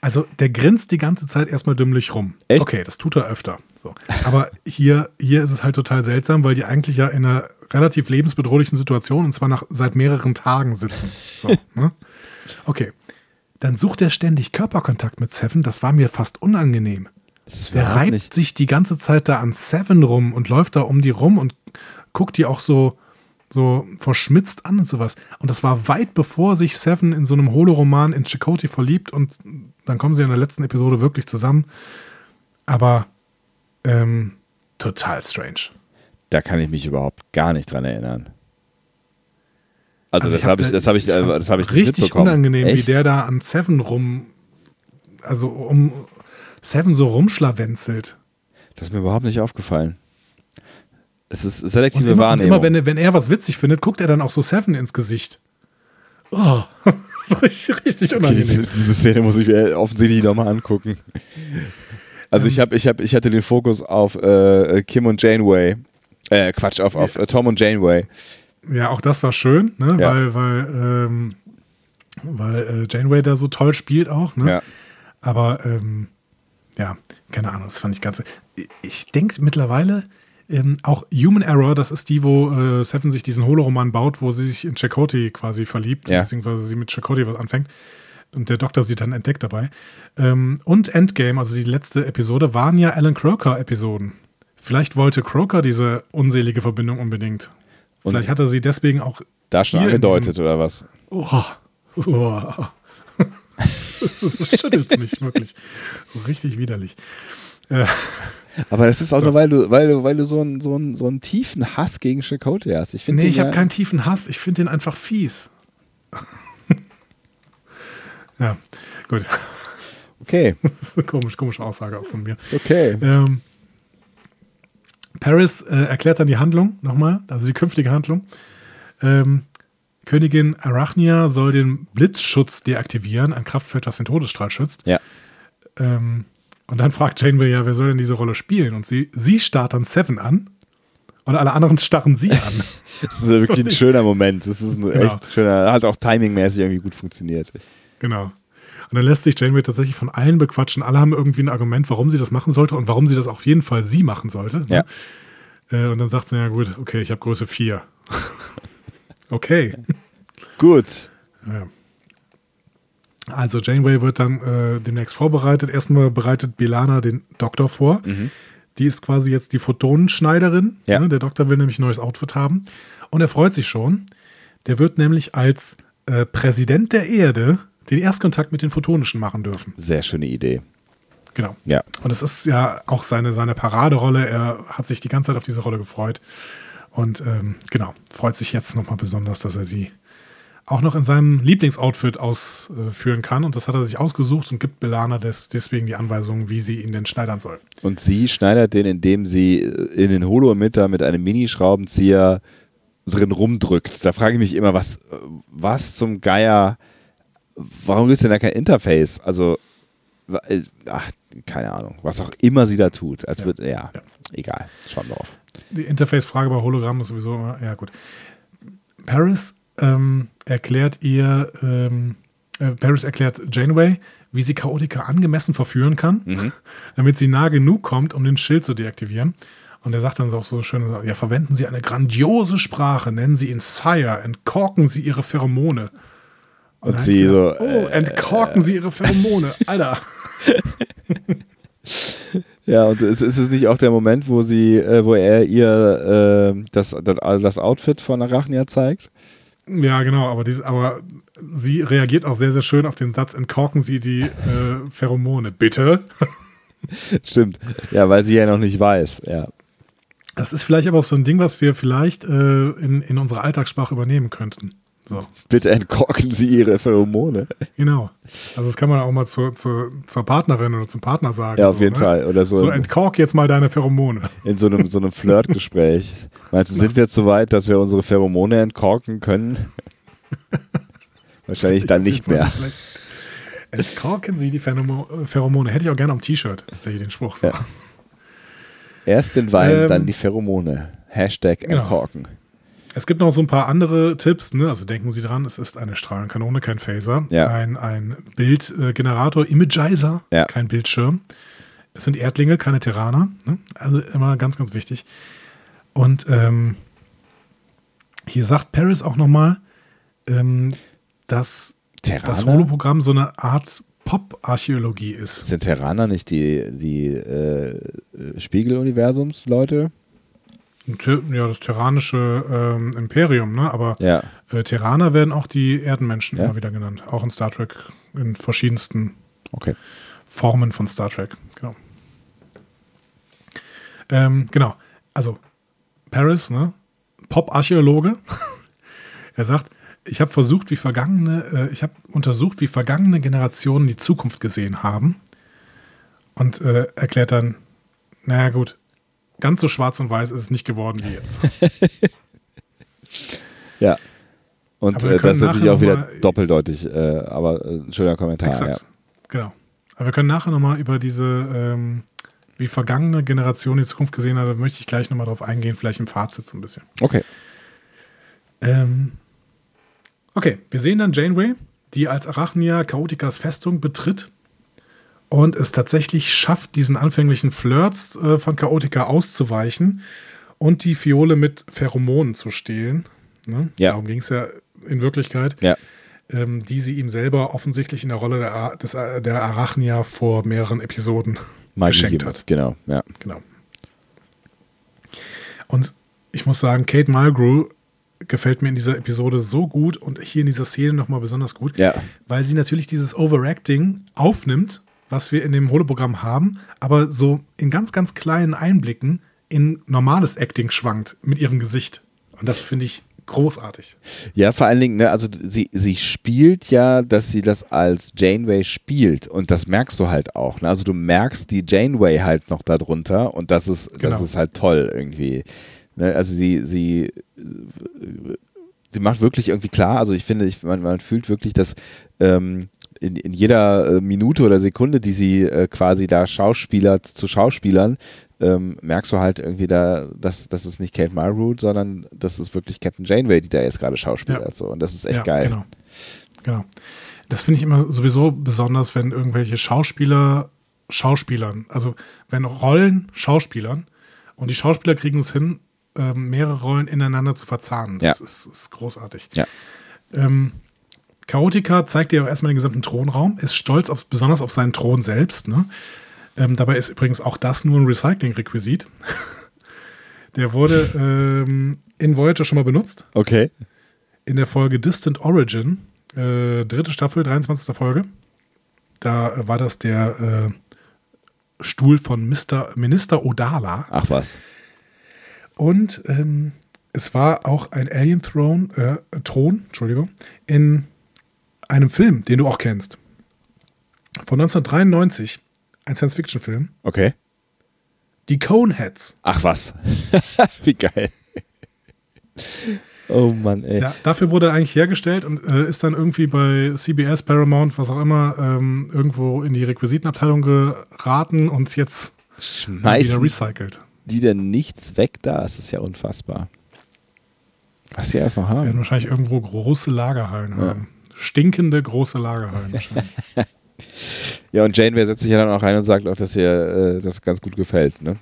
Also der grinst die ganze Zeit erstmal dümmlich rum. Echt? Okay, das tut er öfter. So. Aber hier, hier ist es halt total seltsam, weil die eigentlich ja in einer relativ lebensbedrohlichen Situation und zwar nach, seit mehreren Tagen sitzen. So, ne? Okay. Dann sucht er ständig Körperkontakt mit Seven. Das war mir fast unangenehm. Der überhaupt reibt nicht. sich die ganze Zeit da an Seven rum und läuft da um die rum und guckt die auch so, so verschmitzt an und sowas. Und das war weit bevor sich Seven in so einem Holoroman in Chakotay verliebt und dann kommen sie in der letzten Episode wirklich zusammen. Aber ähm, total strange. Da kann ich mich überhaupt gar nicht dran erinnern. Also, Also das habe ich, hab das da- habe ich, äh, fand's das habe ich nicht richtig unangenehm, wie Echt? der da an Seven rum, also um Seven so rumschlawenzelt. Das ist mir überhaupt nicht aufgefallen. Es ist Und selektive immer, und Wahrnehmung. immer wenn, er- wenn er was witzig findet, guckt er dann auch so Seven ins Gesicht. Oh, richtig, richtig Okay, unangenehm. diese, diese Szene muss ich mir offensichtlich nochmal angucken. Also ich habe, ich habe, ich hatte den Fokus auf äh, Kim und Janeway. Äh, Quatsch, auf, auf äh, Tom und Janeway. Ja, auch das war schön, ne? Ja. weil, weil, ähm, weil äh, Janeway da so toll spielt auch. Ne? Ja. Aber ähm, ja, keine Ahnung, das fand ich ganz. Ich denke mittlerweile ähm, auch Human Error, das ist die, wo äh, Seven sich diesen Holoroman baut, wo sie sich in Chakotay quasi verliebt, Ja. beziehungsweise sie mit Chakotay was anfängt. Und der Doktor sie dann entdeckt dabei. Ähm, und Endgame, also die letzte Episode, waren ja Alan Croker-Episoden. Vielleicht wollte Croker diese unselige Verbindung unbedingt. Und- Vielleicht hat er sie deswegen auch Da schon angedeutet oder was? Oh, oh. so schüttelt mich wirklich. Richtig widerlich. Äh. Aber das ist auch so. nur, weil du, weil du, weil du so einen, so, einen, so einen tiefen Hass gegen Chakotay hast. Ich nee, ich ja habe keinen tiefen Hass. Ich finde den einfach fies. ja, gut. Okay. komisch, komische Aussage auch von mir. Ist okay. Ähm, Paris äh, erklärt dann die Handlung nochmal, also die künftige Handlung. Ähm, Königin Arachnia soll den Blitzschutz deaktivieren, ein Kraftfeld, das den Todesstrahl schützt. Ja. Ähm, und dann fragt Janeway ja, wer soll denn diese Rolle spielen? Und sie, sie starrt dann Seven an und alle anderen starren sie an. das ist wirklich ein schöner Moment. Das ist ein genau. echt schöner, hat auch timingmäßig irgendwie gut funktioniert. Genau. Und dann lässt sich Janeway tatsächlich von allen bequatschen. Alle haben irgendwie ein Argument, warum sie das machen sollte und warum sie das auf jeden Fall sie machen sollte. Ne? Ja. Äh, und dann sagt sie, ja gut, okay, ich habe Größe 4. okay. Gut. Ja. Also Janeway wird dann äh, demnächst vorbereitet. Erstmal bereitet Bilana den Doktor vor. Mhm. Die ist quasi jetzt die Photonenschneiderin. Ja. Ne? Der Doktor will nämlich ein neues Outfit haben. Und er freut sich schon. Der wird nämlich als äh, Präsident der Erde den Erstkontakt mit den Photonischen machen dürfen. Sehr schöne Idee. Genau. Ja. Und es ist ja auch seine, seine Paraderolle. Er hat sich die ganze Zeit auf diese Rolle gefreut. Und ähm, genau, freut sich jetzt nochmal besonders, dass er sie auch noch in seinem Lieblingsoutfit ausführen kann. Und das hat er sich ausgesucht und gibt Belana des, deswegen die Anweisung, wie sie ihn denn schneidern soll. Und sie schneidert den, indem sie in den Holo-Emitter mit einem Minischraubenzieher drin rumdrückt. Da frage ich mich immer, was, was zum Geier, warum gibt es denn da kein Interface? Also, äh, ach, keine Ahnung, was auch immer sie da tut. Als ja. wird, ja, ja. egal, schauen wir drauf. Die Interface-Frage bei Hologramm ist sowieso immer, ja gut. Paris ähm, erklärt ihr, ähm, äh, Paris erklärt Janeway, wie sie Chaotica angemessen verführen kann, mhm. damit sie nah genug kommt, um den Schild zu deaktivieren. Und er sagt dann auch so schön, ja, verwenden Sie eine grandiose Sprache, nennen Sie ihn Sire, entkorken Sie Ihre Pheromone. Und, und sie so, oh, entkorken äh, Sie Ihre Pheromone, Alter. Ja, und ist, ist es nicht auch der Moment, wo sie, äh, wo er ihr äh, das, das, das Outfit von Arachnia zeigt? Ja, genau, aber, dies, aber sie reagiert auch sehr, sehr schön auf den Satz, entkorken Sie die äh, Pheromone, bitte. Stimmt. Ja, weil sie ja noch nicht weiß, ja. Das ist vielleicht aber auch so ein Ding, was wir vielleicht äh, in, in unserer Alltagssprache übernehmen könnten. So. Bitte entkorken Sie Ihre Pheromone. Genau. Also das kann man auch mal zur, zur, zur Partnerin oder zum Partner sagen. Ja, auf so, jeden ne? Fall. Oder so. So entkork jetzt mal deine Pheromone. In so einem, so einem Flirtgespräch. Meinst du, sind wir jetzt so weit, dass wir unsere Pheromone entkorken können? Wahrscheinlich dann nicht mehr. Entkorken Sie die Pheromone. Hätte ich auch gerne am T-Shirt, tatsächlich den Spruch. So. Ja. Erst den Wein, ähm, dann die Pheromone. Hashtag genau. entkorken. Genau. Es gibt noch so ein paar andere Tipps, ne? Also denken Sie dran, es ist eine Strahlenkanone, kein Phaser. Ja. Ein, ein Bildgenerator, Imagizer, ja. kein Bildschirm. Es sind Erdlinge, keine Terraner. Ne? Also immer ganz, ganz wichtig. Und ähm, hier sagt Paris auch nochmal, ähm, dass Terraner? das Holoprogramm so eine Art Pop-Archäologie ist. Sind Terraner nicht die, die äh, Spiegeluniversums-Leute? Ja, das terranische ähm, Imperium, ne? Aber ja. äh, Terraner werden auch die Erdenmenschen ja. immer wieder genannt. Auch in Star Trek, in verschiedensten okay. Formen von Star Trek. Genau. Ähm, genau. Also, Paris, ne? Pop-Archäologe. er sagt, ich habe versucht, wie vergangene, äh, ich habe untersucht, wie vergangene Generationen die Zukunft gesehen haben. Und äh, erklärt dann, naja gut, ganz so schwarz und weiß ist es nicht geworden wie jetzt. ja. Und äh, das ist natürlich auch wieder doppeldeutig, äh, aber äh, ein schöner Kommentar. Exakt. Ja. Genau. Aber wir können nachher nochmal über diese, ähm, wie vergangene Generationen die Zukunft gesehen hat, da möchte ich gleich nochmal drauf eingehen, vielleicht im Fazit so ein bisschen. Okay. Ähm, okay, wir sehen dann Janeway, die als Arachnia Chaotikas Festung betritt und es tatsächlich schafft, diesen anfänglichen Flirts äh, von Chaotica auszuweichen und die Fiole mit Pheromonen zu stehlen. Ne? Ja. Darum ging es ja in Wirklichkeit. Ja. Ähm, die sie ihm selber offensichtlich in der Rolle der, des, der Arachnia vor mehreren Episoden Mal geschenkt hat. Genau, ja. Genau. Und ich muss sagen, Kate Mulgrew gefällt mir in dieser Episode so gut und hier in dieser Szene nochmal besonders gut, Ja. weil sie natürlich dieses Overacting aufnimmt, was wir in dem Holoprogramm haben, aber so in ganz, ganz kleinen Einblicken in normales Acting schwankt mit ihrem Gesicht. Und das finde ich großartig. Ja, vor allen Dingen, ne, also sie, sie spielt ja, dass sie das als Janeway spielt und das merkst du halt auch. Ne? Also du merkst die Janeway halt noch darunter und das ist, Genau. das ist halt toll irgendwie. Ne? Also sie, sie, sie macht wirklich irgendwie klar, also ich finde, ich, man, man fühlt wirklich, dass ähm, in, in jeder äh, Minute oder Sekunde, die sie äh, quasi da Schauspieler zu Schauspielern, ähm, merkst du halt irgendwie da, dass das ist nicht Kate Marroot, sondern das ist wirklich Captain Janeway, die da jetzt gerade schauspielert. Ja. So. Und das ist echt ja, geil. Genau. genau. Das finde ich immer sowieso besonders, wenn irgendwelche Schauspieler Schauspielern, also wenn Rollen Schauspielern und die Schauspieler kriegen es hin, ähm, mehrere Rollen ineinander zu verzahnen. Das Ja. ist, ist großartig. Ja. Ähm, Chaotica zeigt dir auch erstmal den gesamten Thronraum, ist stolz auf, besonders auf seinen Thron selbst. Ne? Ähm, dabei ist übrigens auch das nur ein Recycling-Requisit. Der wurde ähm, in Voyager schon mal benutzt Okay. in der Folge Distant Origin, äh, dritte Staffel, 23. Folge. Da äh, war das der äh, Stuhl von Mr. Minister Odala. Ach was. Und ähm, es war auch ein Alien Throne, äh, Thron, Entschuldigung, in einem Film, den du auch kennst. Von 1993, ein Science-Fiction-Film. Okay. Die Coneheads. Ach was. Wie geil. oh Mann, ey. Ja, dafür wurde er eigentlich hergestellt und äh, ist dann irgendwie bei CBS, Paramount, was auch immer, ähm, irgendwo in die Requisitenabteilung geraten und jetzt wieder recycelt. die denn nichts weg da? Es ist ja unfassbar. Was die alles noch Wir werden haben. wahrscheinlich irgendwo große Lagerhallen haben. Stinkende große Lagerhallen. Ja, und Janeway setzt sich ja dann auch rein und sagt auch, dass ihr äh, das ganz gut gefällt, ne?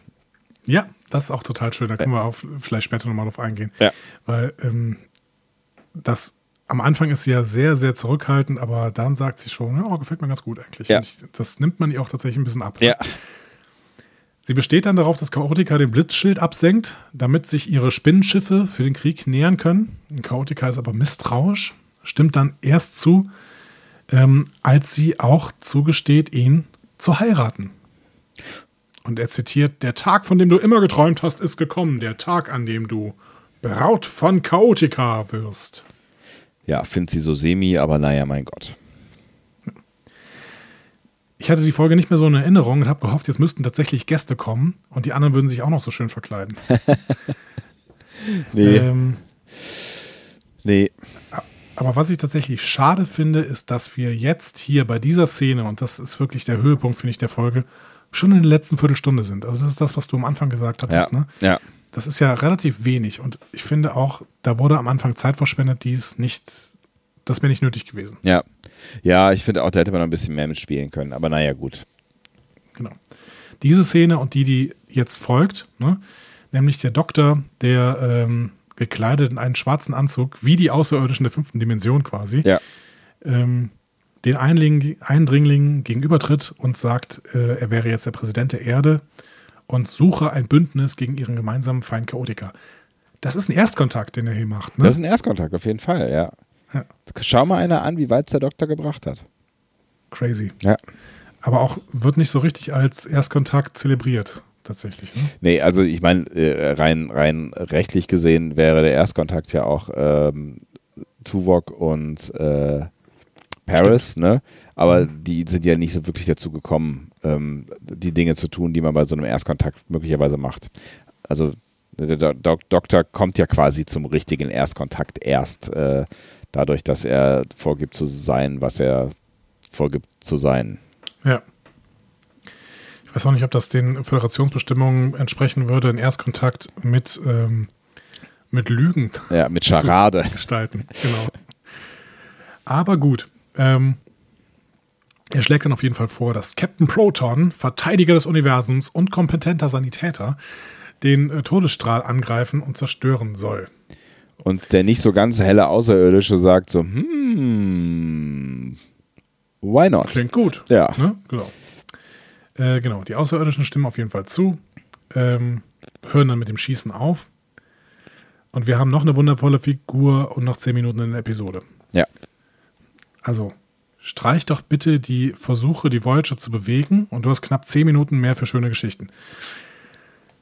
ja, das ist auch total schön. Da können wir auf, vielleicht später nochmal drauf eingehen. Ja. Weil ähm, das am Anfang ist sie ja sehr, sehr zurückhaltend, aber dann sagt sie schon, ja, oh, gefällt mir ganz gut eigentlich. Ja. Ich, das nimmt man ihr auch tatsächlich ein bisschen ab. Ja. Sie besteht dann darauf, dass Chaotica den Blitzschild absenkt, damit sich ihre Spinnenschiffe für den Krieg nähern können. Chaotica ist aber misstrauisch, stimmt dann erst zu, ähm, als sie auch zugesteht, ihn zu heiraten. Und er zitiert, der Tag, von dem du immer geträumt hast, ist gekommen. Der Tag, an dem du Braut von Chaotica wirst. Ja, findet sie so semi, aber naja, mein Gott. Ich hatte die Folge nicht mehr so in Erinnerung und habe gehofft, jetzt müssten tatsächlich Gäste kommen und die anderen würden sich auch noch so schön verkleiden. Nee, Ähm, nee. Aber was ich tatsächlich schade finde, ist, dass wir jetzt hier bei dieser Szene, und das ist wirklich der Höhepunkt, finde ich, der Folge, schon in der letzten Viertelstunde sind. Also das ist das, was du am Anfang gesagt Ja, hattest. Ne? ja. Das ist ja relativ wenig. Und ich finde auch, da wurde am Anfang Zeit verschwendet, die es nicht, das wäre nicht nötig gewesen. Ja. Ja, ich finde auch, da hätte man noch ein bisschen mehr mitspielen können. Aber naja, gut. Genau. Diese Szene und die, die jetzt folgt, ne? nämlich der Doktor, der ähm, gekleidet in einen schwarzen Anzug, wie die Außerirdischen der fünften Dimension quasi, Ja. ähm, den Einling, Eindringling gegenübertritt und sagt, äh, er wäre jetzt der Präsident der Erde und suche ein Bündnis gegen ihren gemeinsamen Feind Chaotica. Das ist ein Erstkontakt, den er hier macht. Ne? Das ist ein Erstkontakt, auf jeden Fall, ja. Ja. Schau mal einer an, wie weit es der Doktor gebracht hat. Crazy. Ja. Aber auch wird nicht so richtig als Erstkontakt zelebriert, tatsächlich. Ne? Nee, also ich meine, äh, rein, rein rechtlich gesehen wäre der Erstkontakt ja auch ähm, Tuvok und äh, Paris, ne? Aber die sind ja nicht so wirklich dazu gekommen, ähm, die Dinge zu tun, die man bei so einem Erstkontakt möglicherweise macht. Also der Do Dok Doktor kommt ja quasi zum richtigen Erstkontakt erst äh, dadurch, dass er vorgibt zu sein, was er vorgibt zu sein. Ja. Ich weiß auch nicht, ob das den Föderationsbestimmungen entsprechen würde, einen Erstkontakt mit, ähm, mit Lügen Ja, mit Charade. gestalten. Genau. Aber gut. Ähm, er schlägt dann auf jeden Fall vor, dass Captain Proton, Verteidiger des Universums und kompetenter Sanitäter, den äh, Todesstrahl angreifen und zerstören soll. Und der nicht so ganz helle Außerirdische sagt so, hm, why not? Klingt gut. Ja. Ne? Genau. Äh, genau, die Außerirdischen stimmen auf jeden Fall zu, ähm, hören dann mit dem Schießen auf. Und wir haben noch eine wundervolle Figur und noch zehn Minuten in der Episode. Ja. Also, streich doch bitte die Versuche, die Voyager zu bewegen und du hast knapp zehn Minuten mehr für schöne Geschichten.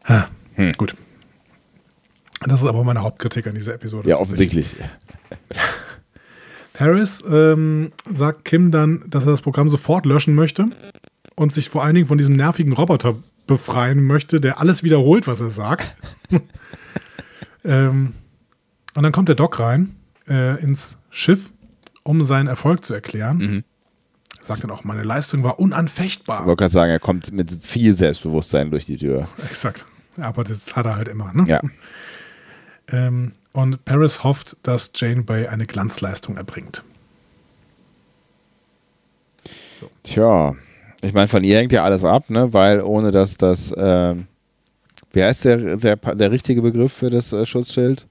Ha, Hm. Gut. Das ist aber meine Hauptkritik an dieser Episode. Ja, offensichtlich. Harris ähm, sagt Kim dann, dass er das Programm sofort löschen möchte und sich vor allen Dingen von diesem nervigen Roboter befreien möchte, der alles wiederholt, was er sagt. ähm, und dann kommt der Doc rein äh, ins Schiff, um seinen Erfolg zu erklären. Mhm. Sagt dann auch, meine Leistung war unanfechtbar. Ich wollte gerade sagen, er kommt mit viel Selbstbewusstsein durch die Tür. Exakt. Aber das hat er halt immer. Ne? Ja. Ähm, und Paris hofft, dass Janeway eine Glanzleistung erbringt. Tja, ich meine, von ihr hängt ja alles ab, ne? Weil ohne dass das, ähm, wie heißt der, der, der richtige Begriff für das äh, Schutzschild?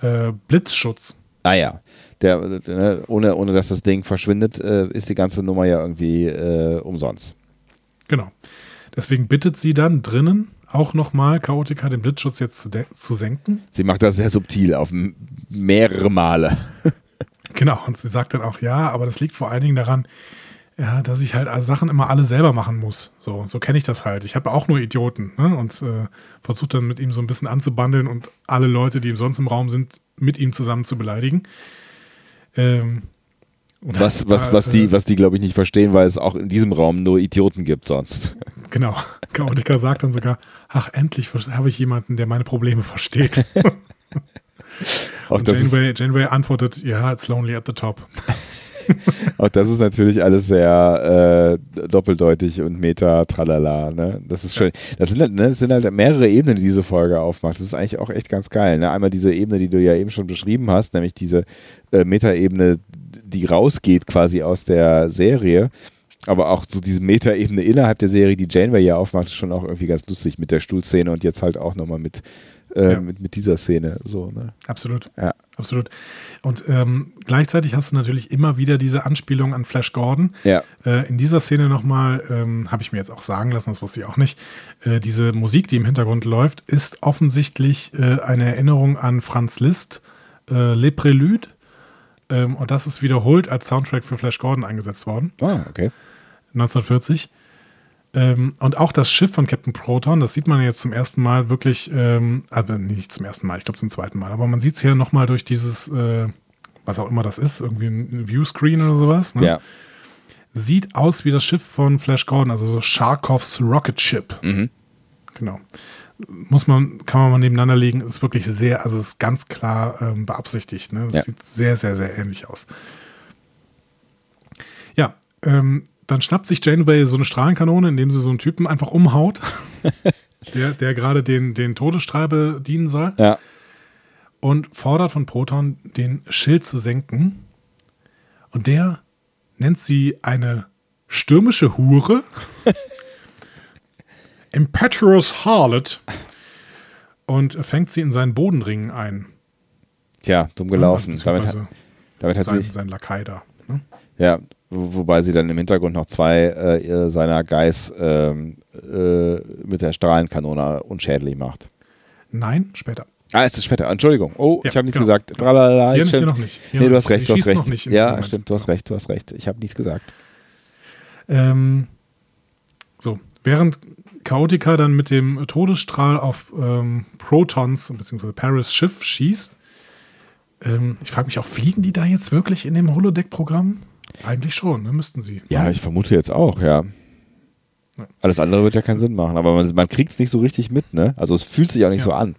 Äh, Blitzschutz. Ah ja, der, äh, ne, ohne, ohne dass das Ding verschwindet, äh, ist die ganze Nummer ja irgendwie äh, umsonst. Genau. Deswegen bittet sie dann drinnen auch nochmal Chaotica den Blitzschutz jetzt zu, zu senken. Sie macht das sehr subtil, auf mehrere Male. Genau. Und sie sagt dann auch, ja, aber das liegt vor allen Dingen daran, ja, dass ich halt Sachen immer alle selber machen muss. So, so kenne ich das halt. Ich habe auch nur Idioten ne? und äh, versuche dann mit ihm so ein bisschen anzubandeln und alle Leute, die sonst im Raum sind, mit ihm zusammen zu beleidigen. Ähm, Was, was, was die, was die glaube ich, nicht verstehen, weil es auch in diesem Raum nur Idioten gibt sonst. Genau. Chaotica sagt dann sogar, ach, endlich habe ich jemanden, der meine Probleme versteht. Auch Und Janeway, Janeway antwortet, ja, it's lonely at the top. auch das ist natürlich alles sehr äh, doppeldeutig und meta, tralala. Ne? Das ist schön. Das sind, halt, ne, das sind halt mehrere Ebenen, die diese Folge aufmacht. Das ist eigentlich auch echt ganz geil. Ne? Einmal diese Ebene, die du ja eben schon beschrieben hast, nämlich diese äh, Meta-Ebene, die rausgeht quasi aus der Serie. Aber auch so diese Meta-Ebene innerhalb der Serie, die Janeway ja aufmacht, ist schon auch irgendwie ganz lustig mit der Stuhlszene und jetzt halt auch nochmal mit, äh, Ja. mit, mit dieser Szene. So, ne? Absolut. Ja. Absolut. Und ähm, gleichzeitig hast du natürlich immer wieder diese Anspielung an Flash Gordon. Ja. Äh, in dieser Szene nochmal, ähm, habe ich mir jetzt auch sagen lassen, das wusste ich auch nicht, äh, diese Musik, die im Hintergrund läuft, ist offensichtlich äh, eine Erinnerung an Franz Liszt, äh, Le Prélude. Ähm, und das ist wiederholt als Soundtrack für Flash Gordon eingesetzt worden. Ah, okay. 1940. Ähm, und auch das Schiff von Captain Proton, das sieht man jetzt zum ersten Mal wirklich, ähm, aber nicht zum ersten Mal, ich glaube zum zweiten Mal, aber man sieht es hier nochmal durch dieses, äh, was auch immer das ist, irgendwie ein Viewscreen oder sowas. Ne? Ja. Sieht aus wie das Schiff von Flash Gordon, also so Sharkovs Rocket Ship. Mhm. Genau. Muss man, kann man mal nebeneinander legen, ist wirklich sehr, also ist ganz klar ähm, beabsichtigt. Ne? Das Ja. sieht sehr, sehr, sehr ähnlich aus. Ja, ähm, dann schnappt sich Janeway so eine Strahlenkanone, indem sie so einen Typen einfach umhaut, der, der gerade den, den Todesstrahl bedienen soll, Ja. und fordert von Proton, den Schild zu senken. Und der nennt sie eine stürmische Hure, Impetuous Harlot, und fängt sie in seinen Bodenring ein. Tja, dumm gelaufen. Damit, hat- damit hat sein, sie, sein Lakai da. Ne? ja, wobei sie dann im Hintergrund noch zwei äh, seiner Guys ähm, äh, mit der Strahlenkanone unschädlich macht. Nein, später. Ah, ist das später. Entschuldigung. Oh, Ja, ich habe nichts genau. gesagt. Tralala, Hier- hier stimmt. noch nicht. Hier nee, du hast recht, du hast recht. ja, stimmt, du hast recht, du hast recht. Ich habe nichts gesagt. Ähm, so, während Chaotica dann mit dem Todesstrahl auf ähm, Protons bzw. Paris Schiff schießt, ähm, ich frage mich auch, fliegen die da jetzt wirklich in dem Holodeck-Programm? Eigentlich schon, ne? müssten sie. Ja, ich vermute jetzt auch, ja. Ja. Alles andere wird ja keinen Sinn machen, aber man, man kriegt es nicht so richtig mit, ne? Also es fühlt sich auch nicht Ja. so an.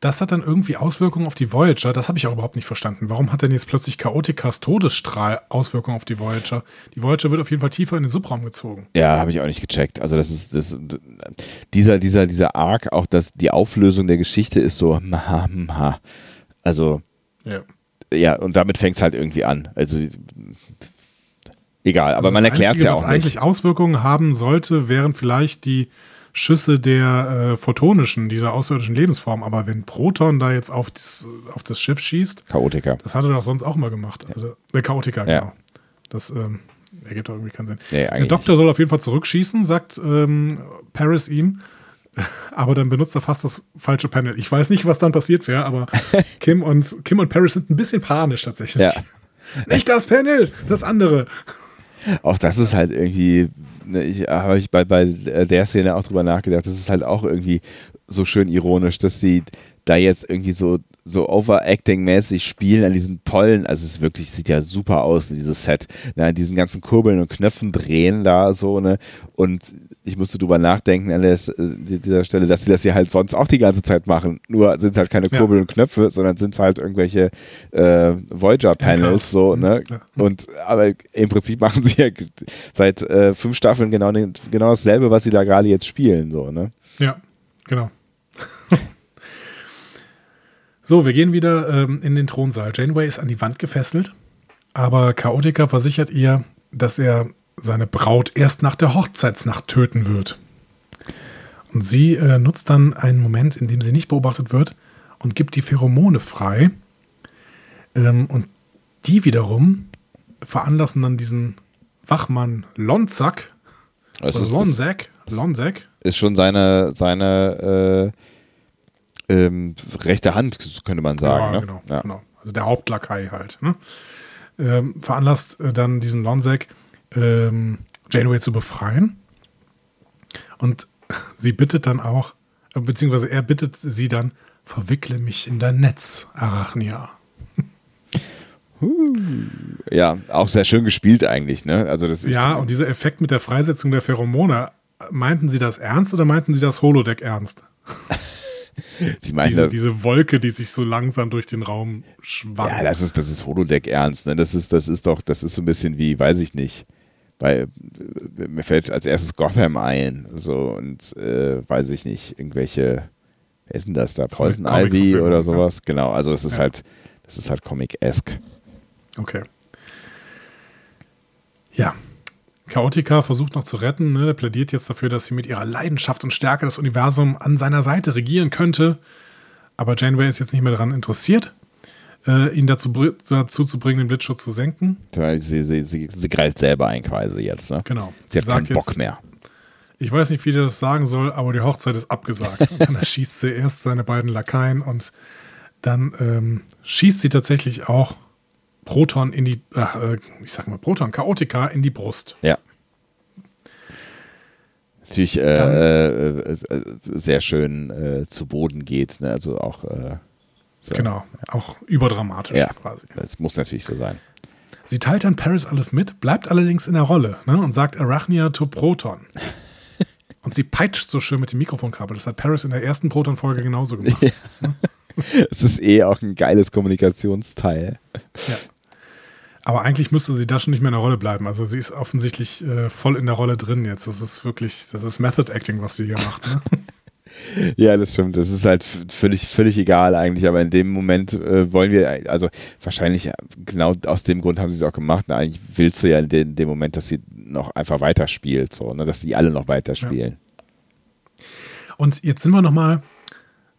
Das hat dann irgendwie Auswirkungen auf die Voyager. Das habe ich auch überhaupt nicht verstanden. Warum hat denn jetzt plötzlich Chaoticas Todesstrahl Auswirkungen auf die Voyager? Die Voyager wird auf jeden Fall tiefer in den Subraum gezogen. Ja, habe ich auch nicht gecheckt. Also das ist das, dieser dieser dieser Arc, auch dass die Auflösung der Geschichte ist so, ma, ma. also Ja. Ja und damit fängt es halt irgendwie an. Also egal, aber Also man erklärt es ja was auch eigentlich nicht. Auswirkungen haben sollte, wären vielleicht die Schüsse der äh, photonischen, dieser außerirdischen Lebensform. Aber wenn Proton da jetzt auf das, auf das Schiff schießt, Chaotiker. das hat er doch sonst auch mal gemacht. Also, der Chaotiker, Ja. genau. Das ähm, ergibt doch irgendwie keinen Sinn. Nee, der eigentlich Doktor soll auf jeden Fall zurückschießen, sagt ähm, Paris ihm. aber dann benutzt er fast das falsche Panel. Ich weiß nicht, was dann passiert wäre, aber Kim und, Kim und Paris sind ein bisschen panisch tatsächlich. Ja. Nicht das Panel, das andere. Auch das ist halt irgendwie, ne, ich habe ich bei, bei der Szene auch drüber nachgedacht, das ist halt auch irgendwie so schön ironisch, dass sie da jetzt irgendwie so, so overacting-mäßig spielen an diesen tollen, also es wirklich sieht ja super aus, dieses Set, ne, an diesen ganzen Kurbeln und Knöpfen drehen da so, ne, und ich musste drüber nachdenken an äh, dieser Stelle, dass sie das ja halt sonst auch die ganze Zeit machen. Nur sind es halt keine Kurbel ja. und Knöpfe, sondern sind es halt irgendwelche äh, Voyager-Panels, ja, so, ne? Ja. Und aber im Prinzip machen sie ja seit äh, fünf Staffeln genau, genau dasselbe, was sie da gerade jetzt spielen, so, ne? Ja, genau. so, wir gehen wieder ähm, in den Thronsaal. Janeway ist an die Wand gefesselt, aber Chaotica versichert ihr, dass er seine Braut erst nach der Hochzeitsnacht töten wird. Und sie äh, nutzt dann einen Moment, in dem sie nicht beobachtet wird und gibt die Pheromone frei. Ähm, und die wiederum veranlassen dann diesen Wachmann Lonzak, also oder Lonzak, Lonzak. Ist schon seine, seine äh, ähm, rechte Hand, könnte man sagen. Ja, ne? genau, ja. genau. Also der Hauptlakai halt. Ne? Ähm, veranlasst äh, dann diesen Lonzak ähm, Janeway zu befreien. Und sie bittet dann auch, äh, beziehungsweise er bittet sie dann, verwickle mich in dein Netz, Arachnia. Ja, auch sehr schön gespielt eigentlich, ne? Also das ja, und dieser Effekt mit der Freisetzung der Pheromone, meinten Sie das ernst oder meinten Sie das Holodeck ernst? Sie meinten diese, diese, Wolke, die sich so langsam durch den Raum schwankt. Ja, das ist, das ist Holodeck ernst, ne? Das ist, das ist doch, das ist so ein bisschen wie, weiß ich nicht bei mir fällt als erstes Gotham ein, so und äh, weiß ich nicht, irgendwelche, wer ist denn das da? Poison Ivy oder sowas? Ja. Genau, also es ist ja. halt, das ist halt Comic-esque. Okay. Ja. Chaotica versucht noch zu retten, ne? plädiert jetzt dafür, dass sie mit ihrer Leidenschaft und Stärke das Universum an seiner Seite regieren könnte. Aber Janeway ist jetzt nicht mehr daran interessiert äh, ihn dazu, dazu zu bringen, den Blitzschutz zu senken. Sie, sie, sie, sie greift selber ein quasi jetzt, ne? Genau. Sie, sie hat keinen Bock jetzt, mehr. Ich weiß nicht, wie der das sagen soll, aber die Hochzeit ist abgesagt. und dann erschießt sie erst seine beiden Lakaien und dann ähm, schießt sie tatsächlich auch Proton in die, äh, ich sag mal Proton, Chaotika in die Brust. Ja. Natürlich äh, äh, äh, sehr schön äh, zu Boden geht, ne? also auch äh, so. Genau, auch überdramatisch ja, quasi. Das muss natürlich so sein. Sie teilt dann Paris alles mit, bleibt allerdings in der Rolle ne, und sagt Arachnia to Proton. und sie peitscht so schön mit dem Mikrofonkabel. Das hat Paris in der ersten Proton-Folge genauso gemacht. Ja. Es ist eh auch ein geiles Kommunikationsteil. Ja. Aber eigentlich müsste sie da schon nicht mehr in der Rolle bleiben. Also sie ist offensichtlich äh, voll in der Rolle drin jetzt. Das ist wirklich, das ist Method Acting, was sie hier macht. Ne? Ja, das stimmt. Das ist halt völlig, völlig egal eigentlich, aber in dem Moment äh, wollen wir, also wahrscheinlich genau aus dem Grund haben sie es auch gemacht. Na, eigentlich willst du ja in dem, dem, Moment, dass sie noch einfach weiterspielt, so, ne, dass die alle noch weiterspielen. Ja. Und jetzt sind wir nochmal,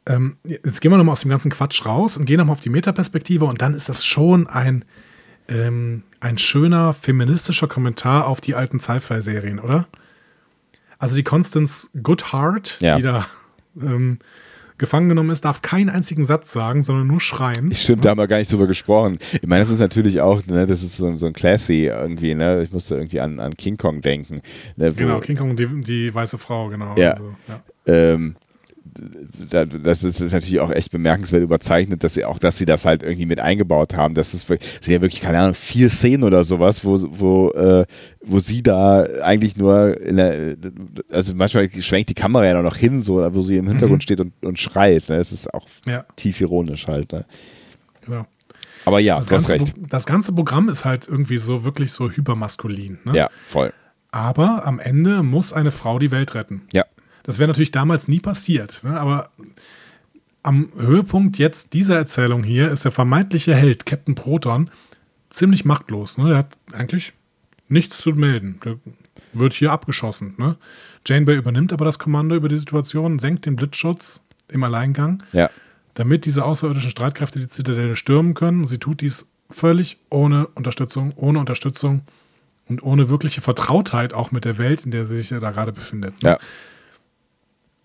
ähm, jetzt gehen wir nochmal aus dem ganzen Quatsch raus und gehen nochmal auf die Metaperspektive und dann ist das schon ein, ähm, ein schöner feministischer Kommentar auf die alten Sci-Fi-Serien, oder? Also die Constance Goodhart, ja. die da ähm, gefangen genommen ist, darf keinen einzigen Satz sagen, sondern nur schreien. Stimmt, da haben wir gar nicht drüber gesprochen. Ich meine, das ist natürlich auch, ne, das ist so, so ein Classy irgendwie, ne? Ich musste irgendwie an, an King Kong denken. Ne, genau, King Kong, die, die weiße Frau, genau. Ja. Also, ja. Ähm, das ist natürlich auch echt bemerkenswert überzeichnet, dass sie auch, dass sie das halt irgendwie mit eingebaut haben. Das ist, sind ja wirklich, keine Ahnung, vier Szenen oder sowas, wo, wo, äh, wo sie da eigentlich nur in der, also manchmal schwenkt die Kamera ja noch hin, so, wo sie im Hintergrund mhm. steht und, und schreit. Ne? Es ist auch ja. tief ironisch halt. Ne? Genau. Aber ja, das du hast recht. Das ganze Programm ist halt irgendwie so wirklich so hypermaskulin. Ne? Ja, voll. Aber am Ende muss eine Frau die Welt retten. Ja. Das wäre natürlich damals nie passiert. Ne? Aber am Höhepunkt jetzt dieser Erzählung hier ist der vermeintliche Held, Captain Proton, ziemlich machtlos. Ne? Er hat eigentlich nichts zu melden. Der wird hier abgeschossen. Ne? Janeway übernimmt aber das Kommando über die Situation, senkt den Blitzschutz im Alleingang, ja. damit diese außerirdischen Streitkräfte die Zitadelle stürmen können. Sie tut dies völlig ohne Unterstützung, ohne Unterstützung und ohne wirkliche Vertrautheit auch mit der Welt, in der sie sich ja da gerade befindet. Ja.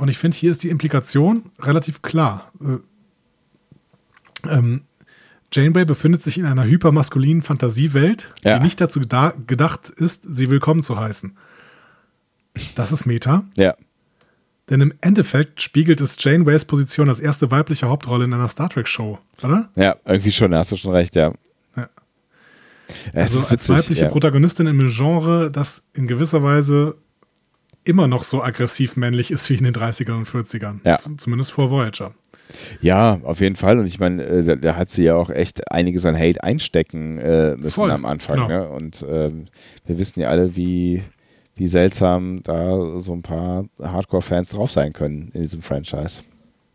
Und ich finde, hier ist die Implikation relativ klar. Äh, ähm, Janeway befindet sich in einer hypermaskulinen Fantasiewelt, Ja. die nicht dazu geda gedacht ist, sie willkommen zu heißen. Das ist Meta. Ja. Denn im Endeffekt spiegelt es Janeways Position als erste weibliche Hauptrolle in einer Star Trek-Show, oder? Ja, irgendwie schon, da hast du schon recht, ja. Ja. Es also ist als witzig, weibliche ja. Protagonistin im Genre, das in gewisser Weise immer noch so aggressiv männlich ist wie in den 30ern und 40ern. Ja. Zumindest vor Voyager. Ja, auf jeden Fall. Und ich meine, äh, da, da hat sie ja auch echt einiges an Hate einstecken äh, müssen Voll, am Anfang. genau. Ne? Und ähm, wir wissen ja alle, wie, wie seltsam da so ein paar Hardcore-Fans drauf sein können in diesem Franchise.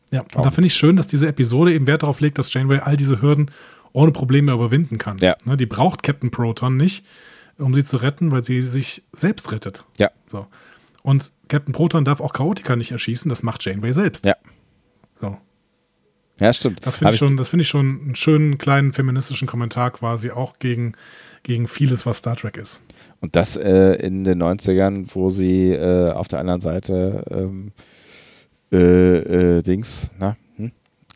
Ja, und da finde ich schön, dass diese Episode eben Wert darauf legt, dass Janeway all diese Hürden ohne Probleme überwinden kann. Ja. Ne, die braucht Captain Proton nicht, um sie zu retten, weil sie sich selbst rettet. Ja, So. Und Captain Proton darf auch Chaotica nicht erschießen, das macht Janeway selbst. ja. So. Ja, stimmt. Das finde ich, schon, das finde ich schon einen schönen kleinen feministischen Kommentar quasi auch gegen, gegen vieles, was Star Trek ist. Und das äh, in den 90ern, wo sie äh, auf der anderen Seite ähm, äh, äh, Dings, na, hm?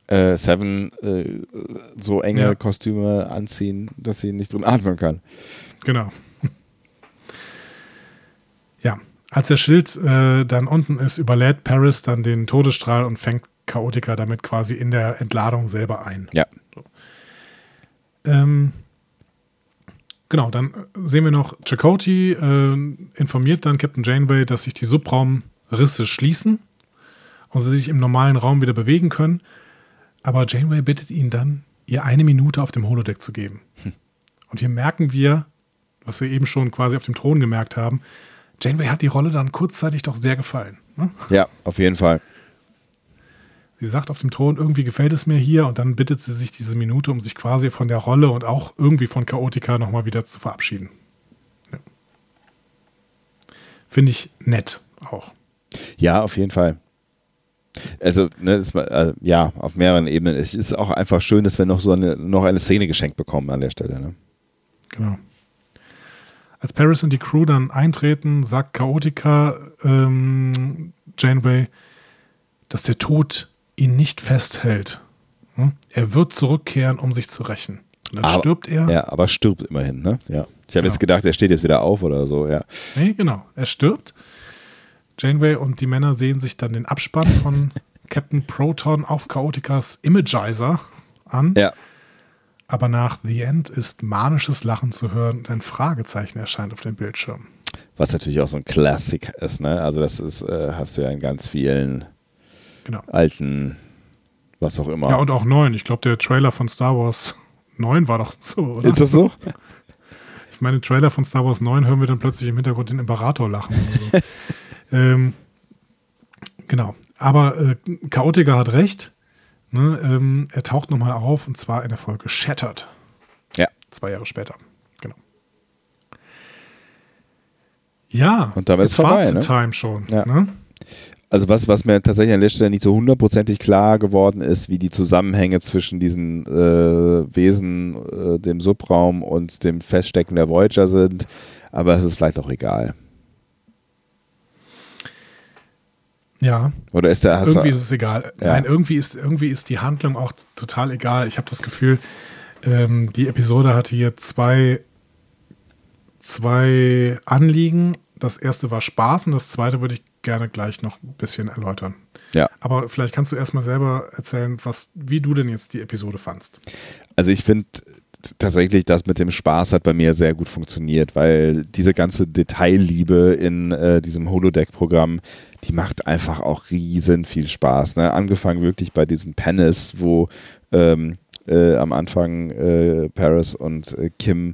äh, Seven äh, so enge Ja. Kostüme anziehen, dass sie nicht drin atmen kann. Genau. Ja, als der Schild äh, dann unten ist, überlädt Paris dann den Todesstrahl und fängt Chaotica damit quasi in der Entladung selber ein. Ja. Ähm, genau, dann sehen wir noch, Chakotay äh, informiert dann Captain Janeway, dass sich die Subraumrisse schließen und sie sich im normalen Raum wieder bewegen können. Aber Janeway bittet ihn dann, ihr eine Minute auf dem Holodeck zu geben. Und hier merken wir, was wir eben schon quasi auf dem Thron gemerkt haben, Janeway hat die Rolle dann kurzzeitig doch sehr gefallen. Ne? Ja, auf jeden Fall. Sie sagt auf dem Thron, irgendwie gefällt es mir hier und dann bittet sie sich diese Minute, um sich quasi von der Rolle und auch irgendwie von Chaotica nochmal wieder zu verabschieden. Ja. Finde ich nett auch. Ja, auf jeden Fall. Also, ne, war, äh, ja, auf mehreren Ebenen. Es ist auch einfach schön, dass wir noch so eine, noch eine Szene geschenkt bekommen an der Stelle. Ne? Genau. Als Paris und die Crew dann eintreten, sagt Chaotica ähm, Janeway, dass der Tod ihn nicht festhält. Hm? Er wird zurückkehren, um sich zu rächen. Und dann Aber- stirbt er. Ja, aber stirbt immerhin, ne? Ja. Ich habe Genau. jetzt gedacht, er steht jetzt wieder auf oder so, ja. Nee, genau. Er stirbt. Janeway und die Männer sehen sich dann den Abspann von Captain Proton auf Chaoticas Imagizer an. Ja. Aber nach The End ist manisches Lachen zu hören und ein Fragezeichen erscheint auf dem Bildschirm. Was natürlich auch so ein Classic ist, ne? Also das ist, äh, hast du ja in ganz vielen Genau. alten, was auch immer. Ja, und auch neun. Ich glaube, der Trailer von Star Wars 9 war doch so, oder? ist das so? Ich meine, Trailer von Star Wars 9 hören wir dann plötzlich im Hintergrund den Imperator lachen. oder so. ähm, genau. Aber äh, Chaotica hat recht. Ne, ähm, er taucht nochmal auf und zwar in der Folge Shattered. Ja. Zwei Jahre später. Genau. Ja. Und damit ist vorbei, Fazit ne? Time schon. Ja. Ne? Also was, was mir tatsächlich an der Stelle nicht so hundertprozentig klar geworden ist, wie die Zusammenhänge zwischen diesen äh, Wesen, äh, dem Subraum und dem Feststecken der Voyager sind. Aber es ist vielleicht auch egal. Ja. Oder ist der, hast irgendwie ist es egal. Ja. Nein, irgendwie ist, irgendwie ist die Handlung auch total egal. Ich habe das Gefühl, ähm, die Episode hatte hier zwei, zwei Anliegen. Das erste war Spaß und das zweite würde ich gerne gleich noch ein bisschen erläutern. ja. Aber vielleicht kannst du erstmal selber erzählen, was, wie du denn jetzt die Episode fandst. Also ich finde tatsächlich, das mit dem Spaß hat bei mir sehr gut funktioniert, weil diese ganze Detailliebe in äh, diesem Holodeck-Programm, die macht einfach auch riesen viel Spaß. Ne? Angefangen wirklich bei diesen Panels, wo ähm, äh, am Anfang äh, Paris und äh, Kim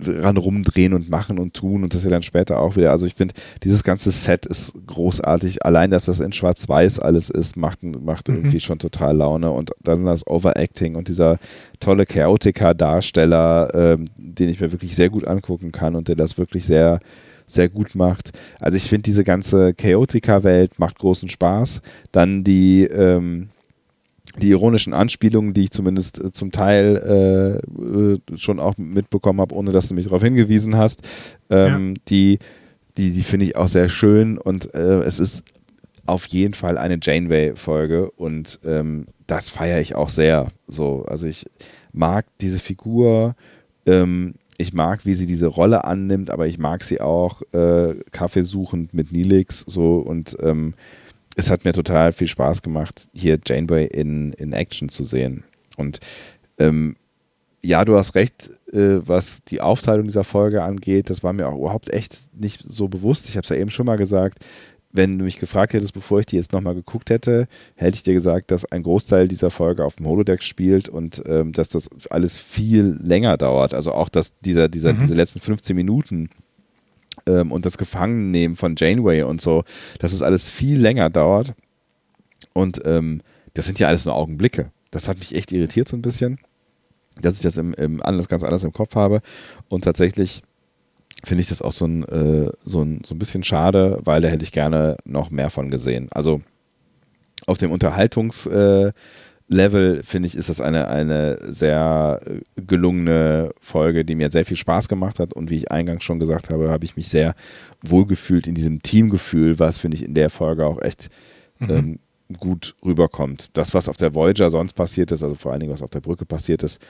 ran rumdrehen und machen und tun und das ja dann später auch wieder. Also ich finde, dieses ganze Set ist großartig. Allein, dass das in Schwarz-Weiß alles ist, macht, macht Mhm. irgendwie schon total Laune. Und dann das Overacting und dieser tolle Chaotica-Darsteller, ähm, den ich mir wirklich sehr gut angucken kann und der das wirklich sehr, sehr gut macht. Also ich finde, diese ganze Chaotica-Welt macht großen Spaß. Dann die, ähm, die ironischen Anspielungen, die ich zumindest äh, zum Teil äh, äh, schon auch mitbekommen habe, ohne dass du mich darauf hingewiesen hast, ähm, die, die, die finde ich auch sehr schön und äh, es ist auf jeden Fall eine Janeway-Folge und ähm, das feiere ich auch sehr. So, also ich mag diese Figur, ähm, ich mag, wie sie diese Rolle annimmt, aber ich mag sie auch äh, kaffeesuchend mit Nilix so und ähm, es hat mir total viel Spaß gemacht, hier Janeway in, in Action zu sehen. Und ähm, ja, du hast recht, äh, was die Aufteilung dieser Folge angeht. Das war mir auch überhaupt echt nicht so bewusst. Ich habe es ja eben schon mal gesagt. Wenn du mich gefragt hättest, bevor ich die jetzt nochmal geguckt hätte, hätte ich dir gesagt, dass ein Großteil dieser Folge auf dem Holodeck spielt und ähm, dass das alles viel länger dauert. Also auch, dass dieser, dieser, mhm. diese letzten 15 Minuten ähm, und das Gefangennehmen von Janeway und so, dass es alles viel länger dauert. Und ähm, das sind ja alles nur Augenblicke. Das hat mich echt irritiert so ein bisschen dass ich das im, im anders, ganz anders im Kopf habe. Und tatsächlich finde ich das auch so ein, äh, so, ein, so ein bisschen schade, weil da hätte ich gerne noch mehr von gesehen. Also auf dem Unterhaltungslevel, äh, finde ich, ist das eine, eine sehr äh, gelungene Folge, die mir sehr viel Spaß gemacht hat. Und wie ich eingangs schon gesagt habe, habe ich mich sehr wohlgefühlt in diesem Teamgefühl, was, finde ich, in der Folge auch echt mhm. ähm, gut rüberkommt. Das, was auf der Voyager sonst passiert ist, also vor allen Dingen, was auf der Brücke passiert ist,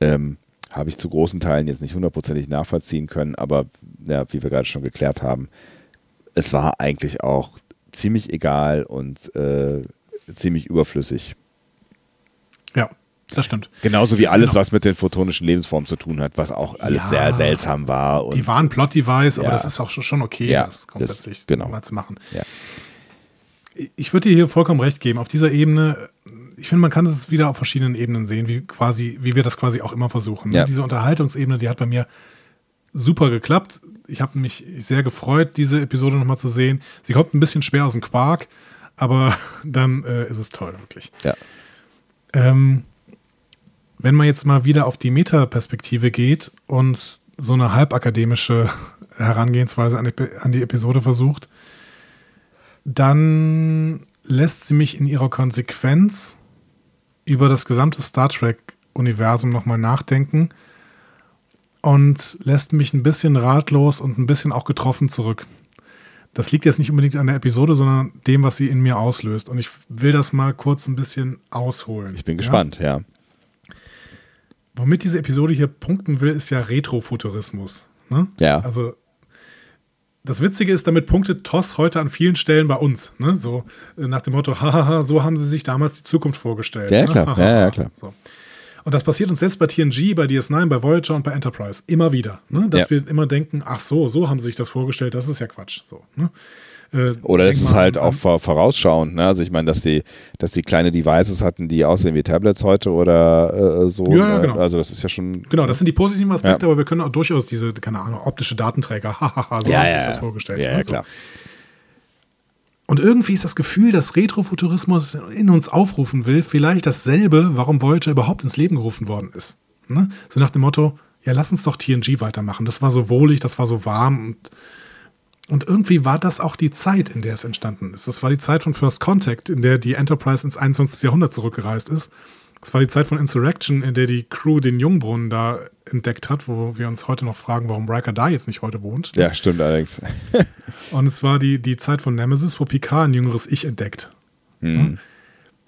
ähm, habe ich zu großen Teilen jetzt nicht hundertprozentig nachvollziehen können, aber ja, wie wir gerade schon geklärt haben, es war eigentlich auch ziemlich egal und äh, ziemlich überflüssig. Ja, das stimmt. Genauso wie alles, genau. was mit den photonischen Lebensformen zu tun hat, was auch alles ja, sehr seltsam war. die waren Plot-Device, aber das ist auch schon okay, ja, das grundsätzlich das, genau. mal zu machen. Ja ich würde dir hier vollkommen recht geben. Auf dieser Ebene, ich finde, man kann es wieder auf verschiedenen Ebenen sehen, wie quasi, wie wir das quasi auch immer versuchen. Ja. Diese Unterhaltungsebene, die hat bei mir super geklappt. Ich habe mich sehr gefreut, diese Episode nochmal zu sehen. Sie kommt ein bisschen schwer aus dem Quark, aber dann äh, ist es toll, wirklich. Ja. Ähm, wenn man jetzt mal wieder auf die Metaperspektive geht und so eine halbakademische Herangehensweise an die, an die Episode versucht, dann lässt sie mich in ihrer Konsequenz über das gesamte Star Trek-Universum nochmal nachdenken und lässt mich ein bisschen ratlos und ein bisschen auch getroffen zurück. Das liegt jetzt nicht unbedingt an der Episode, sondern dem, was sie in mir auslöst. Und ich will das mal kurz ein bisschen ausholen. Ich bin ja? gespannt, ja. Womit diese Episode hier punkten will, ist ja Retrofuturismus. Ne? Ja. Also das Witzige ist, damit punktet TOS heute an vielen Stellen bei uns. Ne? So äh, nach dem Motto, hahaha, so haben sie sich damals die Zukunft vorgestellt. Ja, ne? klar. Ja, ja, klar. So. Und das passiert uns selbst bei TNG, bei DS9, bei Voyager und bei Enterprise immer wieder. Ne? Dass ja. wir immer denken, ach so, so haben sie sich das vorgestellt, das ist ja Quatsch. So, ne? Äh, Oder das ist halt auch vorausschauend. Ne? Also ich meine, dass die, dass die kleine Devices hatten, die aussehen wie Tablets heute oder äh, so. Ja, ja, ne? genau. Also das ist ja schon. Genau, das sind die positiven Aspekte, ja. aber wir können auch durchaus diese, keine Ahnung, optische Datenträger, hahaha, so ja, haben ja, sich das vorgestellt. Ja, ja, ne? klar. Und irgendwie ist das Gefühl, dass Retrofuturismus in uns aufrufen will, vielleicht dasselbe, warum Voyager überhaupt ins Leben gerufen worden ist. Ne? So nach dem Motto, ja, lass uns doch TNG weitermachen. Das war so wohlig, das war so warm und und irgendwie war das auch die Zeit, in der es entstanden ist. Das war die Zeit von First Contact, in der die Enterprise ins 21. Jahrhundert zurückgereist ist. Das war die Zeit von Insurrection, in der die Crew den Jungbrunnen da entdeckt hat, wo wir uns heute noch fragen, warum Riker da jetzt nicht heute wohnt. Ja, stimmt allerdings. Und es war die, die Zeit von Nemesis, wo Picard ein jüngeres Ich entdeckt. Mhm.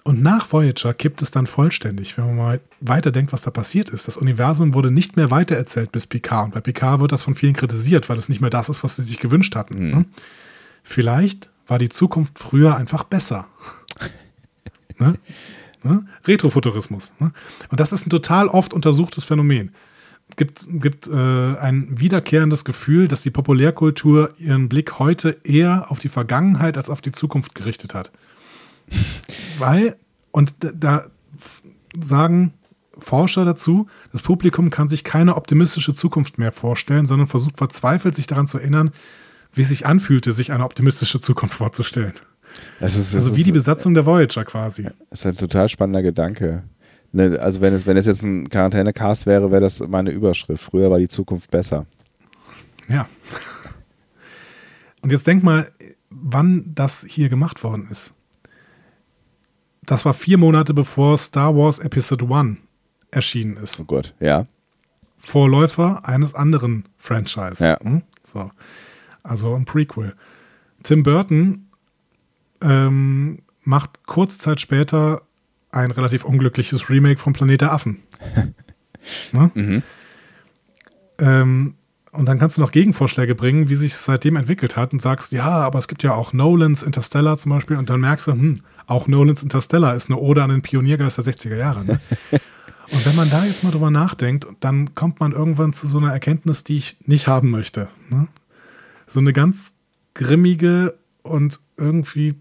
Und nach Voyager kippt es dann vollständig, wenn man mal weiterdenkt, was da passiert ist. Das Universum wurde nicht mehr weitererzählt bis Picard. Und bei Picard wird das von vielen kritisiert, weil es nicht mehr das ist, was sie sich gewünscht hatten. Mhm. Vielleicht war die Zukunft früher einfach besser. ne? Ne? Retrofuturismus. Ne? Und das ist ein total oft untersuchtes Phänomen. Es gibt, gibt äh, ein wiederkehrendes Gefühl, dass die Populärkultur ihren Blick heute eher auf die Vergangenheit als auf die Zukunft gerichtet hat. Weil, und da sagen Forscher dazu, das Publikum kann sich keine optimistische Zukunft mehr vorstellen, sondern versucht verzweifelt, sich daran zu erinnern, wie es sich anfühlte, sich eine optimistische Zukunft vorzustellen. Das ist, das also wie die Besatzung der Voyager quasi. Das ist ein total spannender Gedanke. Ne, also wenn es, wenn es jetzt ein Quarantänecast wäre, wäre das meine Überschrift. Früher war die Zukunft besser. Ja. Und jetzt denk mal, wann das hier gemacht worden ist. Das war vier Monate bevor Star Wars Episode 1 erschienen ist. Oh Gott, ja. Vorläufer eines anderen Franchise. Ja. Hm? So. Also ein Prequel. Tim Burton ähm, macht kurze Zeit später ein relativ unglückliches Remake von Planet der Affen. ne? mhm. ähm, und dann kannst du noch Gegenvorschläge bringen, wie sich es seitdem entwickelt hat und sagst, ja, aber es gibt ja auch Nolans Interstellar zum Beispiel und dann merkst du, hm, auch Nolans Interstellar ist eine Ode an den Pioniergeist der 60er Jahre. Ne? und wenn man da jetzt mal drüber nachdenkt, dann kommt man irgendwann zu so einer Erkenntnis, die ich nicht haben möchte. Ne? So eine ganz grimmige und irgendwie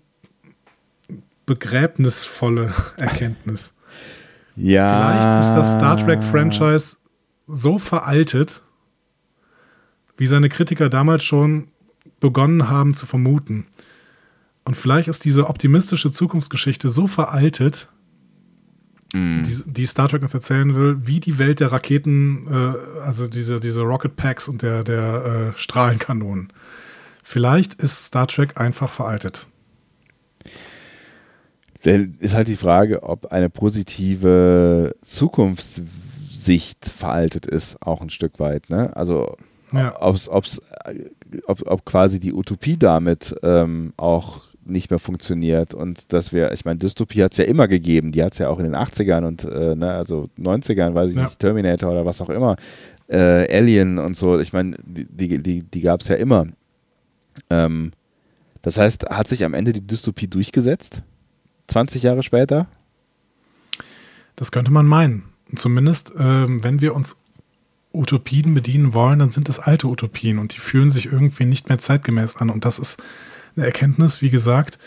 begräbnisvolle Erkenntnis. Ja. Vielleicht ist das Star Trek-Franchise so veraltet, wie seine Kritiker damals schon begonnen haben zu vermuten. Und vielleicht ist diese optimistische Zukunftsgeschichte so veraltet, mm. die, die, Star Trek uns erzählen will, wie die Welt der Raketen, äh, also diese, diese Rocket Packs und der, der äh, Strahlenkanonen. Vielleicht ist Star Trek einfach veraltet. Ist halt die Frage, ob eine positive Zukunftssicht veraltet ist, auch ein Stück weit. Ne? Also ja. ob's, ob's, ob, ob quasi die Utopie damit ähm, auch nicht mehr funktioniert und dass wir, ich meine, Dystopie hat es ja immer gegeben, die hat es ja auch in den 80ern und äh, ne, also 90ern, weiß ich ja. nicht, Terminator oder was auch immer, äh, Alien und so, ich meine, die, die, die gab es ja immer. Ähm, das heißt, hat sich am Ende die Dystopie durchgesetzt? 20 Jahre später? Das könnte man meinen. Zumindest, ähm, wenn wir uns Utopien bedienen wollen, dann sind es alte Utopien und die fühlen sich irgendwie nicht mehr zeitgemäß an. Und das ist eine Erkenntnis, wie gesagt,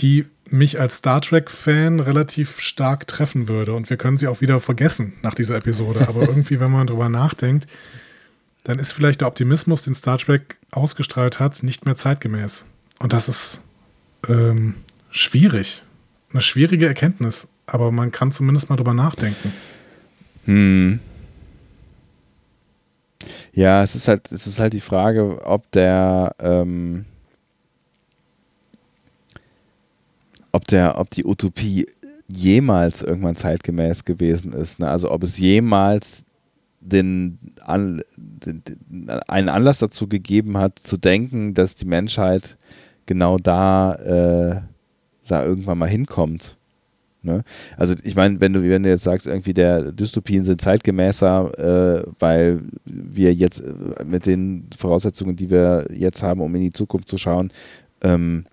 die mich als Star Trek-Fan relativ stark treffen würde. Und wir können sie auch wieder vergessen nach dieser Episode. Aber irgendwie, wenn man darüber nachdenkt, dann ist vielleicht der Optimismus, den Star Trek ausgestrahlt hat, nicht mehr zeitgemäß. Und das ist ähm, schwierig. Eine schwierige Erkenntnis. Aber man kann zumindest mal drüber nachdenken. Hm. Ja, es ist halt, es ist halt die Frage, ob der, ähm, ob der, ob die Utopie jemals irgendwann zeitgemäß gewesen ist. Ne? Also ob es jemals den, an, den, den, einen Anlass dazu gegeben hat, zu denken, dass die Menschheit genau da, äh, da irgendwann mal hinkommt. Ne? Also ich meine, wenn du, wenn du jetzt sagst, irgendwie der Dystopien sind zeitgemäßer, äh, weil wir jetzt äh, mit den Voraussetzungen, die wir jetzt haben, um in die Zukunft zu schauen, ähm,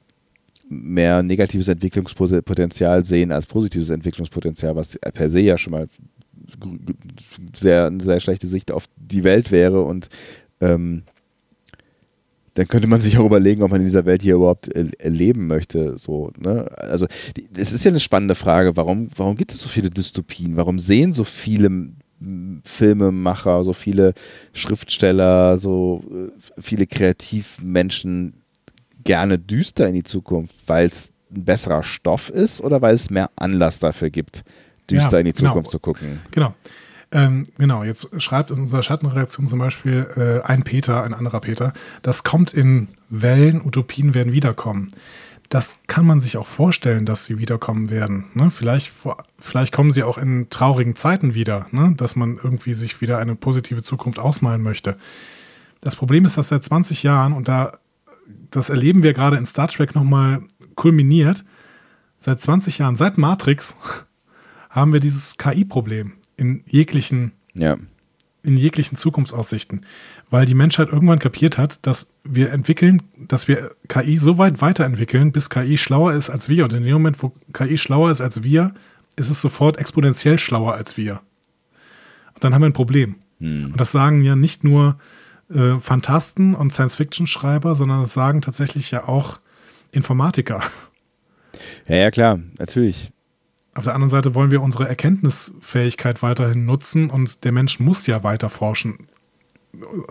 mehr negatives Entwicklungspotenzial sehen als positives Entwicklungspotenzial, was per se ja schon mal sehr, eine sehr schlechte Sicht auf die Welt wäre und ähm, dann könnte man sich auch überlegen, ob man in dieser Welt hier überhaupt äh, leben möchte. So, ne? Also es ist ja eine spannende Frage, warum, warum gibt es so viele Dystopien? Warum sehen so viele Filmemacher, so viele Schriftsteller, so äh, viele Kreativmenschen gerne düster in die Zukunft? Weil es ein besserer Stoff ist oder weil es mehr Anlass dafür gibt, düster ja, in die genau. Zukunft zu gucken? Genau. Ähm, genau, jetzt schreibt in unserer Schattenredaktion zum Beispiel äh, ein Peter, ein anderer Peter, das kommt in Wellen, Utopien werden wiederkommen. Das kann man sich auch vorstellen, dass sie wiederkommen werden. Ne? Vielleicht, vielleicht kommen sie auch in traurigen Zeiten wieder, ne? dass man irgendwie sich wieder eine positive Zukunft ausmalen möchte. Das Problem ist, dass seit 20 Jahren, und da das erleben wir gerade in Star Trek nochmal kulminiert, seit 20 Jahren, seit Matrix, haben wir dieses KI-Problem in jeglichen, ja. in jeglichen Zukunftsaussichten. Weil die Menschheit irgendwann kapiert hat, dass wir entwickeln, dass wir KI so weit weiterentwickeln, bis KI schlauer ist als wir. Und in dem Moment, wo KI schlauer ist als wir, ist es sofort exponentiell schlauer als wir. Und dann haben wir ein Problem. Hm. Und das sagen ja nicht nur äh, Fantasten und Science-Fiction-Schreiber, sondern das sagen tatsächlich ja auch Informatiker. Ja, ja, klar, natürlich. Auf der anderen Seite wollen wir unsere Erkenntnisfähigkeit weiterhin nutzen und der Mensch muss ja weiter forschen.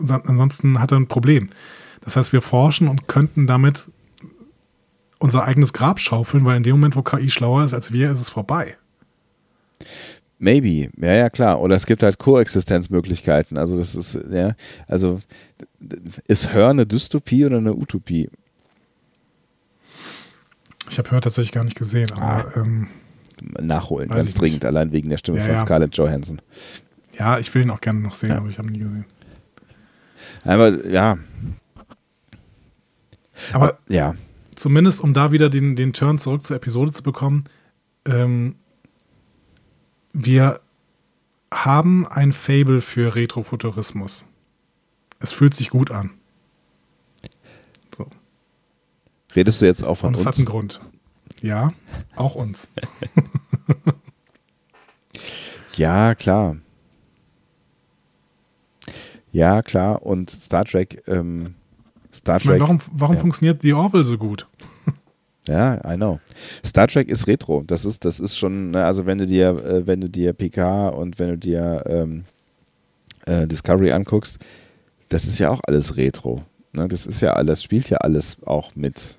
Ansonsten hat er ein Problem. Das heißt, wir forschen und könnten damit unser eigenes Grab schaufeln, weil in dem Moment, wo KI schlauer ist als wir, ist es vorbei. Maybe, ja, ja, klar. Oder es gibt halt Koexistenzmöglichkeiten. Also, das ist, ja, also, ist Hör eine Dystopie oder eine Utopie? Ich habe Hör tatsächlich gar nicht gesehen, aber. Ah. Ähm nachholen, Weiß ganz dringend, nicht. allein wegen der Stimme ja, von Scarlett Johansson. Ja, ich will ihn auch gerne noch sehen, ja. aber ich habe ihn nie gesehen. Aber ja. Aber ja. zumindest um da wieder den, den Turn zurück zur Episode zu bekommen, ähm, wir haben ein Fable für Retrofuturismus. Es fühlt sich gut an. So. Redest du jetzt auch von Und uns? Das hat einen Grund. Ja, auch uns. ja, klar. Ja, klar. Und Star Trek, ähm, Star Trek. Meine, warum warum ja. funktioniert The Orville so gut? Ja, I know. Star Trek ist Retro. Das ist, das ist schon, ne, also wenn du dir, äh, wenn du dir PK und wenn du dir ähm, äh, Discovery anguckst, das ist ja auch alles Retro. Ne? Das ist ja alles, spielt ja alles auch mit,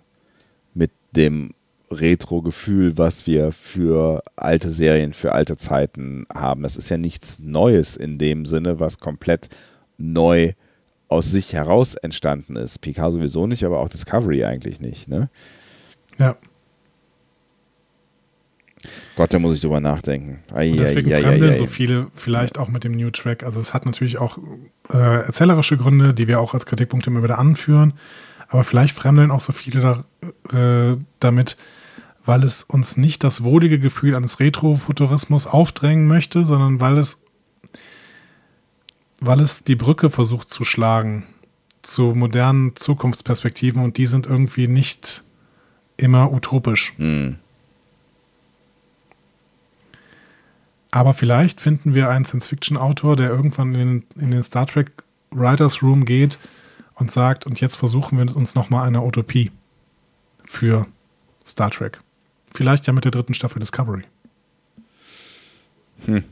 mit dem Retro-Gefühl, was wir für alte Serien, für alte Zeiten haben. Es ist ja nichts Neues in dem Sinne, was komplett neu aus sich heraus entstanden ist. PK sowieso nicht, aber auch Discovery eigentlich nicht. Ne? Ja. Gott, da muss ich drüber nachdenken. Ai, und deswegen ai, fremdeln ai, so viele vielleicht auch mit dem New Track. Also es hat natürlich auch äh, erzählerische Gründe, die wir auch als Kritikpunkte immer wieder anführen. Aber vielleicht fremdeln auch so viele da, äh, damit, weil es uns nicht das wohlige Gefühl eines Retrofuturismus aufdrängen möchte, sondern weil es, weil es die Brücke versucht zu schlagen zu modernen Zukunftsperspektiven und die sind irgendwie nicht immer utopisch. Mhm. Aber vielleicht finden wir einen Science-Fiction-Autor, der irgendwann in, in, den Star Trek Writers Room geht und sagt, und jetzt versuchen wir uns nochmal eine Utopie für Star Trek. Vielleicht ja mit der dritten Staffel Discovery. Hm.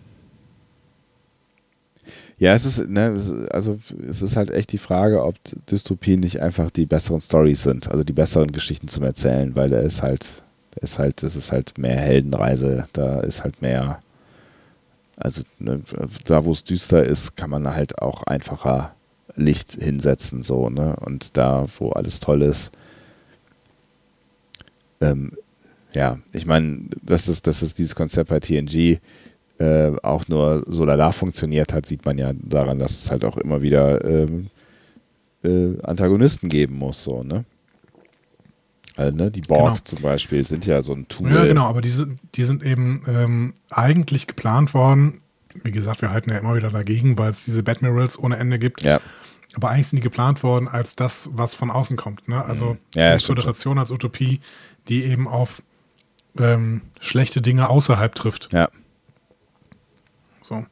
Ja, es ist, ne, also es ist halt echt die Frage, ob Dystopien nicht einfach die besseren Stories sind, also die besseren Geschichten zum Erzählen, weil da ist halt, ist halt, es ist halt mehr Heldenreise, da ist halt mehr, also ne, da wo es düster ist, kann man halt auch einfacher Licht hinsetzen, so, ne? Und da, wo alles toll ist, ähm, ja, ich meine, das ist, das ist dieses Konzept bei TNG, äh, auch nur so lala funktioniert hat, sieht man ja daran, dass es halt auch immer wieder ähm, äh, Antagonisten geben muss, so, ne? Also, ne, die Borg genau. zum Beispiel sind ja so ein Tool. Ja, genau, aber die, die sind eben ähm, eigentlich geplant worden. Wie gesagt, wir halten ja immer wieder dagegen, weil es diese Batmirals ohne Ende gibt. Ja. Aber eigentlich sind die geplant worden als das, was von außen kommt. Ne? Also mhm. ja, Föderation als Utopie, die eben auf ähm, schlechte Dinge außerhalb trifft. Ja. So.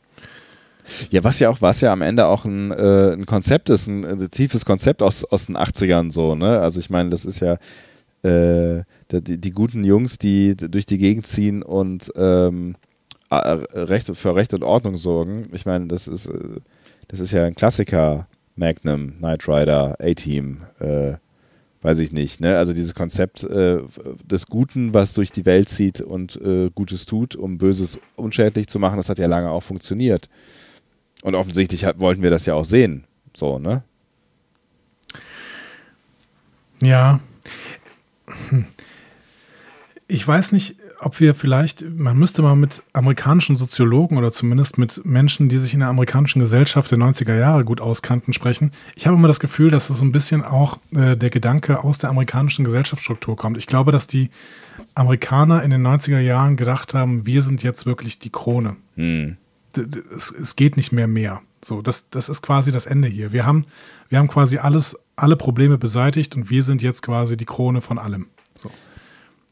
Ja, was ja auch, was ja am Ende auch ein, äh, ein Konzept ist, ein, ein, tiefes Konzept aus, aus den 80ern so, ne? Also ich meine, das ist ja äh, die, die, guten Jungs, die durch die Gegend ziehen und ähm, Recht, für Recht und Ordnung sorgen. Ich meine, das ist, äh, das ist ja ein Klassiker, Magnum, Knight Rider, A-Team, äh, weiß ich nicht. Ne? Also dieses Konzept äh, des Guten, was durch die Welt zieht und äh, Gutes tut, um Böses unschädlich zu machen, das hat ja lange auch funktioniert. Und offensichtlich hat, wollten wir das ja auch sehen. So, ne? Ja. Hm. Ich weiß nicht, ob wir vielleicht, man müsste mal mit amerikanischen Soziologen oder zumindest mit Menschen, die sich in der amerikanischen Gesellschaft der 90er Jahre gut auskannten, sprechen. Ich habe immer das Gefühl, dass es so ein bisschen auch äh, der Gedanke aus der amerikanischen Gesellschaftsstruktur kommt. Ich glaube, dass die Amerikaner in den 90er Jahren gedacht haben, wir sind jetzt wirklich die Krone. Hm. Es, es, geht nicht mehr mehr. So, das, das ist quasi das Ende hier. Wir haben, wir haben quasi alles, alle Probleme beseitigt und wir sind jetzt quasi die Krone von allem.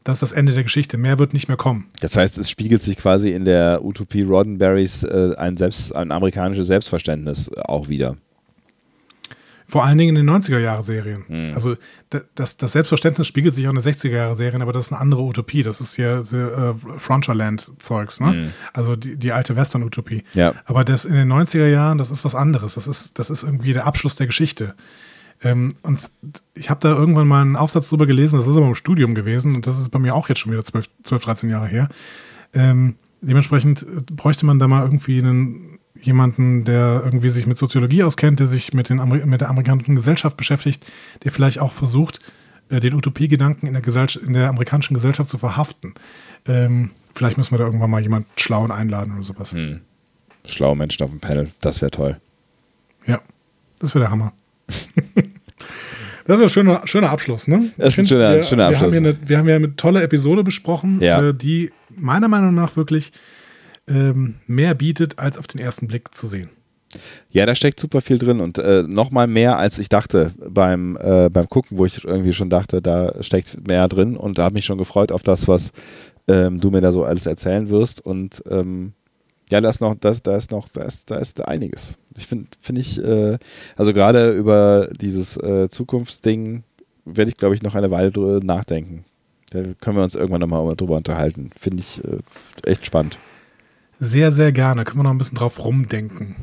Das ist das Ende der Geschichte. Mehr wird nicht mehr kommen. Das heißt, es spiegelt sich quasi in der Utopie Roddenberrys äh, ein, Selbst, ein amerikanisches Selbstverständnis auch wieder. Vor allen Dingen in den 90er-Jahre-Serien. Hm. Also das, das, Selbstverständnis spiegelt sich auch in den 60er-Jahre-Serien, aber das ist eine andere Utopie. Das ist ja äh, Frontierland-Zeugs, ne? Hm. Also die, die alte Western-Utopie. Ja. Aber das in den 90er Jahren, das ist was anderes. Das ist, das ist irgendwie der Abschluss der Geschichte. Ähm, und ich habe da irgendwann mal einen Aufsatz drüber gelesen, das ist aber im Studium gewesen und das ist bei mir auch jetzt schon wieder 12, 12 13 Jahre her. Ähm, dementsprechend äh, bräuchte man da mal irgendwie einen, jemanden, der irgendwie sich mit Soziologie auskennt, der sich mit, den mit der amerikanischen Gesellschaft beschäftigt, der vielleicht auch versucht, äh, den Utopiegedanken in der, in der amerikanischen Gesellschaft zu verhaften. Ähm, vielleicht müssen wir da irgendwann mal jemanden Schlauen einladen oder sowas. Hm. Schlaue Menschen auf dem Panel, das wäre toll. Ja, das wäre der Hammer. Das ist ein schöner, schöner Abschluss, ne? Das ist ein schöner, wir, schöner Abschluss. Wir haben, eine, wir haben ja eine tolle Episode besprochen, ja. äh, die meiner Meinung nach wirklich ähm, mehr bietet, als auf den ersten Blick zu sehen. Ja, da steckt super viel drin und äh, noch mal mehr, als ich dachte beim, äh, beim Gucken, wo ich irgendwie schon dachte, da steckt mehr drin und da habe mich schon gefreut auf das, was ähm, du mir da so alles erzählen wirst und ähm, ja, da ist noch, das, da ist noch, da ist, da ist einiges. Ich finde, finde ich, äh, also gerade über dieses äh, Zukunftsding werde ich, glaube ich, noch eine Weile drüber nachdenken. Da können wir uns irgendwann nochmal drüber unterhalten. Finde ich äh, echt spannend. Sehr, sehr gerne. Können wir noch ein bisschen drauf rumdenken.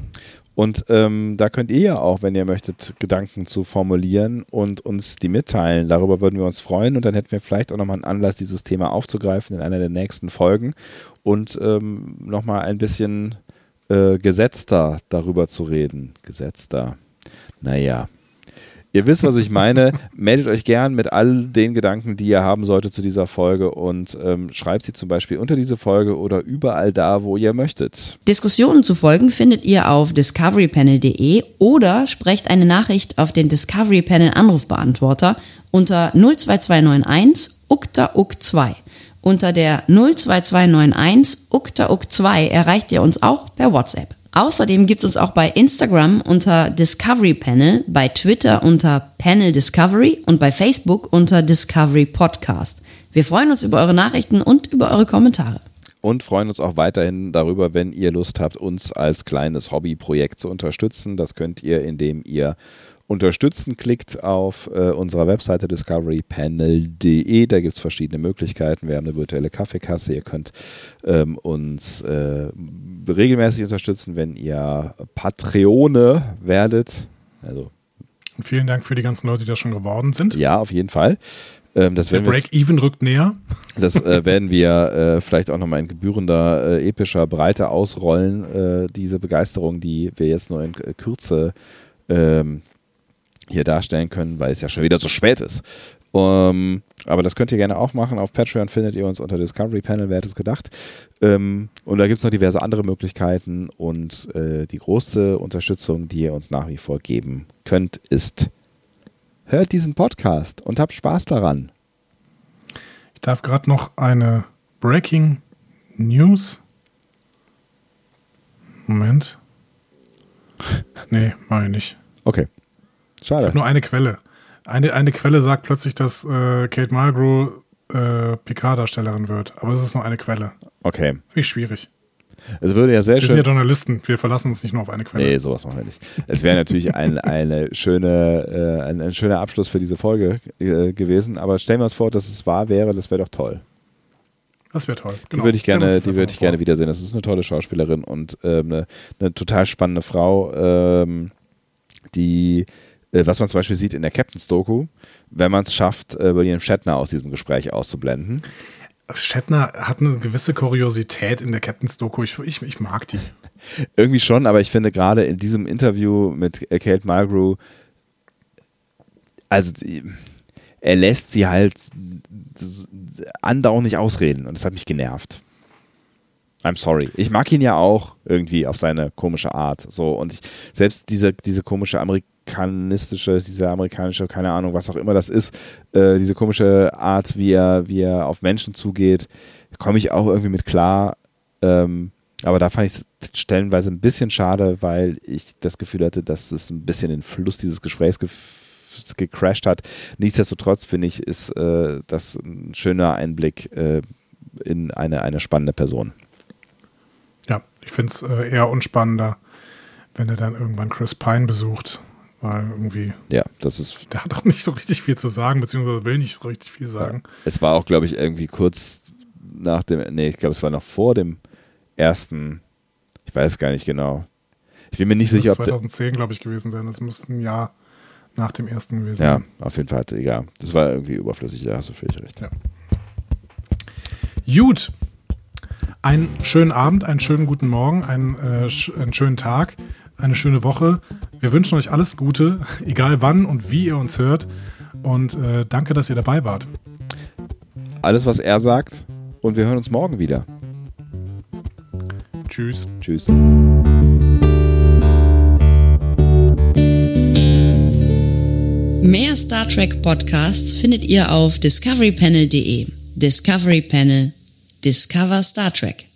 Und ähm, da könnt ihr ja auch, wenn ihr möchtet, Gedanken zu formulieren und uns die mitteilen. Darüber würden wir uns freuen und dann hätten wir vielleicht auch nochmal einen Anlass, dieses Thema aufzugreifen in einer der nächsten Folgen und ähm, nochmal ein bisschen äh, gesetzter darüber zu reden. Gesetzter. Naja, Ihr wisst, was ich meine. Meldet euch gern mit all den Gedanken, die ihr haben solltet zu dieser Folge und ähm, schreibt sie zum Beispiel unter diese Folge oder überall da, wo ihr möchtet. Diskussionen zu folgen findet ihr auf discoverypanel.de oder sprecht eine Nachricht auf den Discovery Panel Anrufbeantworter unter 02291 ukta uk 2 Unter der 02291 ukta uk 2 erreicht ihr uns auch per WhatsApp. Außerdem gibt es uns auch bei Instagram unter Discovery Panel, bei Twitter unter Panel Discovery und bei Facebook unter Discovery Podcast. Wir freuen uns über eure Nachrichten und über eure Kommentare. Und freuen uns auch weiterhin darüber, wenn ihr Lust habt, uns als kleines Hobbyprojekt zu unterstützen. Das könnt ihr, indem ihr unterstützen, klickt auf äh, unserer Webseite discoverypanel.de. Da gibt es verschiedene Möglichkeiten. Wir haben eine virtuelle Kaffeekasse. Ihr könnt ähm, uns äh, regelmäßig unterstützen, wenn ihr Patreone werdet. Also und vielen Dank für die ganzen Leute, die das schon geworden sind. Ja, auf jeden Fall. Ähm, Der Break-Even rückt näher. Das äh, werden wir äh, vielleicht auch nochmal in gebührender, äh, epischer Breite ausrollen, äh, diese Begeisterung, die wir jetzt nur in Kürze ähm, hier darstellen können, weil es ja schon wieder so spät ist. Um, ähm, aber das könnt ihr gerne auch machen. Auf Patreon findet ihr uns unter Discovery Panel, wer hätte es gedacht. Um, ähm, und da gibt es noch diverse andere Möglichkeiten. Und äh, die größte Unterstützung, die ihr uns nach wie vor geben könnt, ist, hört diesen Podcast und habt Spaß daran. Ich darf gerade noch eine Breaking News. Moment. Nee, mache ich nicht. Okay. Schade. Nur eine Quelle. Eine, eine Quelle sagt plötzlich, dass äh, Kate Mulgrew äh, Picard-Darstellerin wird. Aber es ist nur eine Quelle. Okay. Finde ich schwierig. Es würde ja sehr wir schön. Wir sind ja Journalisten, wir verlassen uns nicht nur auf eine Quelle. Nee, sowas machen wir nicht. Es wäre natürlich ein, eine schöne, äh, ein, ein, schöner Abschluss für diese Folge äh, gewesen, aber stellen wir uns vor, dass es wahr wäre, das wäre doch toll. Das wäre toll. Genau. Die würde ich gerne, die würde ich gerne wiedersehen. Das ist eine tolle Schauspielerin und äh, eine, eine, total spannende Frau, ähm, die was man zum Beispiel sieht in der Captain's Doku, wenn man es schafft, äh, William Shatner aus diesem Gespräch auszublenden. Shatner hat eine gewisse Kuriosität in der Captain's Doku. Ich, ich, ich mag die. Irgendwie schon, aber ich finde gerade in diesem Interview mit äh, Kate Mulgrew, also die, er lässt sie halt andauernd nicht ausreden und das hat mich genervt. I'm sorry. Ich mag ihn ja auch irgendwie auf seine komische Art. So und ich, selbst diese, diese komische Amerikaner amerikanistische, diese amerikanische, keine Ahnung, was auch immer das ist, äh, diese komische Art, wie er, wie er auf Menschen zugeht, komme ich auch irgendwie mit klar. Ähm, aber da fand ich es stellenweise ein bisschen schade, weil ich das Gefühl hatte, dass es ein bisschen den Fluss dieses Gesprächs ge gecrashed hat. Nichtsdestotrotz finde ich, ist äh, das ein schöner Einblick äh, in eine, eine spannende Person. Ja, ich finde es äh, eher unspannender, wenn er dann irgendwann Chris Pine besucht weil irgendwie. Ja, das ist. Der hat auch nicht so richtig viel zu sagen, beziehungsweise will nicht so richtig viel sagen. Ja. Es war auch, glaube ich, irgendwie kurz nach dem. Nee, ich glaube, es war noch vor dem ersten. Ich weiß gar nicht genau. Ich bin mir nicht das sicher, ob. 2010, glaube ich, gewesen sein. Das müsste ein Jahr nach dem ersten gewesen sein. Ja, auf jeden Fall. Egal. Das war irgendwie überflüssig, da hast du völlig recht. Ja. Gut. Einen schönen Abend, einen schönen guten Morgen, einen, äh, einen schönen Tag eine schöne Woche. Wir wünschen euch alles Gute, egal wann und wie ihr uns hört. Und äh, danke, dass ihr dabei wart. Alles, was er sagt. Und wir hören uns morgen wieder. Tschüss. Tschüss. Mehr Star Trek Podcasts findet ihr auf discoverypanel.de. Discovery Panel. Discover Star Trek.